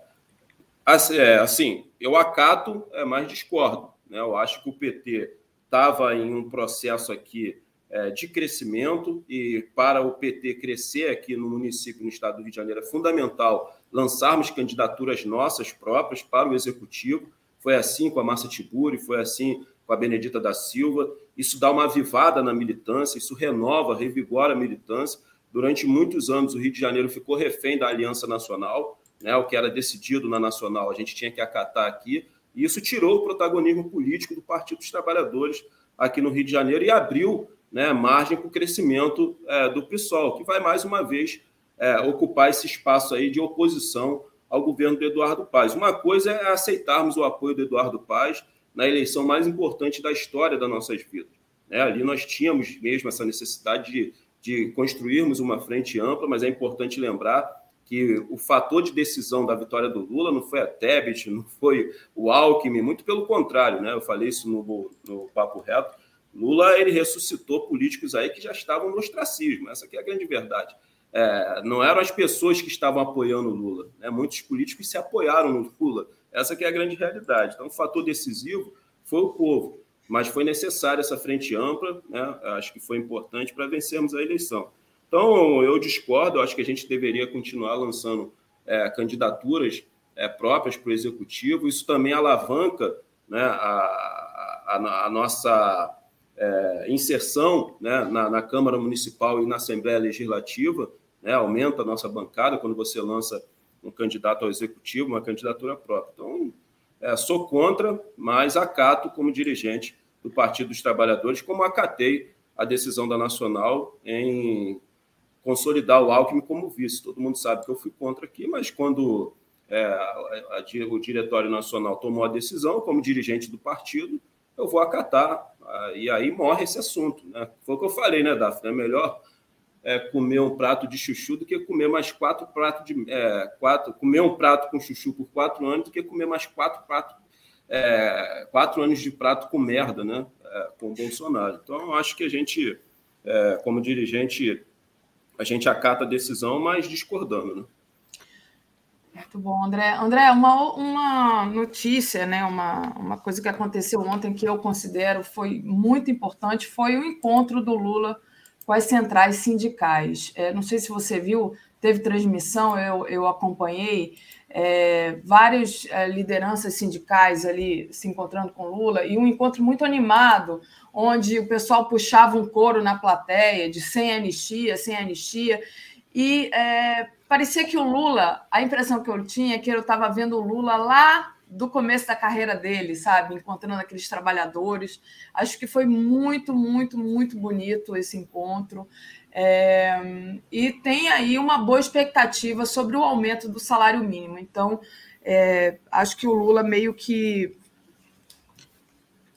é assim, eu acato, é, mas discordo. Né? Eu acho que o PT estava em um processo aqui é, de crescimento e para o PT crescer aqui no município, no estado do Rio de Janeiro, é fundamental lançarmos candidaturas nossas próprias para o executivo foi assim com a Márcia Tiburi, foi assim com a Benedita da Silva. Isso dá uma avivada na militância, isso renova, revigora a militância. Durante muitos anos, o Rio de Janeiro ficou refém da Aliança Nacional, né, o que era decidido na Nacional, a gente tinha que acatar aqui, e isso tirou o protagonismo político do Partido dos Trabalhadores aqui no Rio de Janeiro e abriu né, margem para o crescimento é, do PSOL, que vai mais uma vez é, ocupar esse espaço aí de oposição ao governo do Eduardo Paes. Uma coisa é aceitarmos o apoio do Eduardo Paes na eleição mais importante da história das nossas vidas. Né? Ali nós tínhamos mesmo essa necessidade de, de construirmos uma frente ampla, mas é importante lembrar que o fator de decisão da vitória do Lula não foi a Tebet, não foi o Alckmin, muito pelo contrário, né? Eu falei isso no, no Papo Reto. Lula ele ressuscitou políticos aí que já estavam no ostracismo, essa é a grande verdade é, não eram as pessoas que estavam apoiando o Lula. Né? Muitos políticos se apoiaram no Lula. Essa que é a grande realidade. Então, o fator decisivo foi o povo, mas foi necessária essa frente ampla, né? acho que foi importante para vencermos a eleição. Então, eu discordo, acho que a gente deveria continuar lançando é, candidaturas é, próprias para o executivo. Isso também alavanca né, a, a, a nossa é, inserção né, na, na Câmara Municipal e na Assembleia Legislativa, né, aumenta a nossa bancada quando você lança um candidato ao executivo, uma candidatura própria. Então, é, sou contra, mas acato como dirigente do Partido dos Trabalhadores, como acatei a decisão da Nacional em consolidar o Alckmin como vice. Todo mundo sabe que eu fui contra aqui, mas quando é, a, a, o Diretório Nacional tomou a decisão, como dirigente do partido, eu vou acatar. E aí morre esse assunto. Né? Foi o que eu falei, né, Daphne? É melhor é, comer um prato de chuchu do que comer mais quatro pratos de é, quatro comer um prato com chuchu por quatro anos do que comer mais quatro pratos é, quatro anos de prato com merda, né? É, com o Bolsonaro. Então, acho que a gente, é, como dirigente, a gente acata a decisão, mas discordando, né? Muito bom, André. André, uma, uma notícia, né, uma, uma coisa que aconteceu ontem que eu considero foi muito importante foi o encontro do Lula com as centrais sindicais. É, não sei se você viu, teve transmissão, eu, eu acompanhei é, várias é, lideranças sindicais ali se encontrando com Lula e um encontro muito animado, onde o pessoal puxava um coro na plateia de sem anistia, sem anistia, e é, parecia que o Lula, a impressão que eu tinha é que eu estava vendo o Lula lá do começo da carreira dele, sabe? Encontrando aqueles trabalhadores. Acho que foi muito, muito, muito bonito esse encontro. É, e tem aí uma boa expectativa sobre o aumento do salário mínimo. Então, é, acho que o Lula meio que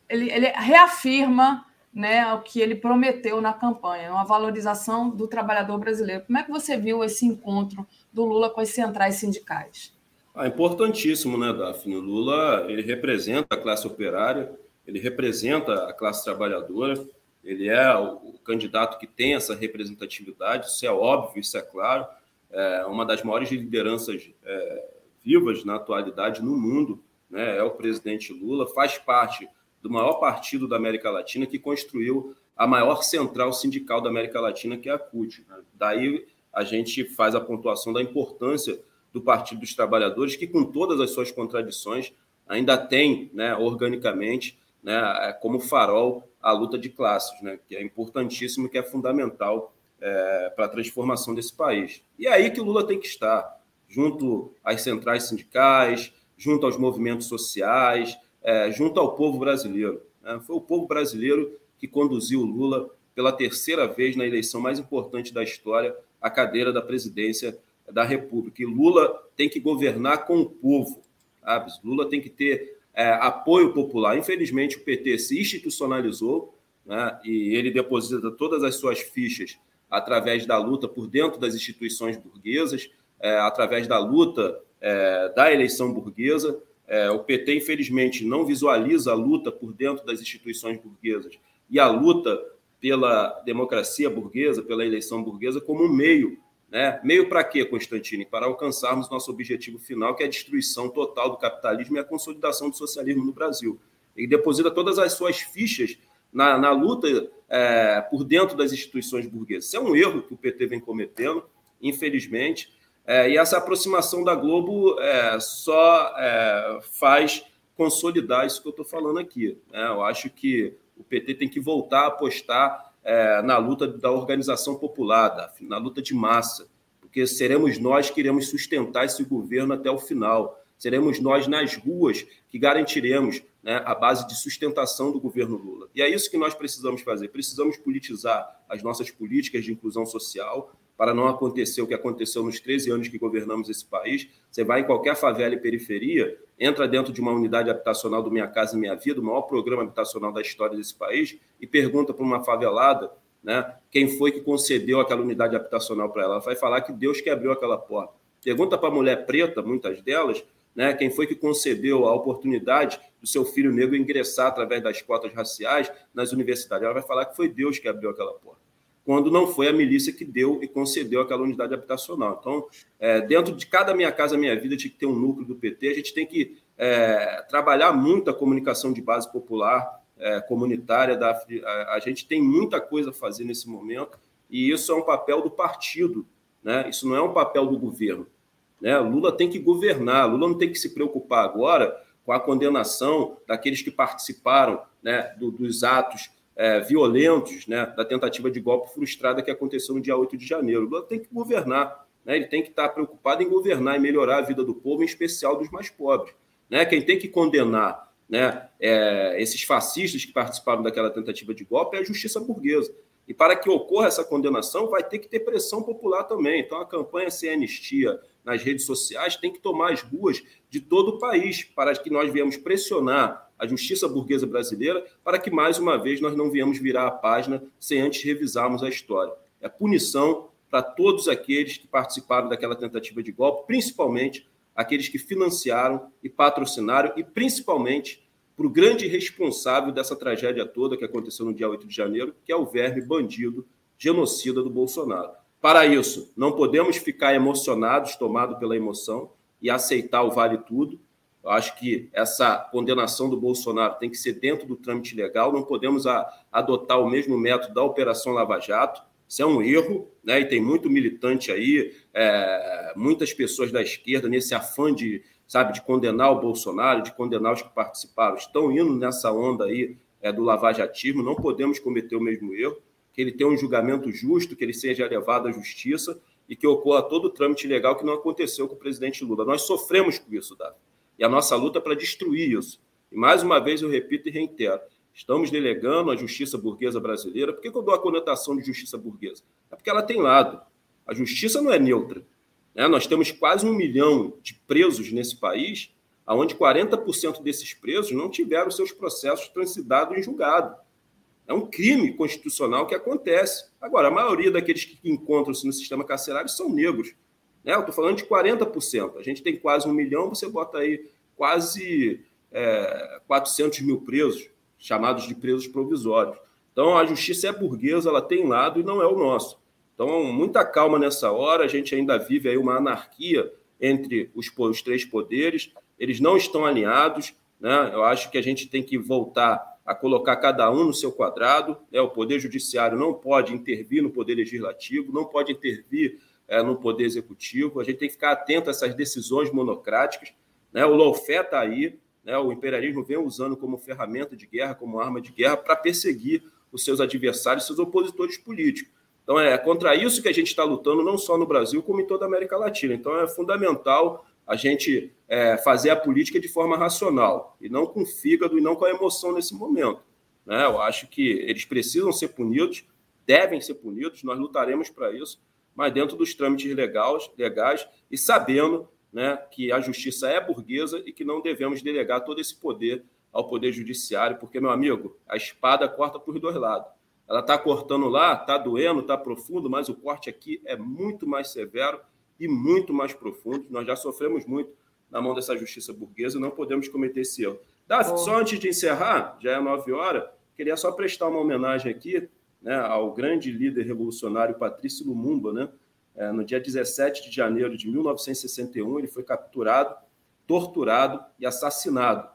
ele, ele reafirma né, o que ele prometeu na campanha, uma valorização do trabalhador brasileiro. Como é que você viu esse encontro do Lula com as centrais sindicais? Ah, importantíssimo, né, Daphne? O Lula ele representa a classe operária, ele representa a classe trabalhadora, ele é o, candidato que tem essa representatividade, isso é óbvio, isso é claro. É uma das maiores lideranças é, vivas na atualidade no mundo, né? é o presidente Lula, faz parte do maior partido da América Latina que construiu a maior central sindical da América Latina, que é a CUT. Né? Daí a gente faz a pontuação da importância do Partido dos Trabalhadores, que, com todas as suas contradições, ainda tem, né, organicamente, né, como farol a luta de classes, né, que é importantíssimo, que é fundamental é, para a transformação desse país. E é aí que Lula tem que estar, junto às centrais sindicais, junto aos movimentos sociais, é, junto ao povo brasileiro. Né? Foi o povo brasileiro que conduziu Lula pela terceira vez na eleição mais importante da história à cadeira da presidência da República. E Lula tem que governar com o povo. Sabe? Lula tem que ter é, apoio popular. Infelizmente, o PT se institucionalizou né? e ele deposita todas as suas fichas através da luta por dentro das instituições burguesas, é, através da luta é, da eleição burguesa. É, o PT, infelizmente, não visualiza a luta por dentro das instituições burguesas e a luta pela democracia burguesa, pela eleição burguesa, como um meio. Né? Meio para quê, Constantino? Para alcançarmos nosso objetivo final, que é a destruição total do capitalismo e a consolidação do socialismo no Brasil. Ele deposita todas as suas fichas na, na luta é, por dentro das instituições burguesas. Isso é um erro que o PT vem cometendo, infelizmente, é, e essa aproximação da Globo é, só é, faz consolidar isso que eu estou falando aqui. Né? Eu acho que o PT tem que voltar a apostar é, na luta da organização popular, na luta de massa, porque seremos nós que iremos sustentar esse governo até o final. Seremos nós nas ruas que garantiremos né, a base de sustentação do governo Lula. E é isso que nós precisamos fazer. Precisamos politizar as nossas políticas de inclusão social, para não acontecer o que aconteceu nos 13 anos que governamos esse país. Você vai em qualquer favela e periferia, entra dentro de uma unidade habitacional do Minha Casa e Minha Vida, o maior programa habitacional da história desse país, e pergunta para uma favelada né, quem foi que concedeu aquela unidade habitacional para ela. Ela vai falar que Deus que abriu aquela porta. Pergunta para a mulher preta, muitas delas, né, quem foi que concedeu a oportunidade do seu filho negro ingressar através das cotas raciais nas universidades. Ela vai falar que foi Deus que abriu aquela porta quando não foi a milícia que deu e concedeu aquela unidade habitacional. Então, é, dentro de cada Minha Casa Minha Vida, tinha que ter um núcleo do PT, a gente tem que é, trabalhar muito a comunicação de base popular, é, comunitária, da, a, a, gente tem muita coisa a fazer nesse momento, e isso é um papel do partido, né? isso não é um papel do governo. Né? Lula tem que governar, Lula não tem que se preocupar agora com a condenação daqueles que participaram né, do, dos atos é, violentos né, da tentativa de golpe frustrada que aconteceu no dia 8 de janeiro. Lula tem que governar, né, ele tem que estar preocupado em governar e melhorar a vida do povo, em especial dos mais pobres. Né? Quem tem que condenar né, é, esses fascistas que participaram daquela tentativa de golpe é a justiça burguesa. E para que ocorra essa condenação, vai ter que ter pressão popular também. Então, a campanha sem anistia nas redes sociais tem que tomar as ruas de todo o país para que nós viemos pressionar a justiça burguesa brasileira para que, mais uma vez, nós não viemos virar a página sem antes revisarmos a história. É punição para todos aqueles que participaram daquela tentativa de golpe, principalmente aqueles que financiaram e patrocinaram, e principalmente para o grande responsável dessa tragédia toda que aconteceu no dia 8 de janeiro, que é o verme bandido, genocida do Bolsonaro. Para isso, não podemos ficar emocionados, tomados pela emoção, e aceitar o vale tudo. Eu acho que essa condenação do Bolsonaro tem que ser dentro do trâmite legal, não podemos a, adotar o mesmo método da Operação Lava Jato. Isso é um erro, né? e tem muito militante aí, é, muitas pessoas da esquerda, nesse afã de, sabe, de condenar o Bolsonaro, de condenar os que participaram, estão indo nessa onda aí é, do lavajatismo, não podemos cometer o mesmo erro, que ele tenha um julgamento justo, que ele seja levado à justiça e que ocorra todo o trâmite legal que não aconteceu com o presidente Lula. Nós sofremos com isso, Davi. E a nossa luta para destruir isso. E mais uma vez eu repito e reitero: estamos delegando a justiça burguesa brasileira. Por que, eu dou a conotação de justiça burguesa? É porque ela tem lado. A justiça não é neutra. Né? Nós temos quase um milhão de presos nesse país, onde 40% desses presos não tiveram seus processos transitados em julgado. É um crime constitucional que acontece. Agora, a maioria daqueles que encontram-se no sistema carcerário são negros. Né? Eu estou falando de 40%. A gente tem quase um milhão, você bota aí quase é, 400 mil presos, chamados de presos provisórios. Então, a justiça é burguesa, ela tem lado e não é o nosso. Então, muita calma nessa hora, a gente ainda vive aí uma anarquia entre os, os três poderes, eles não estão alinhados. Né? Eu acho que a gente tem que voltar a colocar cada um no seu quadrado. Né? O Poder Judiciário não pode intervir no Poder Legislativo, não pode intervir é, no Poder Executivo. A gente tem que ficar atento a essas decisões monocráticas. Né? O lawfare está aí, né? o imperialismo vem usando como ferramenta de guerra, como arma de guerra, para perseguir os seus adversários, seus opositores políticos. Então, é contra isso que a gente está lutando, não só no Brasil, como em toda a América Latina. Então, é fundamental a gente é, fazer a política de forma racional, e não com fígado e não com a emoção nesse momento. Né? Eu acho que eles precisam ser punidos, devem ser punidos, nós lutaremos para isso, mas dentro dos trâmites legais, legais e sabendo né, que a justiça é burguesa e que não devemos delegar todo esse poder ao poder judiciário, porque, meu amigo, a espada corta por dois lados. Ela está cortando lá, está doendo, está profundo, mas o corte aqui é muito mais severo e muito mais profundo. Nós já sofremos muito na mão dessa justiça burguesa e não podemos cometer esse erro. Davi, só antes de encerrar, já é nove horas, queria só prestar uma homenagem aqui né, ao grande líder revolucionário Patrício Lumumba. Né? É, no dia 17 de janeiro de 1961, ele foi capturado, torturado e assassinado.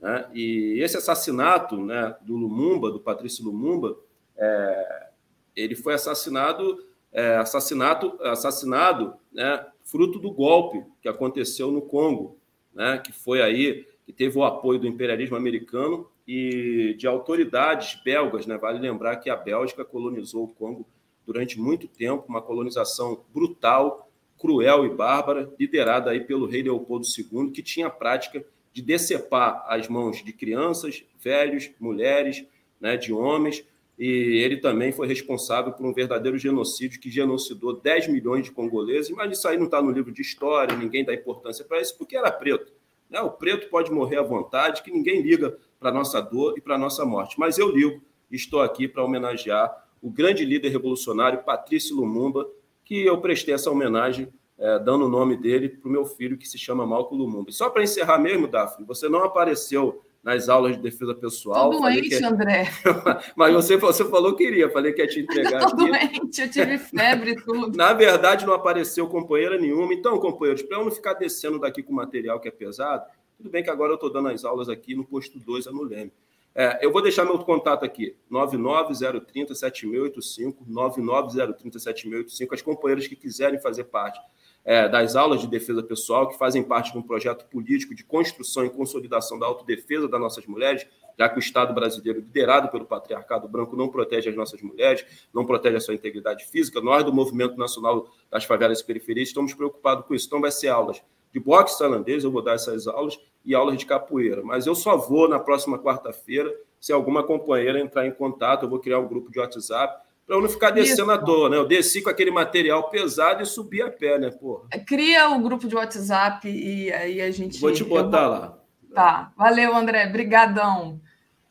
Né? E esse assassinato né, do Lumumba, do Patrício Lumumba, é, ele foi assassinado, é, assassinato, assassinado, né, fruto do golpe que aconteceu no Congo, né, que foi aí que teve o apoio do imperialismo americano e de autoridades belgas, né? Vale lembrar que a Bélgica colonizou o Congo durante muito tempo, uma colonização brutal, cruel e bárbara, liderada aí pelo rei Leopoldo II, que tinha a prática de decepar as mãos de crianças, velhos, mulheres, né, de homens, e ele também foi responsável por um verdadeiro genocídio que genocidou 10 milhões de congoleses, mas isso aí não está no livro de história, ninguém dá importância para isso, porque era preto. Né? O preto pode morrer à vontade, que ninguém liga para a nossa dor e para a nossa morte. Mas eu ligo estou aqui para homenagear o grande líder revolucionário Patrício Lumumba, que eu prestei essa homenagem é, dando o nome dele para o meu filho, que se chama Malcolm Lumumba. E só para encerrar mesmo, Daphne, você não apareceu nas aulas de defesa pessoal. Estou doente, que... André. Mas você, você falou que iria, falei que ia te entregar. Estou doente, eu tive febre e tudo. Na verdade, não apareceu companheira nenhuma. Então, companheiros, para eu não ficar descendo daqui com material que é pesado, tudo bem que agora eu estou dando as aulas aqui no posto 2, no Leme. É, eu vou deixar meu contato aqui, 99030-7685, 99030-7685. As companheiras que quiserem fazer parte é, das aulas de defesa pessoal, que fazem parte de um projeto político de construção e consolidação da autodefesa das nossas mulheres, já que o Estado brasileiro, liderado pelo patriarcado branco, não protege as nossas mulheres, não protege a sua integridade física. Nós, do Movimento Nacional das Favelas e Periferias, estamos preocupados com isso. Então, vai ser aulas de boxe tailandês, eu vou dar essas aulas, e aulas de capoeira. Mas eu só vou na próxima quarta-feira, se alguma companheira entrar em contato, eu vou criar um grupo de WhatsApp para eu não ficar descendo à toa, né? Eu desci com aquele material pesado e subi a pé, né, porra? Cria o um grupo de WhatsApp e aí a gente. Vou te botar vou... lá. Tá, valeu, André. Brigadão.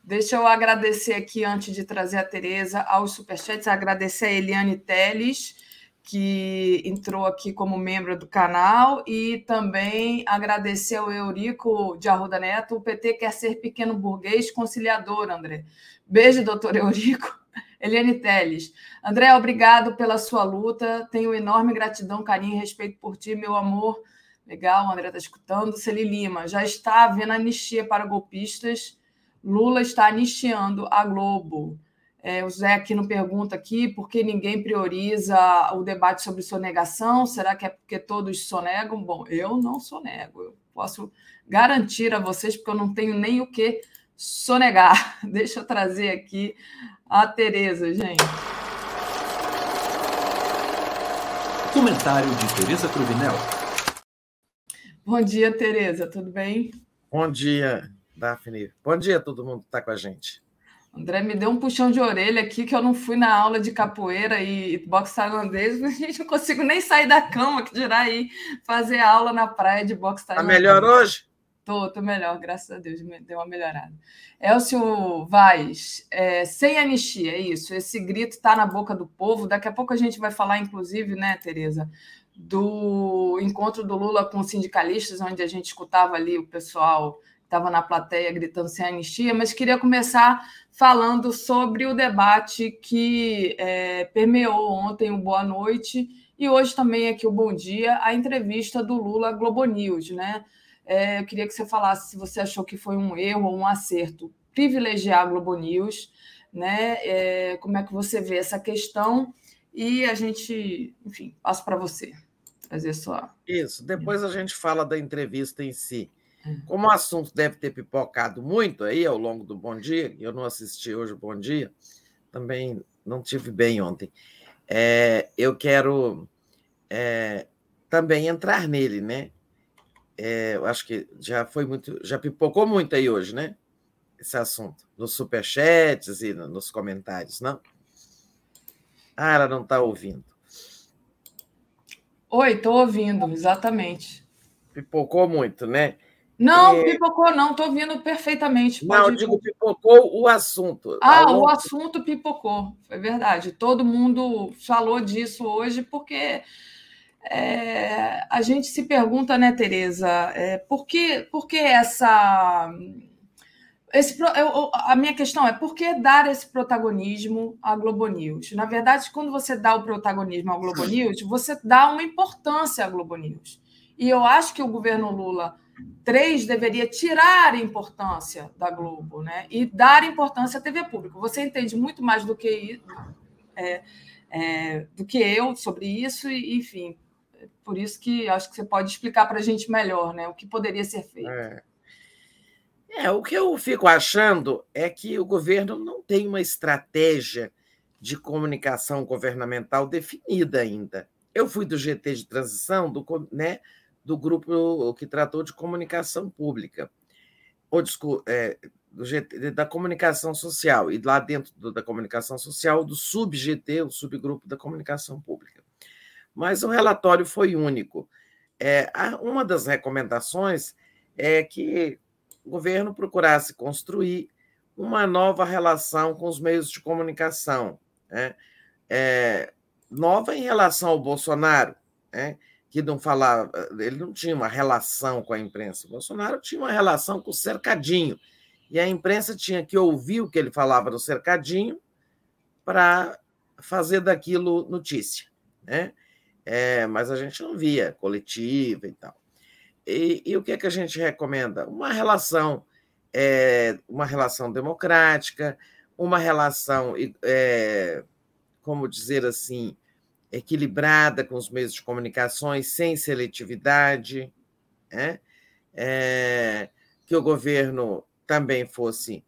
Deixa eu agradecer aqui, antes de trazer a Tereza, aos superchats, agradecer a Eliane Teles, que entrou aqui como membro do canal, e também agradecer ao Eurico de Arruda Neto. O PT quer ser pequeno burguês conciliador, André. Beijo, doutor Eurico. Eliane Teles. André, obrigado pela sua luta. Tenho enorme gratidão, carinho e respeito por ti, meu amor. Legal, André está escutando. Celi Lima, já está havendo anistia para golpistas. Lula está anistiando a Globo. É, o Zé aqui não pergunta aqui por que ninguém prioriza o debate sobre sonegação. Será que é porque todos sonegam? Bom, eu não sonego. Eu posso garantir a vocês, porque eu não tenho nem o que sonegar. Deixa eu trazer aqui a Tereza, gente. Comentário de Tereza Cruvinel. Bom dia, Tereza, tudo bem? Bom dia, Daphne. Bom dia a todo mundo que está com a gente. André me deu um puxão de orelha aqui que eu não fui na aula de capoeira e boxe tailandês, a gente não consigo nem sair da cama, que dirá aí fazer aula na praia de boxe tá tailandês. Está melhor hoje? Tô, tô melhor, graças a Deus, deu uma melhorada. Elcio Vaz, é, sem anistia, é isso. Esse grito está na boca do povo. Daqui a pouco a gente vai falar, inclusive, né, Tereza, do encontro do Lula com sindicalistas, onde a gente escutava ali o pessoal estava na plateia gritando sem anistia, mas queria começar falando sobre o debate que é, permeou ontem o Boa Noite E hoje também aqui o Bom Dia, a entrevista do Lula Globo News, né? É, eu queria que você falasse se você achou que foi um erro ou um acerto privilegiar a Globo News, né? É, como é que você vê essa questão? E a gente, enfim, passo para você fazer sua. Isso, depois a gente fala da entrevista em si. É. Como o assunto deve ter pipocado muito aí ao longo do Bom Dia, eu não assisti hoje o Bom Dia, também não tive bem ontem. É, eu quero é, também entrar nele, né? É, eu acho que já foi muito, já pipocou muito aí hoje, né? Esse assunto, nos superchats e nos comentários, não? Ah, ela não está ouvindo. Oi, estou ouvindo, exatamente. Pipocou muito, né? Não, é... pipocou não, estou ouvindo perfeitamente. Pode não, eu digo pipocou o assunto. Ah, o assunto pipocou, foi verdade. Todo mundo falou disso hoje porque é, a gente se pergunta, né, Tereza, é, por, que, por que essa. Esse, eu, a minha questão é por que dar esse protagonismo à Globo News? Na verdade, quando você dá o protagonismo à Globo News, você dá uma importância à Globo News. E eu acho que o governo Lula 3 deveria tirar a importância da Globo né? e dar importância à TV pública. Você entende muito mais do que, é, é, do que eu sobre isso, e, enfim, por isso que acho que você pode explicar para a gente melhor né? o que poderia ser feito. É. é, o que eu fico achando é que o governo não tem uma estratégia de comunicação governamental definida ainda. Eu fui do GT de transição, do, né, do grupo que tratou de comunicação pública, ou é, GT, da comunicação social, e lá dentro do, da comunicação social, do sub-GT, o subgrupo da comunicação pública. Mas o relatório foi único. É, uma das recomendações é que o governo procurasse construir uma nova relação com os meios de comunicação, né? é, nova em relação ao Bolsonaro, né? Que não falava, ele não tinha uma relação com a imprensa. O Bolsonaro tinha uma relação com o cercadinho. E a imprensa tinha que ouvir o que ele falava no cercadinho para fazer daquilo notícia. Né? É, mas a gente não via coletiva e tal. E, e o que, é que a gente recomenda? Uma relação, é, uma relação democrática, uma relação, é, como dizer assim, equilibrada com os meios de comunicações, sem seletividade, né? é, que o governo também fosse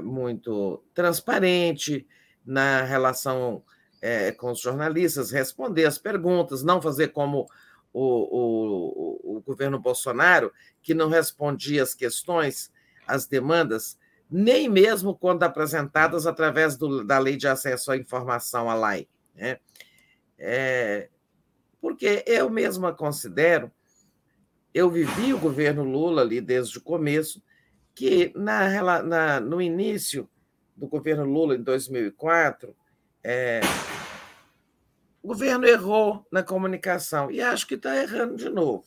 muito transparente na relação é, com os jornalistas, responder as perguntas, não fazer como o, o, o governo Bolsonaro, que não respondia as questões, as demandas, nem mesmo quando apresentadas através do, da Lei de Acesso à Informação, a LAI. Né? É, porque eu mesma considero, eu vivi o governo Lula ali desde o começo, que na, na no início do governo Lula, em 2004, é, o governo errou na comunicação e acho que está errando de novo.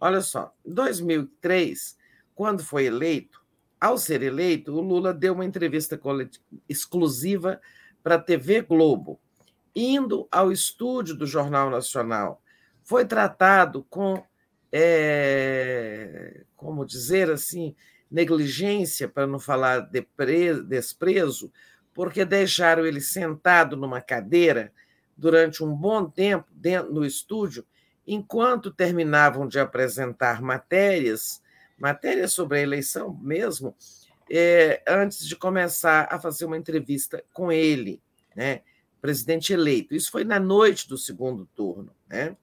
Olha só, em 2003, quando foi eleito, ao ser eleito, o Lula deu uma entrevista exclusiva para a TV Globo indo ao estúdio do Jornal Nacional, foi tratado com, é, como dizer assim, negligência, para não falar desprezo, porque deixaram ele sentado numa cadeira durante um bom tempo dentro no estúdio, enquanto terminavam de apresentar matérias, matérias sobre a eleição mesmo, é, antes de começar a fazer uma entrevista com ele, né? Presidente eleito. Isso foi na noite do segundo turno, né,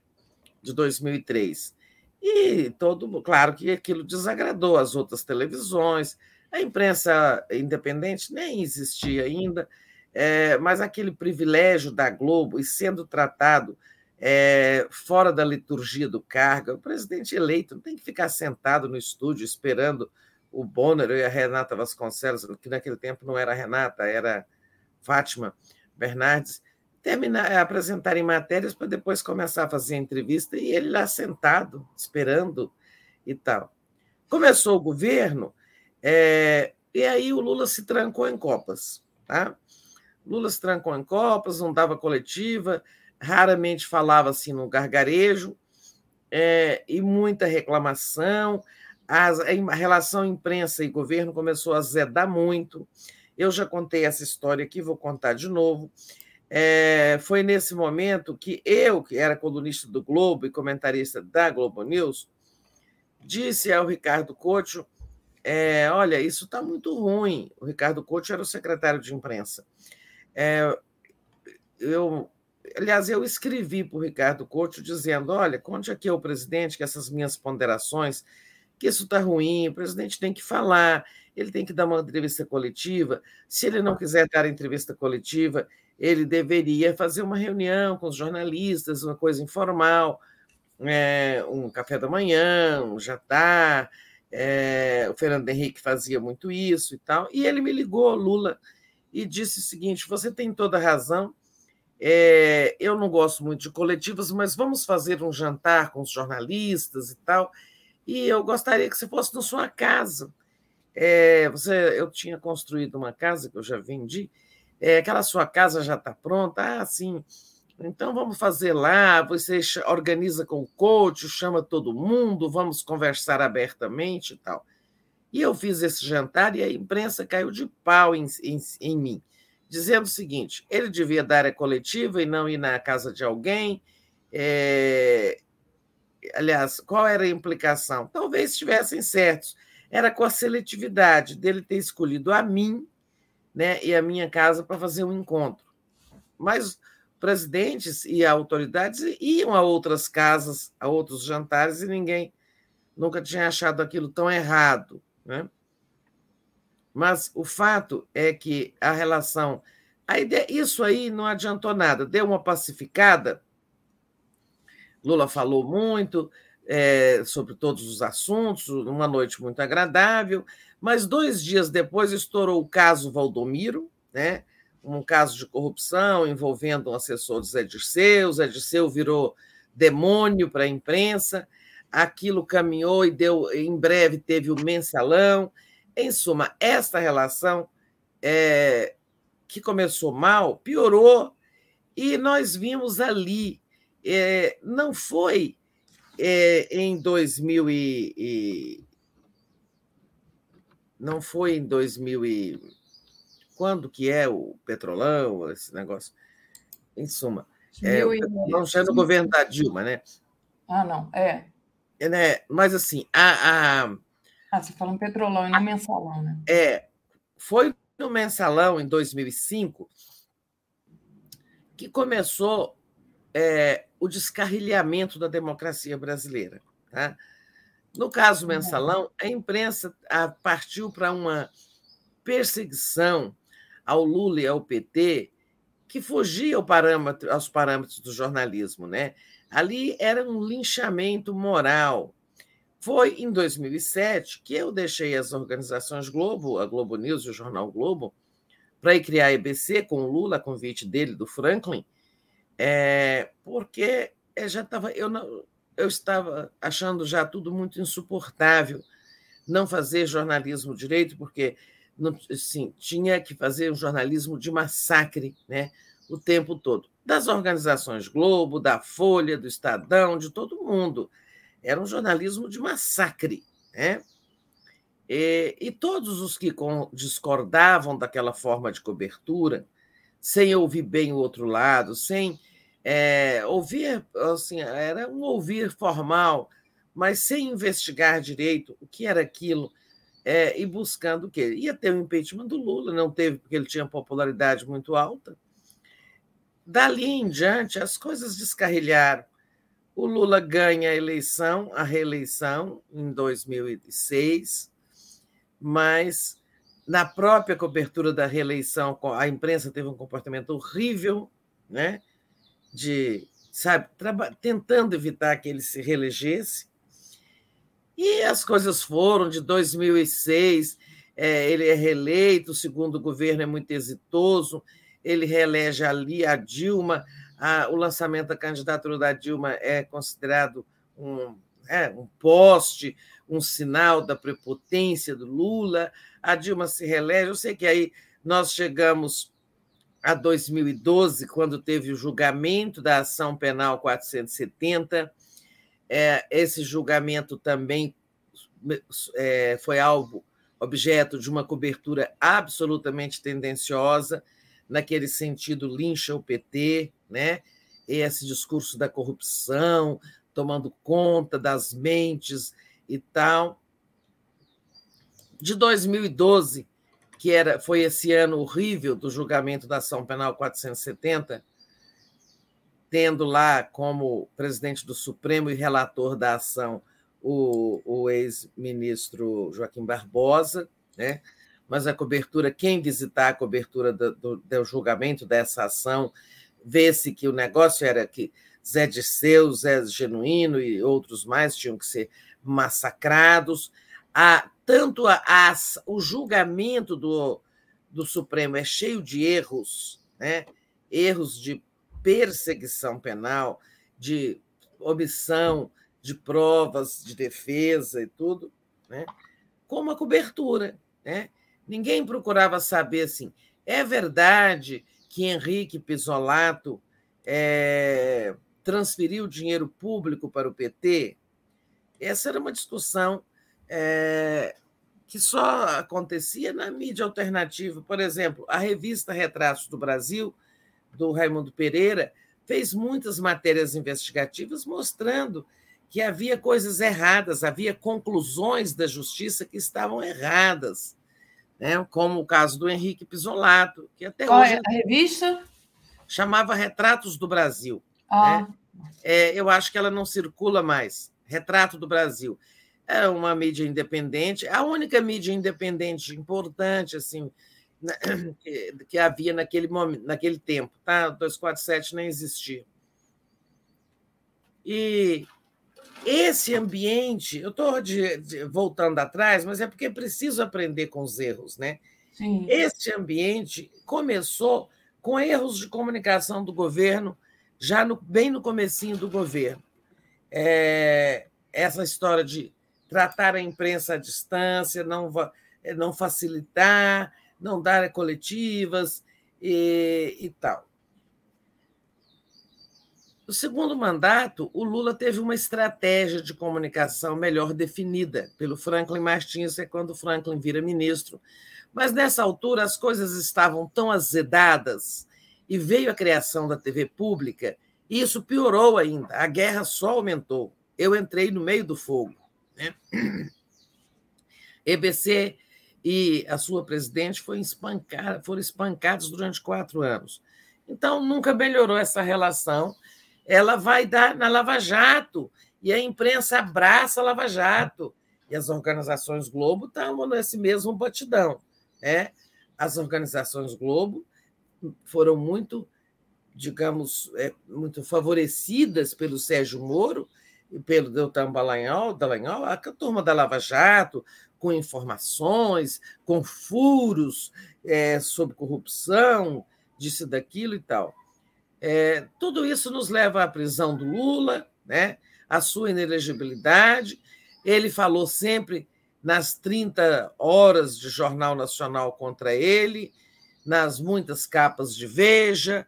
de 2003. E todo, claro que aquilo desagradou as outras televisões, a imprensa independente nem existia ainda, é, mas aquele privilégio da Globo e sendo tratado é, fora da liturgia do cargo, o presidente eleito não tem que ficar sentado no estúdio esperando o Bonner e a Renata Vasconcelos, que naquele tempo não era Renata, era Fátima, Bernardes terminar, eh, apresentarem matérias para depois começar a fazer a entrevista e ele lá sentado, esperando e tal. Começou o governo, é, e aí o Lula se trancou em copas. Tá? Lula se trancou em copas, não dava coletiva, raramente falava assim no gargarejo, é, e muita reclamação. As, a relação imprensa e governo começou a zedar muito. Eu já contei essa história aqui, vou contar de novo. É, foi nesse momento que eu, que era colunista do Globo e comentarista da Globo News, disse ao Ricardo Couto: é, Olha, isso está muito ruim. O Ricardo Couto era o secretário de imprensa. É, eu, aliás, eu escrevi para o Ricardo Couto dizendo: Olha, conte aqui ao presidente que essas minhas ponderações, que isso está ruim, o presidente tem que falar, ele tem que dar uma entrevista coletiva. Se ele não quiser dar entrevista coletiva, ele deveria fazer uma reunião com os jornalistas, uma coisa informal, é, um café da manhã, um jantar. É, o Fernando Henrique fazia muito isso e tal. E ele me ligou, Lula, e disse o seguinte: você tem toda a razão. É, eu não gosto muito de coletivas, mas vamos fazer um jantar com os jornalistas e tal. E eu gostaria que você fosse na sua casa. É, você, eu tinha construído uma casa que eu já vendi, é, aquela sua casa já está pronta? Ah, sim. Então vamos fazer lá, você organiza com o coach, chama todo mundo, vamos conversar abertamente e tal. E eu fiz esse jantar e a imprensa caiu de pau em, em, em mim, dizendo o seguinte: ele devia dar a coletiva e não ir na casa de alguém. É... Aliás, qual era a implicação? Talvez estivessem certos. Era com a seletividade dele ter escolhido a mim né, e a minha casa para fazer um encontro. Mas presidentes e autoridades iam a outras casas, a outros jantares, e ninguém nunca tinha achado aquilo tão errado. Né? Mas o fato é que a relação. A ideia, isso aí não adiantou nada, deu uma pacificada. Lula falou muito é, sobre todos os assuntos, uma noite muito agradável. Mas dois dias depois estourou o caso Valdomiro, né? um caso de corrupção envolvendo um assessor do Zé Dirceu. Zé Dirceu virou demônio para a imprensa. Aquilo caminhou e deu, em breve teve o mensalão. Em suma, esta relação é, que começou mal piorou e nós vimos ali. É, não foi é, em 2000 e, e, não foi em 2000 e quando que é o petrolão, esse negócio. Em suma, é, não já é no governo da Dilma, né? Ah, não, é. é né? Mas assim, a, a... Ah, você falou em petrolão e no mensalão, né? É, foi no mensalão em 2005 que começou é, o descarrilhamento da democracia brasileira. Tá? No caso mensalão, a imprensa partiu para uma perseguição ao Lula e ao PT que fugia ao parâmetro, aos parâmetros do jornalismo. Né? Ali era um linchamento moral. Foi em 2007 que eu deixei as organizações Globo, a Globo News e o Jornal Globo, para ir criar a EBC com o Lula, a convite dele, do Franklin, é, porque já estava. Eu não, eu estava achando já tudo muito insuportável não fazer jornalismo direito, porque não, assim, tinha que fazer um jornalismo de massacre né, o tempo todo. Das organizações Globo, da Folha, do Estadão, de todo mundo. Era um jornalismo de massacre. Né? E, e todos os que discordavam daquela forma de cobertura, sem ouvir bem o outro lado, sem é, ouvir, assim, era um ouvir formal, mas sem investigar direito o que era aquilo é, e buscando o quê? Ia ter o impeachment do Lula, não teve porque ele tinha popularidade muito alta. Dali em diante, as coisas descarrilharam. O Lula ganha a eleição, a reeleição, em 2006, mas na própria cobertura da reeleição, a imprensa teve um comportamento horrível, né? de, sabe, tentando evitar que ele se reelegesse. E as coisas foram de 2006, é, ele é reeleito, o segundo governo é muito exitoso, ele reelege ali a Dilma, a, o lançamento da candidatura da Dilma é considerado um, é, um poste, um sinal da prepotência do Lula, a Dilma se reelege. Eu sei que aí nós chegamos a 2012, quando teve o julgamento da ação penal 470. É, esse julgamento também é, foi alvo, objeto de uma cobertura absolutamente tendenciosa, naquele sentido, lincha o PT, né? esse discurso da corrupção, tomando conta das mentes e tal. De 2012, que era, foi esse ano horrível do julgamento da ação penal 470, tendo lá como presidente do Supremo e relator da ação o, o ex-ministro Joaquim Barbosa, né? mas a cobertura, quem visitar a cobertura do, do, do julgamento dessa ação, vê-se que o negócio era que Zé Disseu, Zé Genuíno e outros mais tinham que ser massacrados. A, tanto a, a, o julgamento do, do Supremo é cheio de erros, né? erros de perseguição penal, de omissão de provas de defesa e tudo, né? como a cobertura. Né? Ninguém procurava saber assim, é verdade que Henrique Pisolato é, transferiu dinheiro público para o PT? Essa era uma discussão é, que só acontecia na mídia alternativa. Por exemplo, a revista Retratos do Brasil, do Raimundo Pereira, fez muitas matérias investigativas mostrando que havia coisas erradas, havia conclusões da justiça que estavam erradas, né? como o caso do Henrique Pisolato, que até Qual hoje. É a revista? Chamava Retratos do Brasil. Ah. Né? É, eu acho que ela não circula mais. Retrato do Brasil é uma mídia independente, a única mídia independente importante assim né, que, que havia naquele momento, naquele tempo, tá? 247 nem existia. E esse ambiente, eu estou voltando atrás, mas é porque preciso aprender com os erros, né? Sim. Esse ambiente começou com erros de comunicação do governo, já no, bem no comecinho do governo. É, essa história de tratar a imprensa à distância, não, não facilitar, não dar coletivas e, e tal. No segundo mandato, o Lula teve uma estratégia de comunicação melhor definida pelo Franklin Martins, é quando Franklin vira ministro. Mas nessa altura as coisas estavam tão azedadas e veio a criação da TV pública, isso piorou ainda. A guerra só aumentou. Eu entrei no meio do fogo. Né? EBC e a sua presidente foram, foram espancados durante quatro anos. Então, nunca melhorou essa relação. Ela vai dar na Lava Jato, e a imprensa abraça a Lava Jato. E as organizações Globo estão nesse mesmo batidão. Né? As organizações Globo foram muito, digamos, é, muito favorecidas pelo Sérgio Moro, pelo Deltan Dallagnol, Dallagnol, a turma da Lava Jato, com informações, com furos é, sobre corrupção, disso daquilo e tal. É, tudo isso nos leva à prisão do Lula, né, à sua inelegibilidade. Ele falou sempre nas 30 horas de Jornal Nacional contra ele, nas muitas capas de Veja,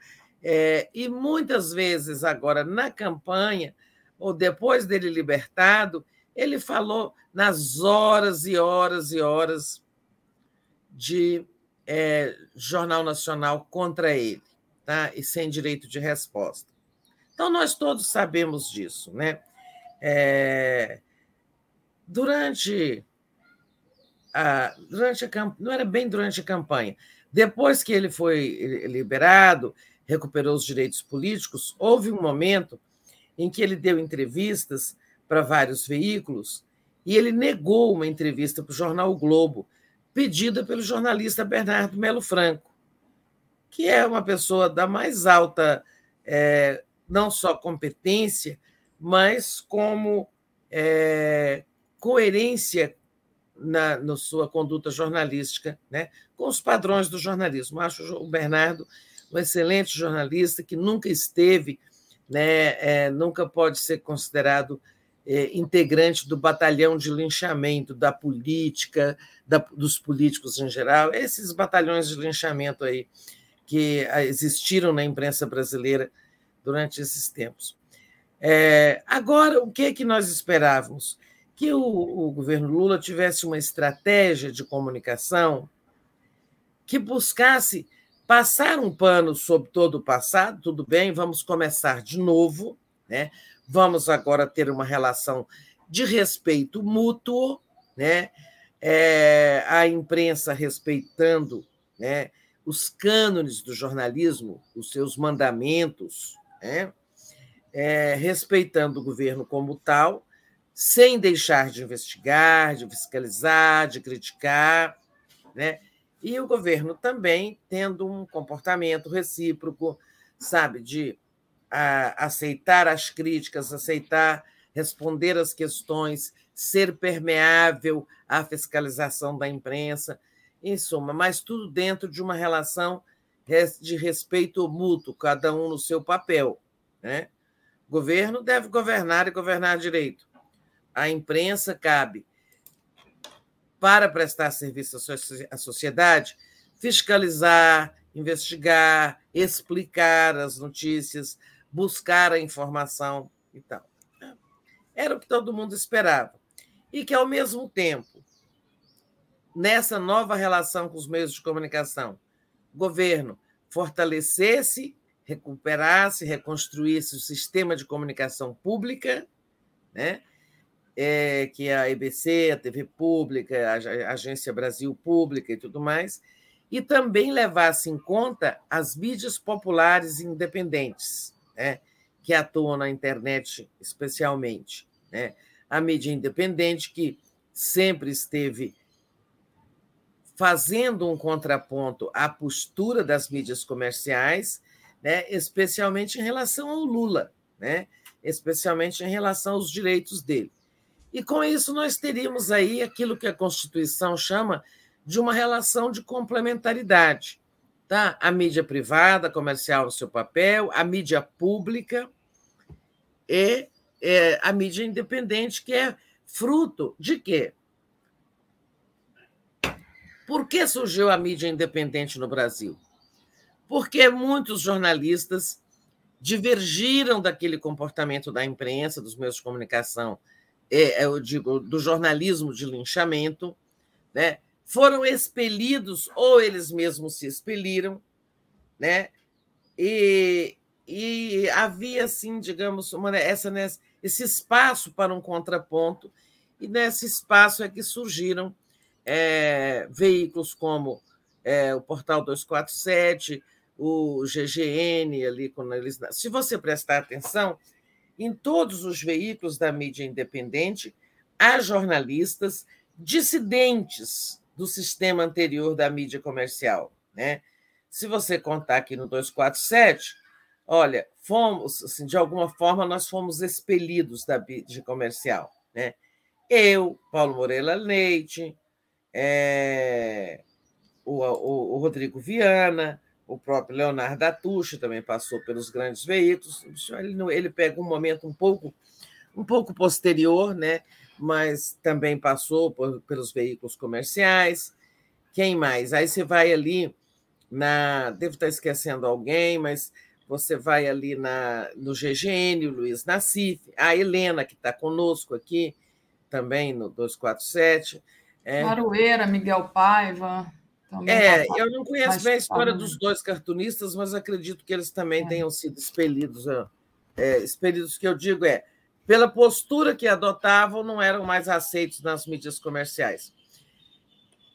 é, e muitas vezes agora na campanha ou depois dele libertado, ele falou nas horas e horas e horas de é, Jornal Nacional contra ele, tá? e sem direito de resposta. Então, nós todos sabemos disso. Né? É, durante a, durante a não era bem durante a campanha, depois que ele foi liberado, recuperou os direitos políticos, houve um momento em que ele deu entrevistas para vários veículos e ele negou uma entrevista para o jornal o Globo, pedida pelo jornalista Bernardo Melo Franco, que é uma pessoa da mais alta, é, não só competência, mas como é, coerência na, na, sua conduta jornalística, né, com os padrões do jornalismo. Acho o Bernardo um excelente jornalista que nunca esteve né, é, nunca pode ser considerado é, integrante do batalhão de linchamento da política, da, dos políticos em geral, esses batalhões de linchamento aí que existiram na imprensa brasileira durante esses tempos. É, agora, o que é que nós esperávamos? Que o, o governo Lula tivesse uma estratégia de comunicação que buscasse passar um pano sobre todo o passado, tudo bem, vamos começar de novo, né? vamos agora ter uma relação de respeito mútuo, né? É, a imprensa respeitando né, os cânones do jornalismo, os seus mandamentos, né? É, respeitando o governo como tal, sem deixar de investigar, de fiscalizar, de criticar, né? E o governo também tendo um comportamento recíproco, sabe, de a, aceitar as críticas, aceitar responder as questões, ser permeável à fiscalização da imprensa, em suma, mas tudo dentro de uma relação de respeito mútuo, cada um no seu papel. Né? O governo deve governar e governar direito. A imprensa cabe, para prestar serviço à sociedade, fiscalizar, investigar, explicar as notícias, buscar a informação e tal. Era o que todo mundo esperava. E que, ao mesmo tempo, nessa nova relação com os meios de comunicação, o governo fortalecesse, recuperasse, reconstruísse o sistema de comunicação pública, né? É, que é a EBC, a TV Pública, a Agência Brasil Pública e tudo mais, e também levasse em conta as mídias populares independentes, né? que atuam na internet especialmente. Né? A mídia independente, que sempre esteve fazendo um contraponto à postura das mídias comerciais, né? especialmente em relação ao Lula, né? especialmente em relação aos direitos dele. E com isso nós teríamos aí aquilo que a Constituição chama de uma relação de complementaridade. Tá? A mídia privada, comercial no seu papel, a mídia pública e é, a mídia independente, que é fruto de quê? Por que surgiu a mídia independente no Brasil? Porque muitos jornalistas divergiram daquele comportamento da imprensa, dos meios de comunicação, é, eu digo, do jornalismo de linchamento, né? foram expelidos ou eles mesmos se expeliram, né? E, e havia assim, digamos, uma, essa esse espaço para um contraponto e nesse espaço é que surgiram é, veículos como é, o Portal 247, o GGN ali quando eles, se você prestar atenção, em todos os veículos da mídia independente há jornalistas dissidentes do sistema anterior da mídia comercial. Né? Se você contar aqui no 247, olha, fomos, assim, de alguma forma, nós fomos expelidos da mídia comercial. Né? Eu, Paulo Moreira Leite, é, o, o, o, Rodrigo Viana, o próprio Leonardo Atucho também passou pelos grandes veículos. Ele, ele pega um momento um pouco um pouco posterior, né? mas também passou por, pelos veículos comerciais. Quem mais? Aí você vai ali na. Devo estar esquecendo alguém, mas você vai ali na, no GGN, o Luiz Nassif, a Helena, que está conosco aqui, também no 247. É. Marueira, Miguel Paiva. É, eu não conheço bem a história dos dois cartunistas, mas acredito que eles também é. tenham sido expelidos. É, expelidos, que eu digo é pela postura que adotavam, não eram mais aceitos nas mídias comerciais.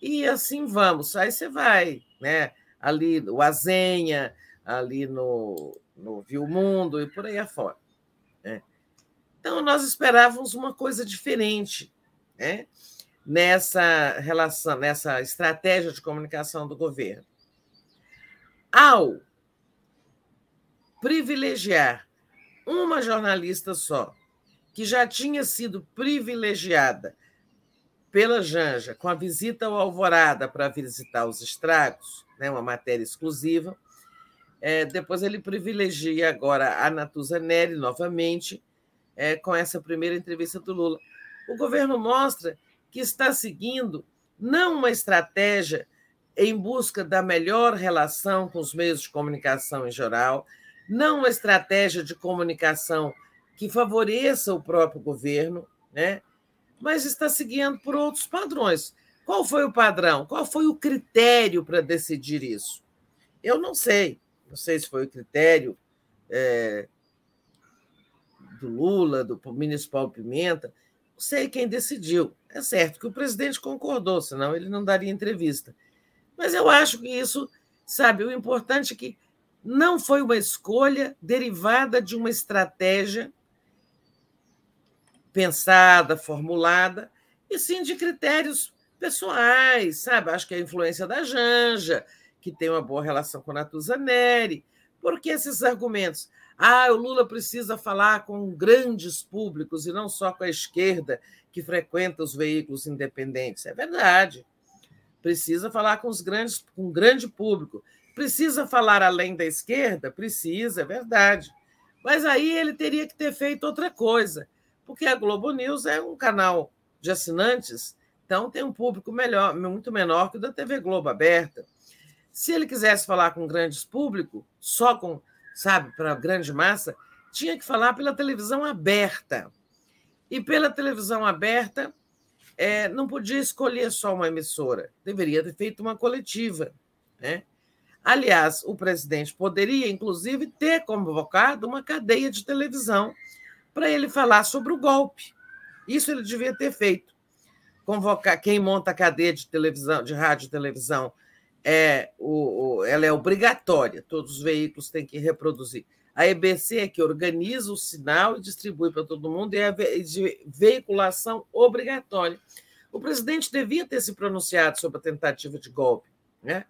E assim vamos. Aí você vai, né? Ali o Azenha, ali no, no Viu Mundo e por aí afora. Né? Então, nós esperávamos uma coisa diferente né? Nessa relação, nessa estratégia de comunicação do governo. Ao privilegiar uma jornalista só que já tinha sido privilegiada pela Janja com a visita ao Alvorada para visitar os estragos, né, uma matéria exclusiva. É, depois ele privilegia agora a Natuza Neri novamente é, com essa primeira entrevista do Lula. O governo mostra que está seguindo não uma estratégia em busca da melhor relação com os meios de comunicação em geral, não uma estratégia de comunicação que favoreça o próprio governo, né? mas está seguindo por outros padrões. Qual foi o padrão? Qual foi o critério para decidir isso? Eu não sei. Não sei se foi o critério é, do Lula, do ministro Paulo Pimenta. Sei quem decidiu. É certo que o presidente concordou, senão ele não daria entrevista. Mas eu acho que isso, sabe, o importante é que não foi uma escolha derivada de uma estratégia pensada, formulada, e sim de critérios pessoais, sabe? Acho que a influência da Janja, que tem uma boa relação com a Natuza Neri, porque esses argumentos, ah, o Lula precisa falar com grandes públicos e não só com a esquerda que frequenta os veículos independentes. É verdade. Precisa falar com os grandes, com um grande público. Precisa falar além da esquerda? Precisa, é verdade. Mas aí ele teria que ter feito outra coisa porque a Globo News é um canal de assinantes, então tem um público melhor, muito menor que o da TV Globo aberta. Se ele quisesse falar com grandes público, só com, sabe, para a grande massa, tinha que falar pela televisão aberta. E pela televisão aberta, é, não podia escolher só uma emissora, deveria ter feito uma coletiva. Né? Aliás, o presidente poderia, inclusive, ter convocado uma cadeia de televisão para ele falar sobre o golpe. Isso ele devia ter feito. Convocar quem monta a cadeia de televisão, de rádio e televisão, é o, ela é obrigatória, todos os veículos têm que reproduzir. A EBC é que organiza o sinal e distribui para todo mundo, e é de veiculação obrigatória. O presidente devia ter se pronunciado sobre a tentativa de golpe, né?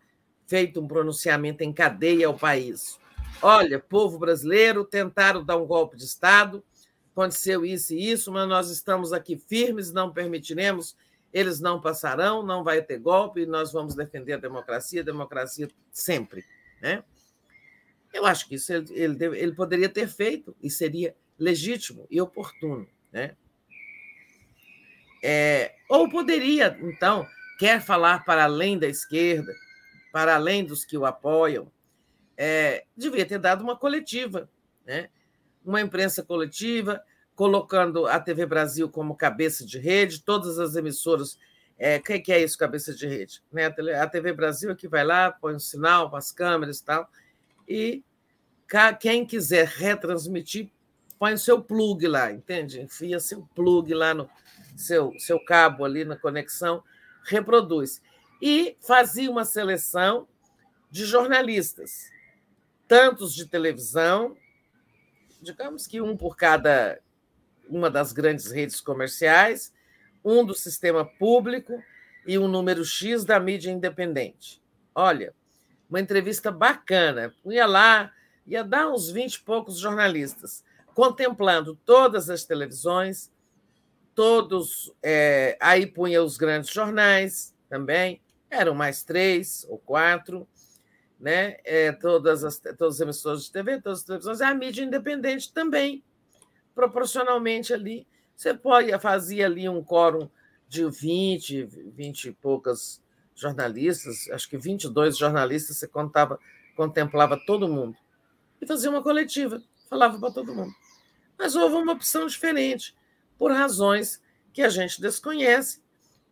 feito um pronunciamento em cadeia ao país. Olha, povo brasileiro, tentaram dar um golpe de Estado, aconteceu isso e isso, mas nós estamos aqui firmes, não permitiremos, eles não passarão, não vai ter golpe, nós vamos defender a democracia, a democracia sempre. Né? Eu acho que isso ele, ele, ele poderia ter feito e seria legítimo e oportuno. Né? É, ou poderia, então, quer falar para além da esquerda, para além dos que o apoiam, é, devia ter dado uma coletiva, né? uma imprensa coletiva, colocando a TV Brasil como cabeça de rede, todas as emissoras. É, o que é isso, cabeça de rede? Né? A TV Brasil é que vai lá, põe um sinal, as câmeras e tal, e quem quiser retransmitir, põe o seu plug lá, entende? Enfia seu plug lá no seu, seu cabo ali na conexão, reproduz. E fazia uma seleção de jornalistas, tantos de televisão, digamos que um por cada uma das grandes redes comerciais, um do sistema público e um número X da mídia independente. Olha, uma entrevista bacana. Ia lá, ia dar uns 20 e poucos jornalistas, contemplando todas as televisões, todos. É, aí punha os grandes jornais também, eram mais três ou quatro, né? É, todas, as, todas as emissoras de TV, todas as televisões, a mídia independente também proporcionalmente ali. Você pode fazer ali um quórum de 20, 20 e poucas jornalistas, acho que 22 jornalistas, você contava, contemplava todo mundo. E fazia uma coletiva, falava para todo mundo. Mas houve uma opção diferente, por razões que a gente desconhece.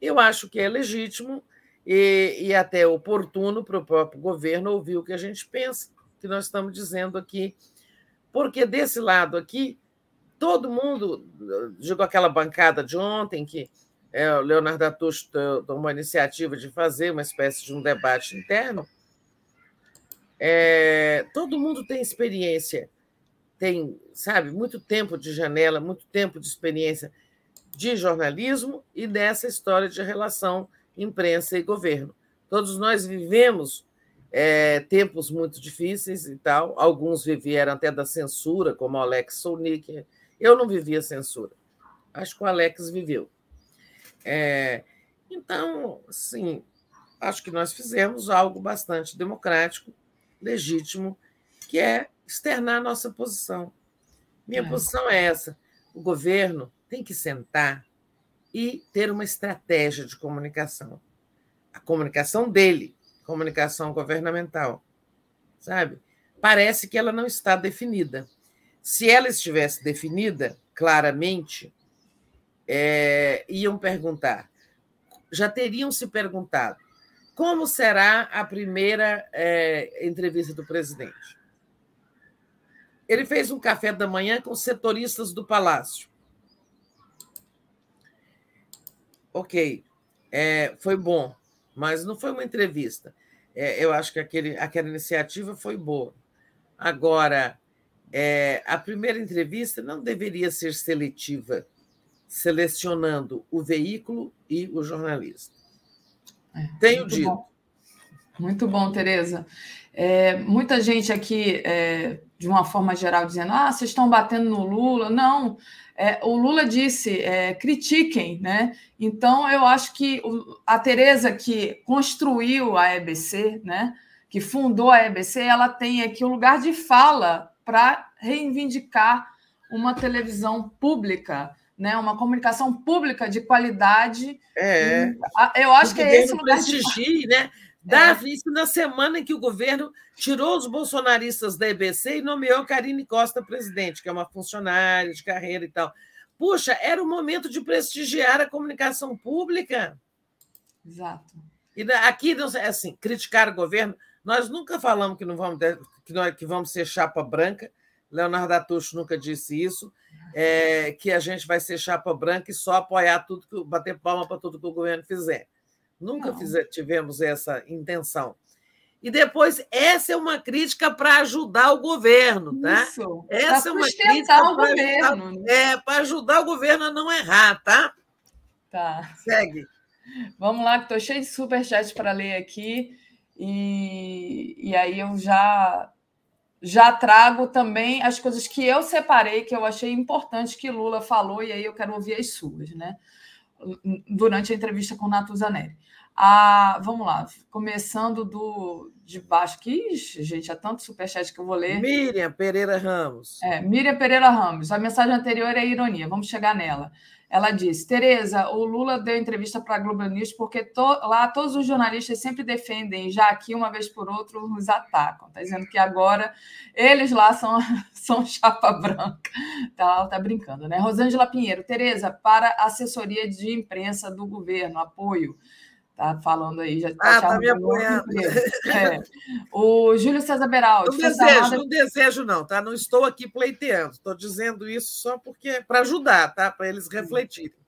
Eu acho que é legítimo e, e até oportuno para o próprio governo ouvir o que a gente pensa, que nós estamos dizendo aqui. Porque desse lado aqui, todo mundo, digo aquela bancada de ontem, que é, o Leonardo Atucho tomou a iniciativa de fazer uma espécie de um debate interno, é, todo mundo tem experiência, tem, sabe, muito tempo de janela, muito tempo de experiência de jornalismo e dessa história de relação imprensa e governo. Todos nós vivemos é, tempos muito difíceis e tal, alguns viveram até da censura, como Alex Solnick, eu não vivia censura. Acho que o Alex viveu. É, então, sim, acho que nós fizemos algo bastante democrático, legítimo, que é externar a nossa posição. Minha é. posição é essa: o governo tem que sentar e ter uma estratégia de comunicação. A comunicação dele, comunicação governamental, sabe? Parece que ela não está definida. Se ela estivesse definida claramente, é, iam perguntar, já teriam se perguntado como será a primeira é, entrevista do presidente. Ele fez um café da manhã com setoristas do Palácio. Ok, é, foi bom, mas não foi uma entrevista. É, eu acho que aquele, aquela iniciativa foi boa. Agora, é, a primeira entrevista não deveria ser seletiva, selecionando o veículo e o jornalista. É, Tenho dito. Bom. Muito bom, Tereza. É, muita gente aqui, é, de uma forma geral, dizendo: ah, vocês estão batendo no Lula. Não, é, o Lula disse: é, critiquem, né? Então, eu acho que a Tereza, que construiu a EBC, né, que fundou a EBC, ela tem aqui um lugar de fala para reivindicar uma televisão pública né, uma comunicação pública de qualidade. É. Eu acho que é esse lugar prestigie, de... né? Davi, é. isso na semana em que o governo tirou os bolsonaristas da EBC e nomeou Karine Costa presidente, que é uma funcionária de carreira e tal. Puxa, era o momento de prestigiar a comunicação pública. Exato. E aqui, assim, criticar o governo, nós nunca falamos que não vamos, que nós, que vamos ser chapa branca, Leonardo Atucho nunca disse isso, é, que a gente vai ser chapa branca e só apoiar tudo, que, bater palma para tudo que o governo fizer. Nunca fizer, tivemos essa intenção. E depois, essa é uma crítica para ajudar o governo, tá? Isso, essa é uma crítica o governo. Ajudar, é, para ajudar o governo a não errar, tá? Tá. Segue. Vamos lá, que estou cheio de superchats para ler aqui. E, e aí eu já já trago também as coisas que eu separei, que eu achei importante que Lula falou, e aí eu quero ouvir as suas, né? Durante a entrevista com Natuzanelli. Ah, vamos lá, começando do de baixo aqui, gente, há tanto superchat que eu vou ler. Miriam Pereira Ramos. É, Miriam Pereira Ramos. A mensagem anterior é ironia, vamos chegar nela. Ela disse: Tereza, o Lula deu entrevista para a Globo News porque to, lá todos os jornalistas sempre defendem, já aqui, uma vez por outra, os atacam. Está dizendo que agora eles lá são, são chapa branca. Tá, está brincando, né? Rosângela Pinheiro, Tereza, para assessoria de imprensa do governo, apoio. Tá falando aí, já ah, tá me apoiando. É. O Júlio César Beraldi. Não desejo, não desejo, não, tá? Não estou aqui pleiteando, estou dizendo isso só porque para ajudar, tá? Para eles refletirem.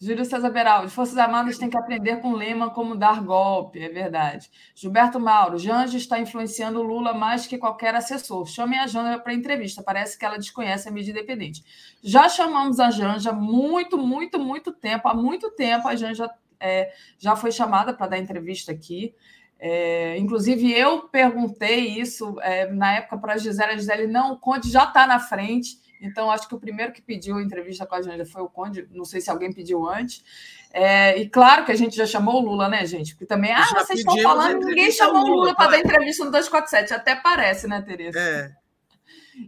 Júlio César Beraldi, Forças Armadas têm que aprender com Lema como dar golpe, é verdade. Gilberto Mauro, Janja está influenciando o Lula mais que qualquer assessor. Chame a Janja para entrevista, parece que ela desconhece a mídia independente. Já chamamos a Janja muito, muito, muito tempo, há muito tempo a Janja é, já foi chamada para dar entrevista aqui. É, inclusive, eu perguntei isso é, na época para a Gisele. A Gisele, não, o Conde já está na frente. Então, acho que o primeiro que pediu a entrevista com a Janja foi o Conde. Não sei se alguém pediu antes. É, e claro que a gente já chamou o Lula, né, gente? Porque também, ah, vocês estão falando, ninguém chamou o Lula para dar entrevista no 247. Até parece, né, Tereza? É.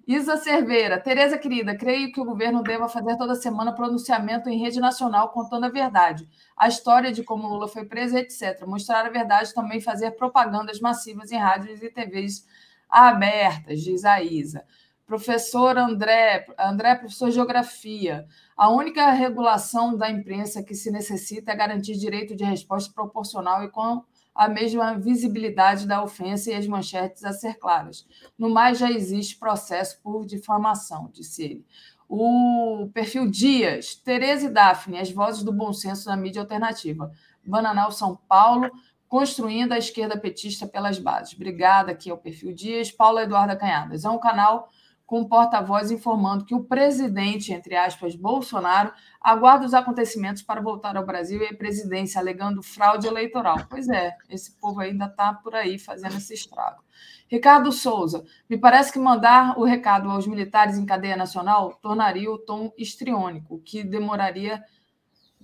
Isa Cerveira, Tereza querida, creio que o governo deva fazer toda semana pronunciamento em rede nacional contando a verdade, a história de como Lula foi preso, etc. Mostrar a verdade também fazer propagandas massivas em rádios e TVs abertas, diz a Isa. Professor André, André, professor de Geografia. A única regulação da imprensa que se necessita é garantir direito de resposta proporcional e com a mesma visibilidade da ofensa e as manchetes a ser claras. No mais, já existe processo por difamação, disse ele. O perfil Dias, Tereza e Daphne, as vozes do bom senso na mídia alternativa. Bananal São Paulo, construindo a esquerda petista pelas bases. Obrigada, aqui é o perfil Dias. Paula Eduarda Canhadas. É um canal com um porta-voz informando que o presidente, entre aspas, Bolsonaro, aguarda os acontecimentos para voltar ao Brasil e à presidência, alegando fraude eleitoral. Pois é, esse povo ainda está por aí fazendo esse estrago. Ricardo Souza, me parece que mandar o recado aos militares em cadeia nacional tornaria o tom histriônico, que demoraria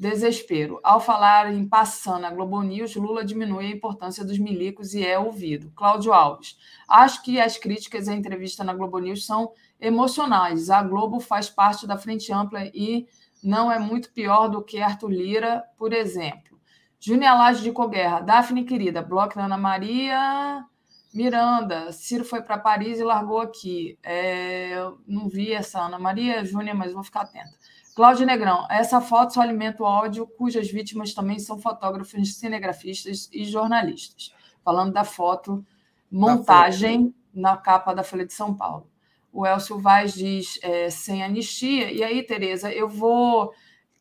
Desespero. Ao falar em passando a Globo News, Lula diminui a importância dos milicos e é ouvido. Cláudio Alves. Acho que as críticas à entrevista na Globo News são emocionais. A Globo faz parte da Frente Ampla e não é muito pior do que Arthur Lira, por exemplo. Júnia Laje de Coguerra, Daphne querida, bloco Ana Maria Miranda, Ciro foi para Paris e largou aqui. É, eu não vi essa Ana Maria Júnia, mas vou ficar atenta. Cláudio Negrão, essa foto só alimenta o ódio, cujas vítimas também são fotógrafos, cinegrafistas e jornalistas. Falando da foto, montagem na capa da Folha de São Paulo. O Elcio Vaz diz é, sem anistia. E aí, Tereza, eu vou.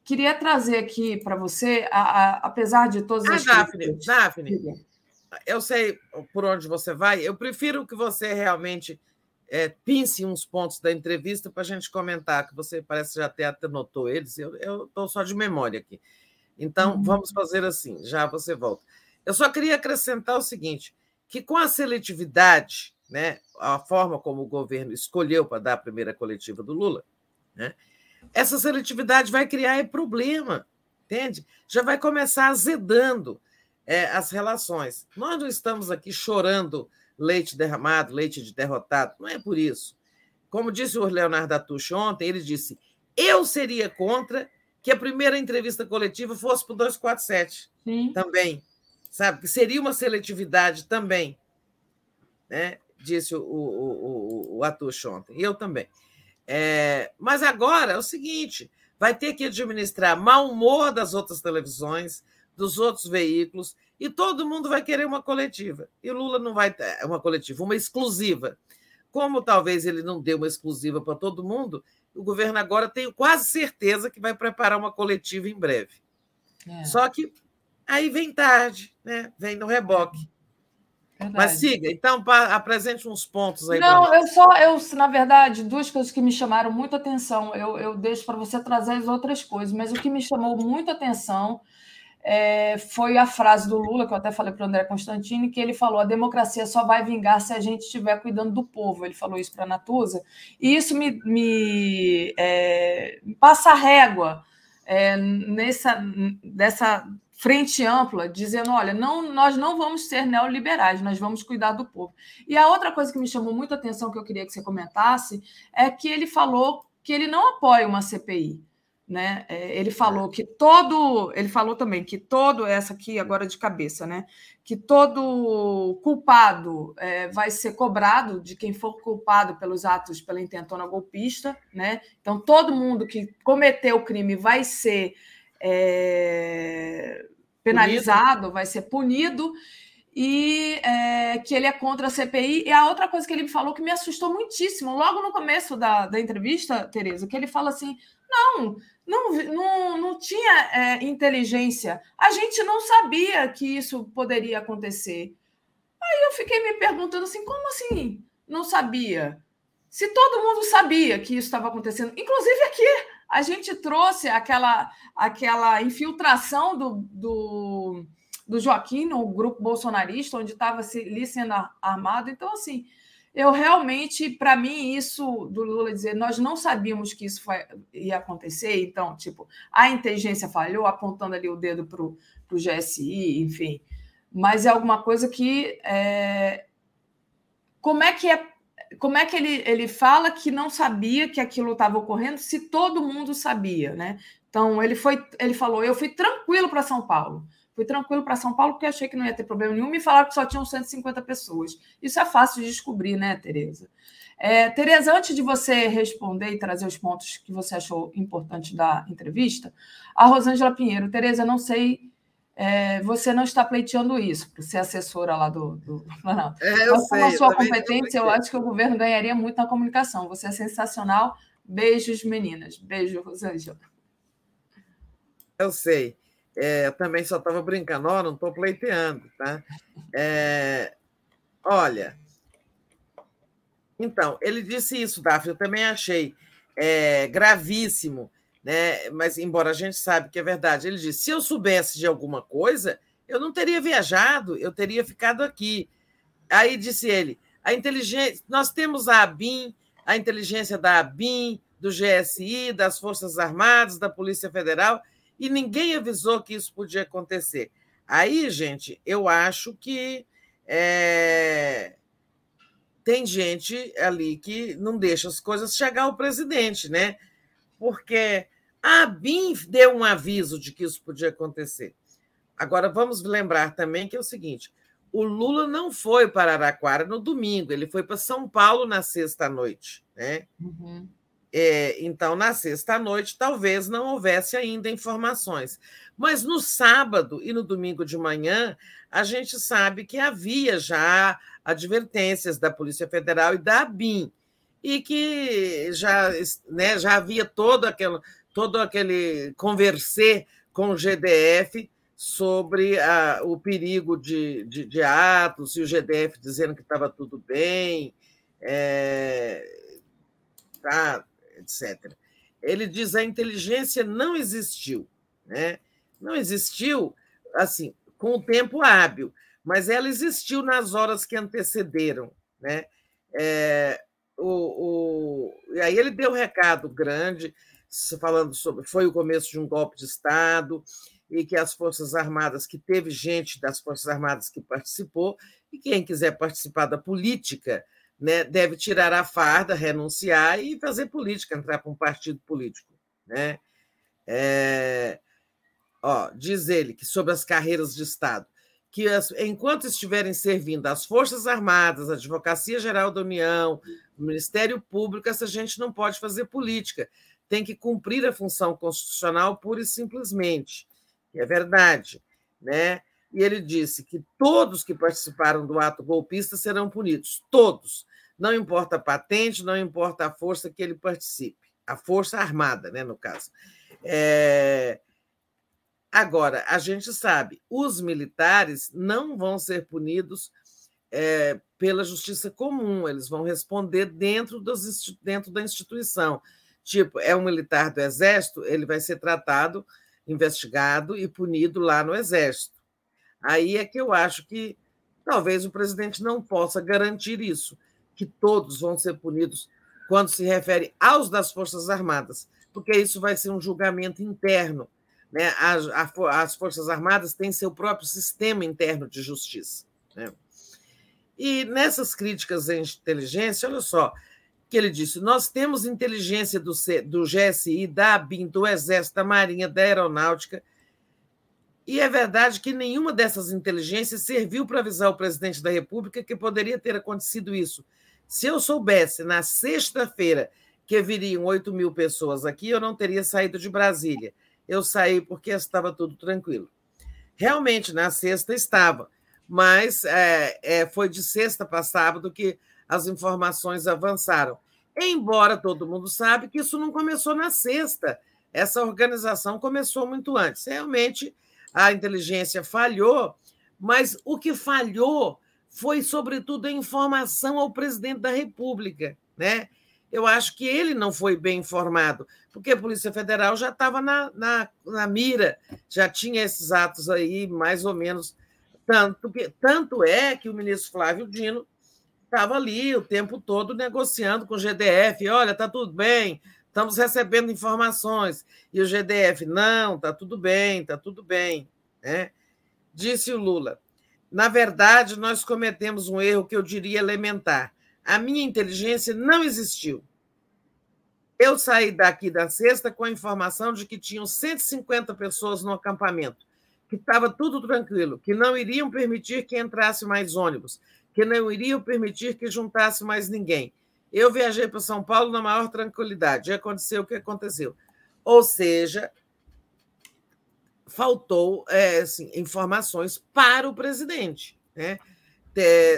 Queria trazer aqui para você, a, a, apesar de todas ah, as. Daphne, Daphne, eu sei por onde você vai. Eu prefiro que você realmente é, pince uns pontos da entrevista para a gente comentar, que você parece já até anotou eles. Eu estou só de memória aqui. Então, uhum. vamos fazer assim, já você volta. Eu só queria acrescentar o seguinte: que com a seletividade né, a forma como o governo escolheu para dar a primeira coletiva do Lula, né, essa seletividade vai criar problema, entende? Já vai começar azedando é, as relações. Nós não estamos aqui chorando leite derramado, leite de derrotado, não é por isso. Como disse o Leonardo Atucho ontem, ele disse: eu seria contra que a primeira entrevista coletiva fosse para o 247 Sim. também, sabe? Que seria uma seletividade também. Né? disse o, o, o, o Atucho ontem, e eu também. É, mas agora é o seguinte: vai ter que administrar mau humor das outras televisões, dos outros veículos, e todo mundo vai querer uma coletiva. E o Lula não vai ter é uma coletiva, uma exclusiva. Como talvez ele não dê uma exclusiva para todo mundo, o governo agora tem quase certeza que vai preparar uma coletiva em breve. É. Só que aí vem tarde, né? vem no reboque. Verdade. Mas siga, então apresente uns pontos aí. Não, eu só, eu, na verdade, duas coisas que me chamaram muito atenção. Eu, eu deixo para você trazer as outras coisas, mas o que me chamou muito atenção é, foi a frase do Lula, que eu até falei para o André Constantini, que ele falou: a democracia só vai vingar se a gente estiver cuidando do povo. Ele falou isso para a Natuza, e isso me, me é, passa régua é, nessa, dessa frente ampla, dizendo: olha, não, nós não vamos ser neoliberais, nós vamos cuidar do povo. E a outra coisa que me chamou muita atenção, que eu queria que você comentasse, é que ele falou que ele não apoia uma CPI. Né? É, ele falou que todo, ele falou também que todo, essa aqui agora de cabeça, né? Que todo culpado é, vai ser cobrado de quem for culpado pelos atos pela intentona golpista, né? Então todo mundo que cometeu o crime vai ser é, penalizado, punido. vai ser punido, e é, que ele é contra a CPI. E a outra coisa que ele me falou que me assustou muitíssimo, logo no começo da, da entrevista, Tereza, que ele fala assim: não, não, não, não tinha é, inteligência, a gente não sabia que isso poderia acontecer. Aí eu fiquei me perguntando assim: como assim não sabia? Se todo mundo sabia que isso estava acontecendo, inclusive aqui, a gente trouxe aquela, aquela infiltração do, do, do Joaquim no grupo bolsonarista, onde estava ali sendo armado. Então, assim, eu realmente, para mim, isso do Lula dizer, nós não sabíamos que isso foi, ia acontecer, então, tipo, a inteligência falhou, apontando ali o dedo para o GSI, enfim. Mas é alguma coisa que. É... Como é que é como é que ele, ele fala que não sabia que aquilo estava ocorrendo se todo mundo sabia, né? Então ele foi, ele falou, eu fui tranquilo para São Paulo. Fui tranquilo para São Paulo porque achei que não ia ter problema nenhum. Me falaram que só tinham 150 pessoas. Isso é fácil de descobrir, né, Tereza? É, Tereza, antes de você responder e trazer os pontos que você achou importantes da entrevista, a Rosângela Pinheiro, Tereza, não sei é, você não está pleiteando isso, para ser assessora lá do, do Planalto. É, eu Mas, sei, a sua competência, eu acho que o governo ganharia muito na comunicação. Você é sensacional. Beijos, meninas. Beijo, Rosângela. Eu sei. É, também só estava brincando, oh, não estou pleiteando, tá? É, olha, então, ele disse isso, Daphne, eu também achei é, gravíssimo né? Mas embora a gente sabe que é verdade, ele disse: se eu soubesse de alguma coisa, eu não teria viajado, eu teria ficado aqui. Aí disse ele: a inteligência, nós temos a ABIN, a inteligência da ABIN, do GSI, das Forças Armadas, da Polícia Federal, e ninguém avisou que isso podia acontecer. Aí, gente, eu acho que é... tem gente ali que não deixa as coisas chegar ao presidente, né? porque a BIM deu um aviso de que isso podia acontecer. agora vamos lembrar também que é o seguinte: o Lula não foi para Araquara no domingo, ele foi para São Paulo na sexta-noite. Né? Uhum. É, então, na sexta-noite, talvez não houvesse ainda informações. Mas no sábado e no domingo de manhã, a gente sabe que havia já advertências da Polícia Federal e da ABIN, e que já, né, já havia todo aquele, todo aquele conversê com o GDF sobre a, o perigo de, de, de, atos, e o GDF dizendo que estava tudo bem, é, tá, etc. Ele diz a inteligência não existiu, né? não existiu assim com o tempo hábil, mas ela existiu nas horas que antecederam. Né? É, o, o, e aí ele deu um recado grande, falando sobre foi o começo de um golpe de Estado, e que as Forças Armadas, que teve gente das Forças Armadas que participou, e quem quiser participar da política né, deve tirar a farda, renunciar e fazer política, entrar para um partido político. Né? É, ó, diz ele que sobre as carreiras de Estado, que as, enquanto estiverem servindo as Forças Armadas, a Advocacia Geral da União, o Ministério Público, essa gente não pode fazer política, tem que cumprir a função constitucional pura e simplesmente que é verdade, né? E ele disse que todos que participaram do ato golpista serão punidos, todos. Não importa a patente, não importa a força que ele participe, a força armada, né, no caso. É... Agora, a gente sabe, os militares não vão ser punidos é, pela justiça comum, eles vão responder dentro, dos, dentro da instituição. Tipo, é um militar do Exército, ele vai ser tratado investigado e punido lá no Exército. Aí é que eu acho que talvez o presidente não possa garantir isso, que todos vão ser punidos quando se refere aos das Forças Armadas, porque isso vai ser um julgamento interno. Né? As, as Forças Armadas têm seu próprio sistema interno de justiça. Né? E nessas críticas à inteligência, olha só, que ele disse: nós temos inteligência do, C, do GSI, da ABIN, do Exército, da Marinha, da Aeronáutica. E é verdade que nenhuma dessas inteligências serviu para avisar o presidente da República que poderia ter acontecido isso. Se eu soubesse na sexta-feira que viriam 8 mil pessoas aqui, eu não teria saído de Brasília. Eu saí porque estava tudo tranquilo. Realmente, na sexta estava, mas é, é, foi de sexta para sábado que as informações avançaram. Embora todo mundo sabe que isso não começou na sexta, essa organização começou muito antes. Realmente a inteligência falhou, mas o que falhou foi, sobretudo, a informação ao presidente da República. Né? Eu acho que ele não foi bem informado, porque a Polícia Federal já estava na, na, na mira, já tinha esses atos aí, mais ou menos. Tanto, que, tanto é que o ministro Flávio Dino estava ali o tempo todo negociando com o GDF. Olha, está tudo bem, estamos recebendo informações. E o GDF, não, está tudo bem, está tudo bem. Né? Disse o Lula. Na verdade, nós cometemos um erro que eu diria elementar. A minha inteligência não existiu. Eu saí daqui da sexta com a informação de que tinham 150 pessoas no acampamento, que estava tudo tranquilo, que não iriam permitir que entrasse mais ônibus, que não iriam permitir que juntasse mais ninguém. Eu viajei para São Paulo na maior tranquilidade. E aconteceu o que aconteceu. Ou seja, faltou é, assim, informações para o presidente. Né?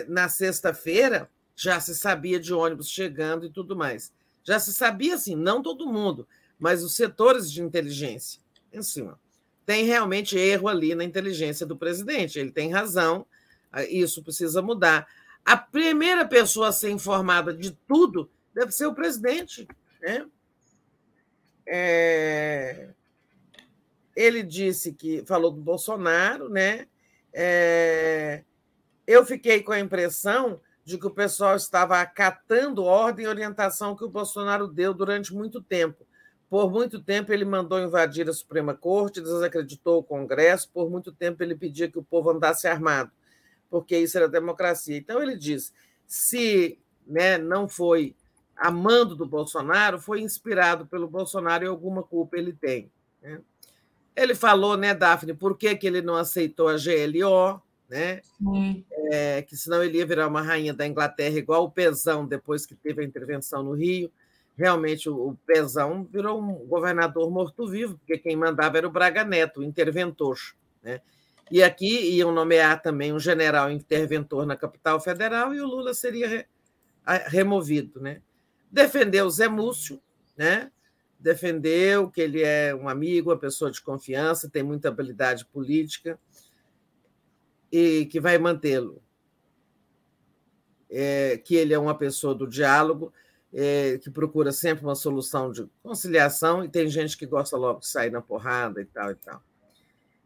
Na sexta-feira já se sabia de ônibus chegando e tudo mais. Já se sabia, assim, não todo mundo, mas os setores de inteligência. Em cima. Tem realmente erro ali na inteligência do presidente. Ele tem razão isso precisa mudar. A primeira pessoa a ser informada de tudo deve ser o presidente. Né? É... Ele disse que falou do Bolsonaro, né? É... Eu fiquei com a impressão de que o pessoal estava acatando ordem e orientação que o Bolsonaro deu durante muito tempo. Por muito tempo ele mandou invadir a Suprema Corte, desacreditou o Congresso, por muito tempo ele pedia que o povo andasse armado porque isso era democracia. Então, ele diz: se né, não foi amando do Bolsonaro, foi inspirado pelo Bolsonaro e alguma culpa ele tem. Né? Ele falou, né, Daphne, por que, que ele não aceitou a GLO, né? É, que senão ele ia virar uma rainha da Inglaterra, igual o Pezão, depois que teve a intervenção no Rio. Realmente, o, o Pezão virou um governador morto-vivo, porque quem mandava era o Braga Neto, o interventor. Né? E aqui iam nomear também um general interventor na capital federal e o Lula seria re, removido. Né? Defendeu o Zé Múcio, né? Defendeu que ele é um amigo, uma pessoa de confiança, tem muita habilidade política e que vai mantê-lo. É, que ele é uma pessoa do diálogo, é, que procura sempre uma solução de conciliação, e tem gente que gosta logo de sair na porrada e tal e tal.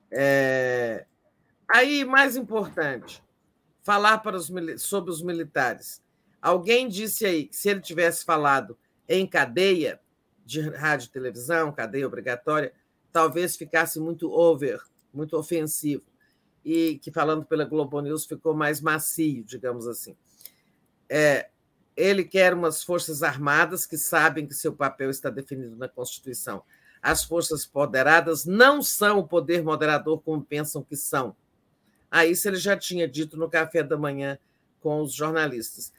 É, aí, mais importante, falar para os, sobre os militares. Alguém disse aí que se ele tivesse falado em cadeia, de rádio televisão, cadeia obrigatória, talvez ficasse muito over, muito ofensivo, e que, falando pela Globo News, ficou mais macio, digamos assim. É, ele quer umas forças armadas que sabem que seu papel está definido na Constituição. As forças poderadas não são o poder moderador como pensam que são. Aí, isso ele já tinha dito no café da manhã com os jornalistas.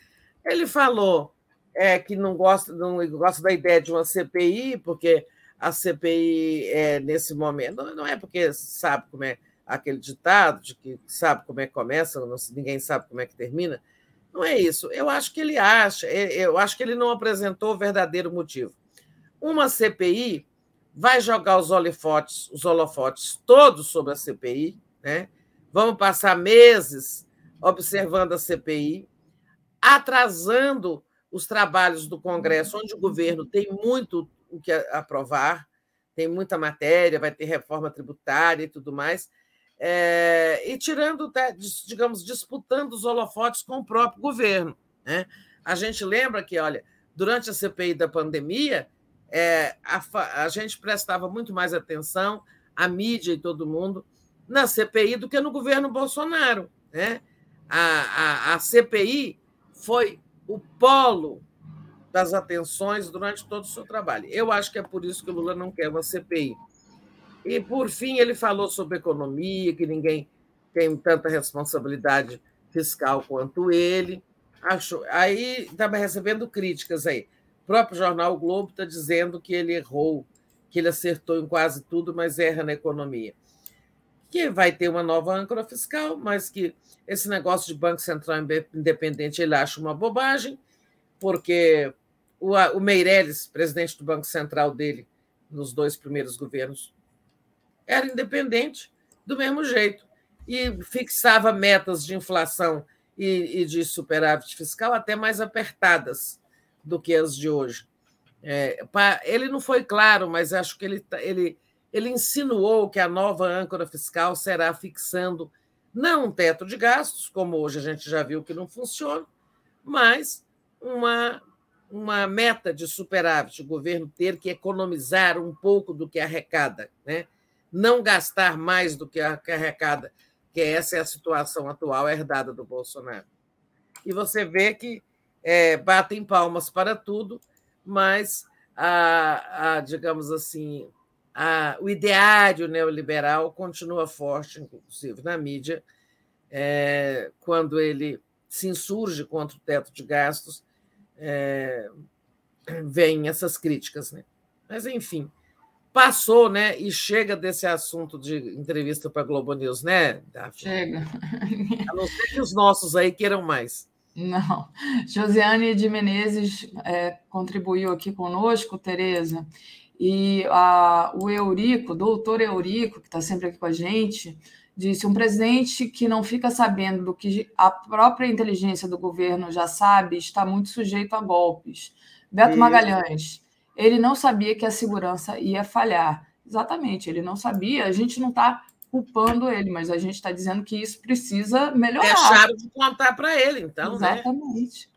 Ele falou é, que não gosta, não gosta da ideia de uma CPI, porque a CPI é nesse momento, não é porque sabe como é aquele ditado de que sabe como é que começa, não, ninguém sabe como é que termina. Não é isso. Eu acho que ele acha, eu acho que ele não apresentou o verdadeiro motivo. Uma CPI vai jogar os holofotes, os holofotes todos sobre a CPI, né? Vamos passar meses observando a CPI, atrasando os trabalhos do Congresso, onde o governo tem muito o que aprovar, tem muita matéria, vai ter reforma tributária e tudo mais, é, e tirando, digamos, disputando os holofotes com o próprio governo. Né? A gente lembra que, olha, durante a CPI da pandemia, é, a, a gente prestava muito mais atenção, a mídia e todo mundo, na CPI do que no governo Bolsonaro. Né? A, a, a CPI foi o polo das atenções durante todo o seu trabalho. Eu acho que é por isso que o Lula não quer uma CPI. E, por fim, ele falou sobre economia, que ninguém tem tanta responsabilidade fiscal quanto ele. Acho, aí estava recebendo críticas aí. O próprio jornal o Globo está dizendo que ele errou, que ele acertou em quase tudo, mas erra na economia. Que vai ter uma nova âncora fiscal, mas que esse negócio de Banco Central Independente ele acha uma bobagem, porque o, o Meirelles, presidente do Banco Central dele, nos dois primeiros governos, era independente do mesmo jeito e fixava metas de inflação e, e de superávit fiscal até mais apertadas do que as de hoje. É, ele não foi claro, mas acho que ele, tá, ele, ele insinuou que a nova âncora fiscal será fixando não um teto de gastos, como hoje a gente já viu que não funciona, mas uma, uma meta de superávit, o governo ter que economizar um pouco do que arrecada, né? não gastar mais do que arrecada, que essa é a situação atual herdada do Bolsonaro. E você vê que é, batem palmas para tudo, mas a, a digamos assim, a, o ideário neoliberal continua forte, inclusive na mídia, é, quando ele se insurge contra o teto de gastos, é, vem essas críticas. Né? Mas, enfim, passou né, e chega desse assunto de entrevista para a Globo News, né, Daphne? Chega. A não ser que os nossos aí queiram mais. Não. Josiane de Menezes é, contribuiu aqui conosco, Tereza, e a, o Eurico, o doutor Eurico, que está sempre aqui com a gente, disse: um presidente que não fica sabendo do que a própria inteligência do governo já sabe está muito sujeito a golpes. Beto Magalhães, ele não sabia que a segurança ia falhar. Exatamente, ele não sabia. A gente não está culpando ele, mas a gente está dizendo que isso precisa melhorar. Deixaram de contar para ele, então. Né? Exatamente. Né?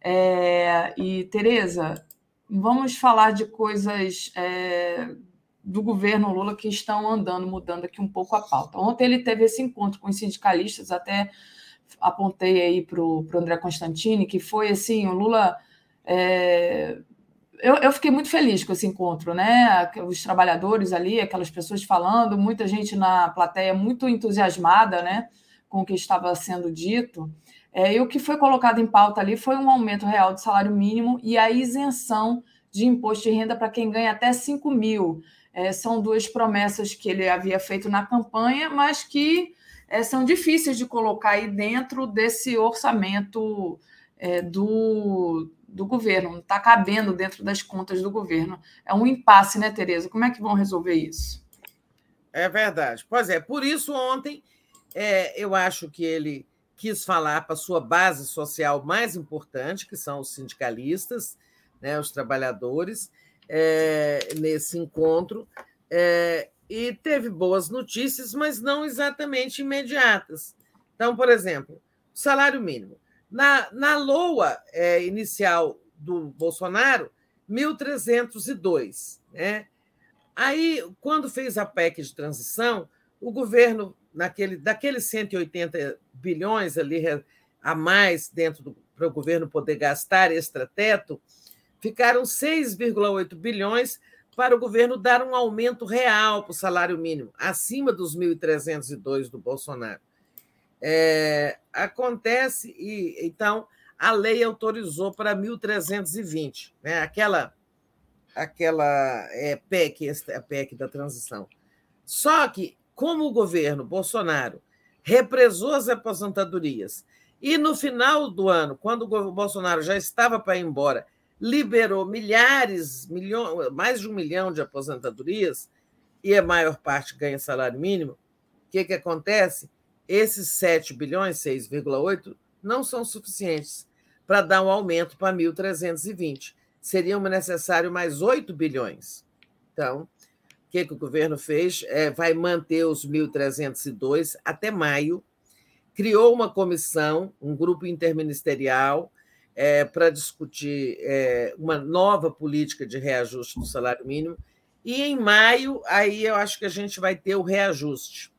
É, e, Tereza, vamos falar de coisas é, do governo Lula que estão andando, mudando aqui um pouco a pauta. Ontem ele teve esse encontro com os sindicalistas, até apontei aí para o André Constantini, que foi assim, o Lula é, eu, eu, fiquei muito feliz com esse encontro, né? Os trabalhadores ali, aquelas pessoas falando, muita gente na plateia muito entusiasmada, né? Com o que estava sendo dito. É, e o que foi colocado em pauta ali foi um aumento real do salário mínimo e a isenção de imposto de renda para quem ganha até 5 mil. É, são duas promessas que ele havia feito na campanha, mas que é, são difíceis de colocar aí dentro desse orçamento é, do, do governo, não está cabendo dentro das contas do governo. É um impasse, né, Tereza? Como é que vão resolver isso? É verdade. Pois é, por isso ontem é, eu acho que ele quis falar para a sua base social mais importante, que são os sindicalistas, né, os trabalhadores, é, nesse encontro, é, e teve boas notícias, mas não exatamente imediatas. Então, por exemplo, salário mínimo. Na, na LOA é, inicial do Bolsonaro, 1.302. Né? Aí, quando fez a PEC de transição, o governo, naquele, daqueles 180 bilhões ali a mais dentro para o governo poder gastar extrateto, ficaram 6,8 bilhões para o governo dar um aumento real para o salário mínimo, acima dos 1.302 do Bolsonaro. É, acontece e então a lei autorizou para 1.320, né? aquela, aquela é, PEC, a PEC da transição. Só que, como o governo Bolsonaro represou as aposentadorias e no final do ano, quando o Bolsonaro já estava para ir embora, liberou milhares, milhões, mais de um milhão de aposentadorias, e a maior parte ganha salário mínimo, o que, que acontece? Esses 7 bilhões, 6,8, não são suficientes para dar um aumento para 1.320. Seriam necessário mais 8 bilhões. Então, que, que o governo fez? É, vai manter os 1.302 até maio, criou uma comissão, um grupo interministerial, é, para discutir é, uma nova política de reajuste do salário mínimo. E em maio, aí eu acho que a gente vai ter o reajuste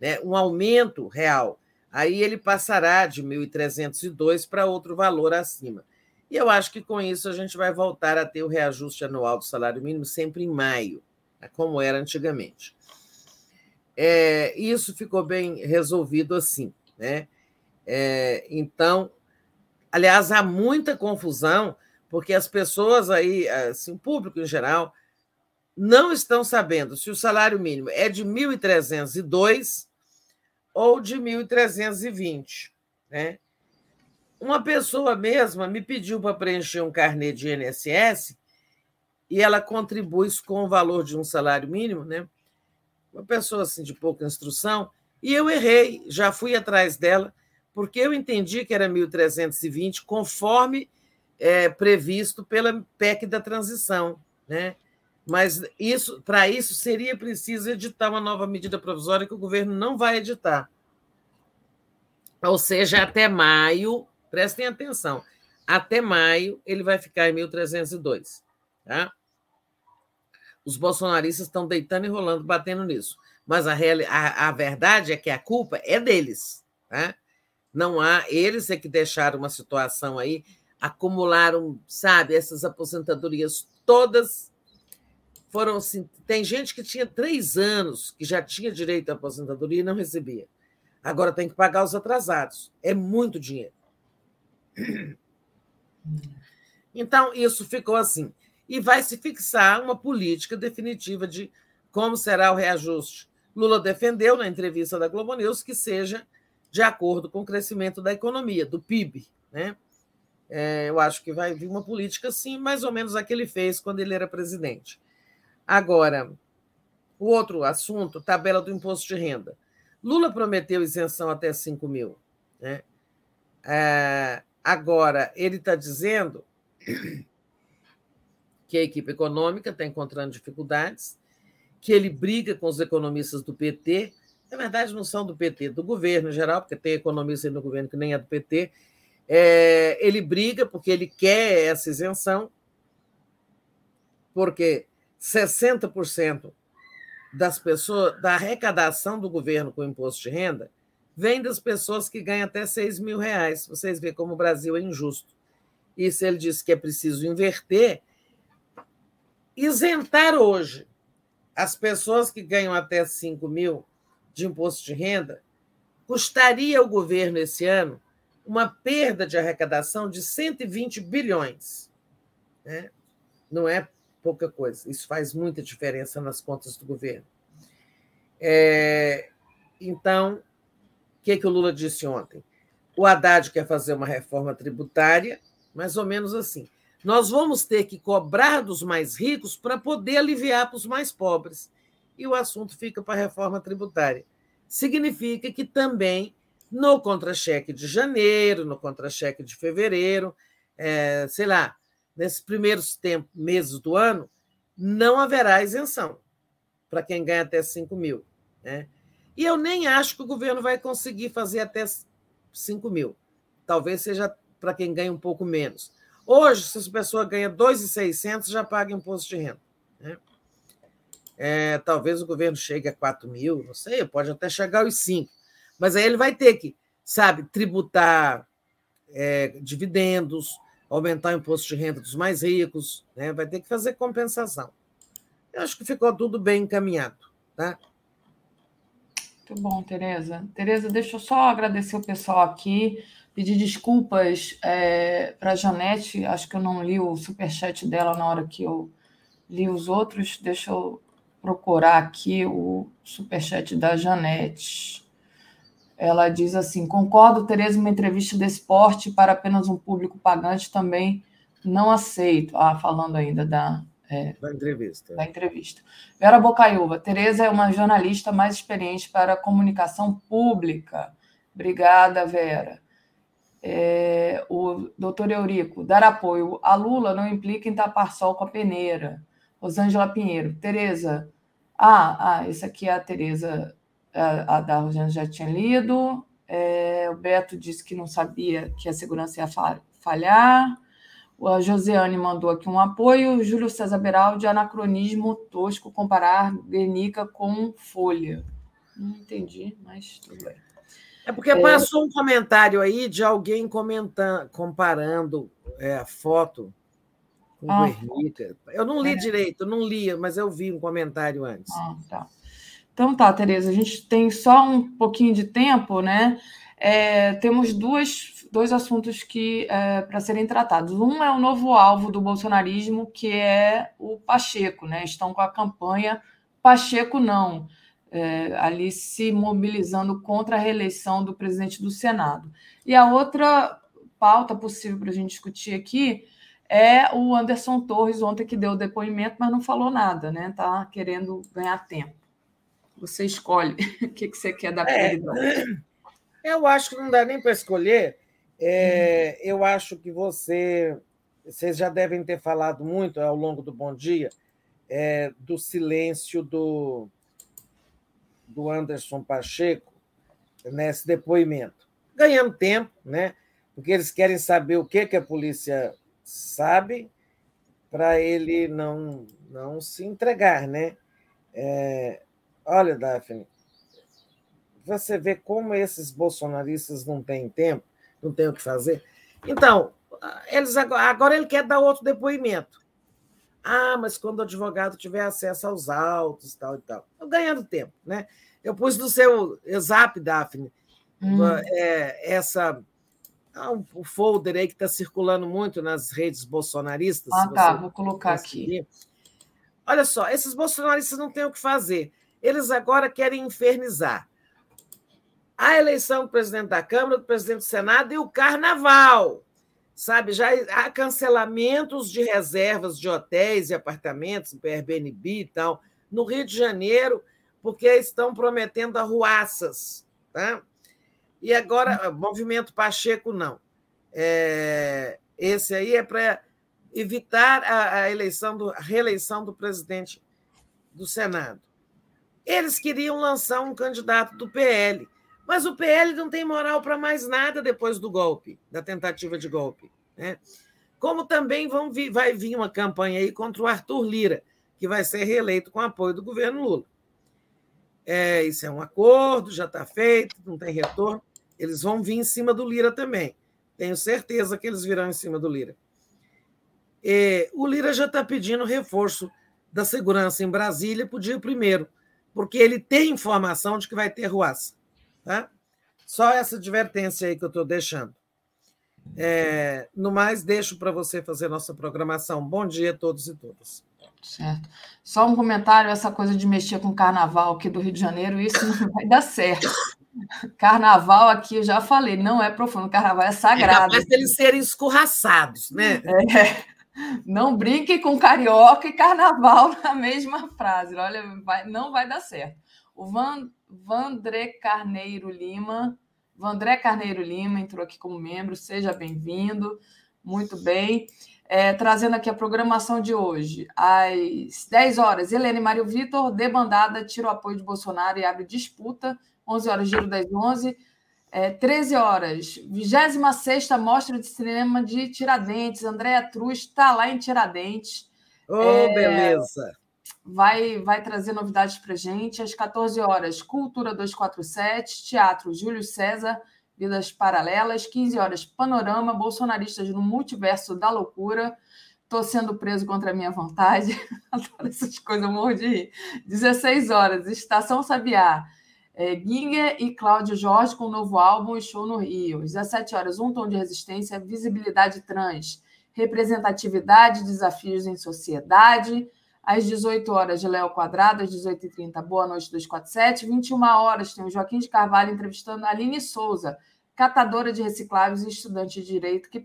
né, um aumento real. Aí ele passará de 1.302 para outro valor acima. E eu acho que com isso a gente vai voltar a ter o reajuste anual do salário mínimo sempre em maio, como era antigamente. É, isso ficou bem resolvido assim. Né? É, então, aliás, há muita confusão, porque as pessoas aí, assim, o público em geral, não estão sabendo se o salário mínimo é de 1.302 ou de 1.320. Né? Uma pessoa mesma me pediu para preencher um carnê de INSS e ela contribui com o valor de um salário mínimo, né? Uma pessoa assim de pouca instrução, e eu errei, já fui atrás dela, porque eu entendi que era 1.320, conforme é, previsto pela PEC da transição, né? Mas isso, para isso seria preciso editar uma nova medida provisória que o governo não vai editar. Ou seja, até maio, prestem atenção, até maio ele vai ficar em 1.302. Tá? Os bolsonaristas estão deitando e rolando, batendo nisso. Mas a, real, a, a verdade é que a culpa é deles. Tá? Não há, eles é que deixaram uma situação aí, acumularam, sabe, essas aposentadorias todas foram assim. Tem gente que tinha três anos que já tinha direito à aposentadoria e não recebia. Agora tem que pagar os atrasados. É muito dinheiro. Então, isso ficou assim. E vai se fixar uma política definitiva de como será o reajuste. Lula defendeu na entrevista da Globo News que seja de acordo com o crescimento da economia, do PIB. Né? É, eu acho que vai vir uma política, sim, mais ou menos a que ele fez quando ele era presidente. Agora, o outro assunto, tabela do imposto de renda. Lula prometeu isenção até 5 mil. Né? É, agora, ele está dizendo que a equipe econômica está encontrando dificuldades, que ele briga com os economistas do PT. Na verdade, não são do PT, do governo em geral, porque tem economista no governo que nem é do PT. É, ele briga porque ele quer essa isenção, porque 60% das pessoas, da arrecadação do governo com o imposto de renda, vem das pessoas que ganham até 6 mil reais. Vocês veem como o Brasil é injusto. E se ele disse que é preciso inverter, isentar hoje as pessoas que ganham até 5 mil de imposto de renda custaria ao governo esse ano uma perda de arrecadação de 120 bilhões. Né? Não é pouca coisa, isso faz muita diferença nas contas do governo. É, então, o que, que o Lula disse ontem? O Haddad quer fazer uma reforma tributária, mais ou menos assim. Nós vamos ter que cobrar dos mais ricos para poder aliviar para os mais pobres. E o assunto fica para a reforma tributária. Significa que também no contra-cheque de janeiro, no contra-cheque de fevereiro, é, sei lá, nesses primeiros tempos, meses do ano, não haverá isenção para quem ganha até 5 mil. Né? E eu nem acho que o governo vai conseguir fazer até 5 mil. Talvez seja para quem ganha um pouco menos. Hoje, se a pessoa ganha 2,600, já paga imposto de renda. Né? É, talvez o governo chegue a 4 mil, não sei, pode até chegar aos 5. Mas aí ele vai ter que, sabe, tributar é, dividendos, aumentar o imposto de renda dos mais ricos, né? vai ter que fazer compensação. Eu acho que ficou tudo bem encaminhado. Tá? Muito bom, Tereza. Tereza, deixa eu só agradecer o pessoal aqui, pedir desculpas é, para a Janete, acho que eu não li o superchat dela na hora que eu li os outros. Deixa eu procurar aqui o superchat da Janete. Ela diz assim: concordo, Tereza, uma entrevista desse porte para apenas um público pagante também não aceito. Ah, falando ainda da, é, da entrevista. Da entrevista. Vera Bocaiúva, Tereza é uma jornalista mais experiente para a comunicação pública. Obrigada, Vera. É, o doutor Eurico, dar apoio a Lula não implica em tapar sol com a peneira. Rosângela Pinheiro, Tereza. Ah, ah, esse aqui é a Tereza a, a da Rosana já tinha lido. É, o Beto disse que não sabia que a segurança ia falhar. A Josiane mandou aqui um apoio. Júlio César Beraldi, anacronismo tosco comparar Guernica com Folha. Não entendi, mas tudo bem. É porque é... passou um comentário aí de alguém comentando, comparando é, a foto com ah, Guernica. Eu não li é. direito, não li, mas eu vi um comentário antes. Ah, tá. Então tá, Tereza, a gente tem só um pouquinho de tempo, né? É, temos duas, dois assuntos que é, para serem tratados. Um é o novo alvo do bolsonarismo, que é o Pacheco, né? Estão com a campanha Pacheco não, é, ali se mobilizando contra a reeleição do presidente do Senado. E a outra pauta possível para a gente discutir aqui é o Anderson Torres, ontem que deu o depoimento, mas não falou nada, né? Tá querendo ganhar tempo. Você escolhe o que, que você quer dar prioridade. É, eu acho que não dá nem para escolher. É, eu acho que você. Vocês já devem ter falado muito ao longo do Bom Dia é, do silêncio do, do Anderson Pacheco nesse depoimento. Ganhando tempo, né? porque eles querem saber o que, que a polícia sabe para ele não, não se entregar. Né? É, Olha, Daphne, você vê como esses bolsonaristas não têm tempo, não têm o que fazer. Então, eles agora, agora ele quer dar outro depoimento. Ah, mas quando o advogado tiver acesso aos autos, tal e tal. Eu ganhando tempo, né? Eu pus no seu zap, Daphne, hum. é, essa ah, o folder aí que está circulando muito nas redes bolsonaristas. Ah, tá, vou colocar aqui. Olha só, esses bolsonaristas não têm o que fazer. Eles agora querem infernizar a eleição do presidente da Câmara, do presidente do Senado e o carnaval. Sabe, já há cancelamentos de reservas de hotéis e apartamentos, Airbnb e tal, no Rio de Janeiro, porque estão prometendo arruaças. Tá? E agora, movimento Pacheco, não. É, esse aí é para evitar a, a eleição do, a reeleição do presidente do Senado. Eles queriam lançar um candidato do PL, mas o PL não tem moral para mais nada depois do golpe, da tentativa de golpe. Né? Como também vão vir, vai vir uma campanha aí contra o Arthur Lira, que vai ser reeleito com apoio do governo Lula. É, isso é um acordo, já está feito, não tem retorno. Eles vão vir em cima do Lira também. Tenho certeza que eles virão em cima do Lira. É, o Lira já está pedindo reforço da segurança em Brasília para o dia primeiro, porque ele tem informação de que vai ter ruaça. Tá? Só essa advertência aí que eu estou deixando. É, no mais, deixo para você fazer nossa programação. Bom dia a todos e todas. Certo. Só um comentário: essa coisa de mexer com carnaval aqui do Rio de Janeiro, isso não vai dar certo. Carnaval aqui, eu já falei, não é profundo, carnaval é sagrado. É capaz deles serem escorraçados, né? É. Não brinque com carioca e carnaval na mesma frase. Olha, vai, não vai dar certo. O Van, Vandré Carneiro Lima, Vandré Carneiro Lima entrou aqui como membro, seja bem-vindo. Muito bem. É, trazendo aqui a programação de hoje. Às 10 horas, Helene Mário Vitor, debandada, tira o apoio de Bolsonaro e abre disputa. 11 horas, giro das 11. É, 13 horas, 26 Mostra de Cinema de Tiradentes. Andréa Truz está lá em Tiradentes. Oh, é, beleza! Vai, vai trazer novidades para gente. Às 14 horas, Cultura 247, Teatro Júlio César, Vidas Paralelas. 15 horas, Panorama, Bolsonaristas no Multiverso da Loucura. Estou sendo preso contra a minha vontade. Adoro essas coisas, eu morro de rir. 16 horas, Estação Sabiá. É, e Cláudio Jorge com um novo álbum e show no Rio. 17 horas, um tom de resistência, visibilidade trans, representatividade, desafios em sociedade. Às 18 horas, Léo Quadrado, às 18h30, Boa Noite 247. 21 horas, tem o Joaquim de Carvalho entrevistando a Aline Souza, catadora de recicláveis e estudante de direito que,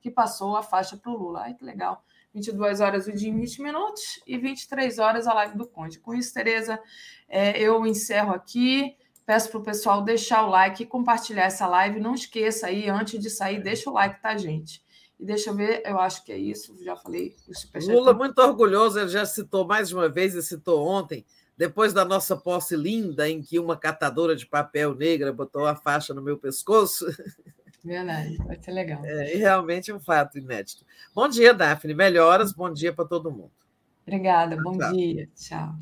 que passou a faixa para o Lula. Ai, que legal. 22 horas o dia em 20 minutos e 23 horas a live do Conde. Com isso, Tereza, é, eu encerro aqui. Peço para o pessoal deixar o like e compartilhar essa live. Não esqueça aí, antes de sair, deixa o like, tá, gente? E deixa eu ver, eu acho que é isso, já falei. Lula muito orgulhoso, ele já citou mais uma vez e citou ontem, depois da nossa posse linda, em que uma catadora de papel negra botou a faixa no meu pescoço. Verdade, vai ser legal. É, e realmente é um fato inédito. Bom dia, Daphne. Melhoras, bom dia para todo mundo. Obrigada, bom tchau. dia. Tchau.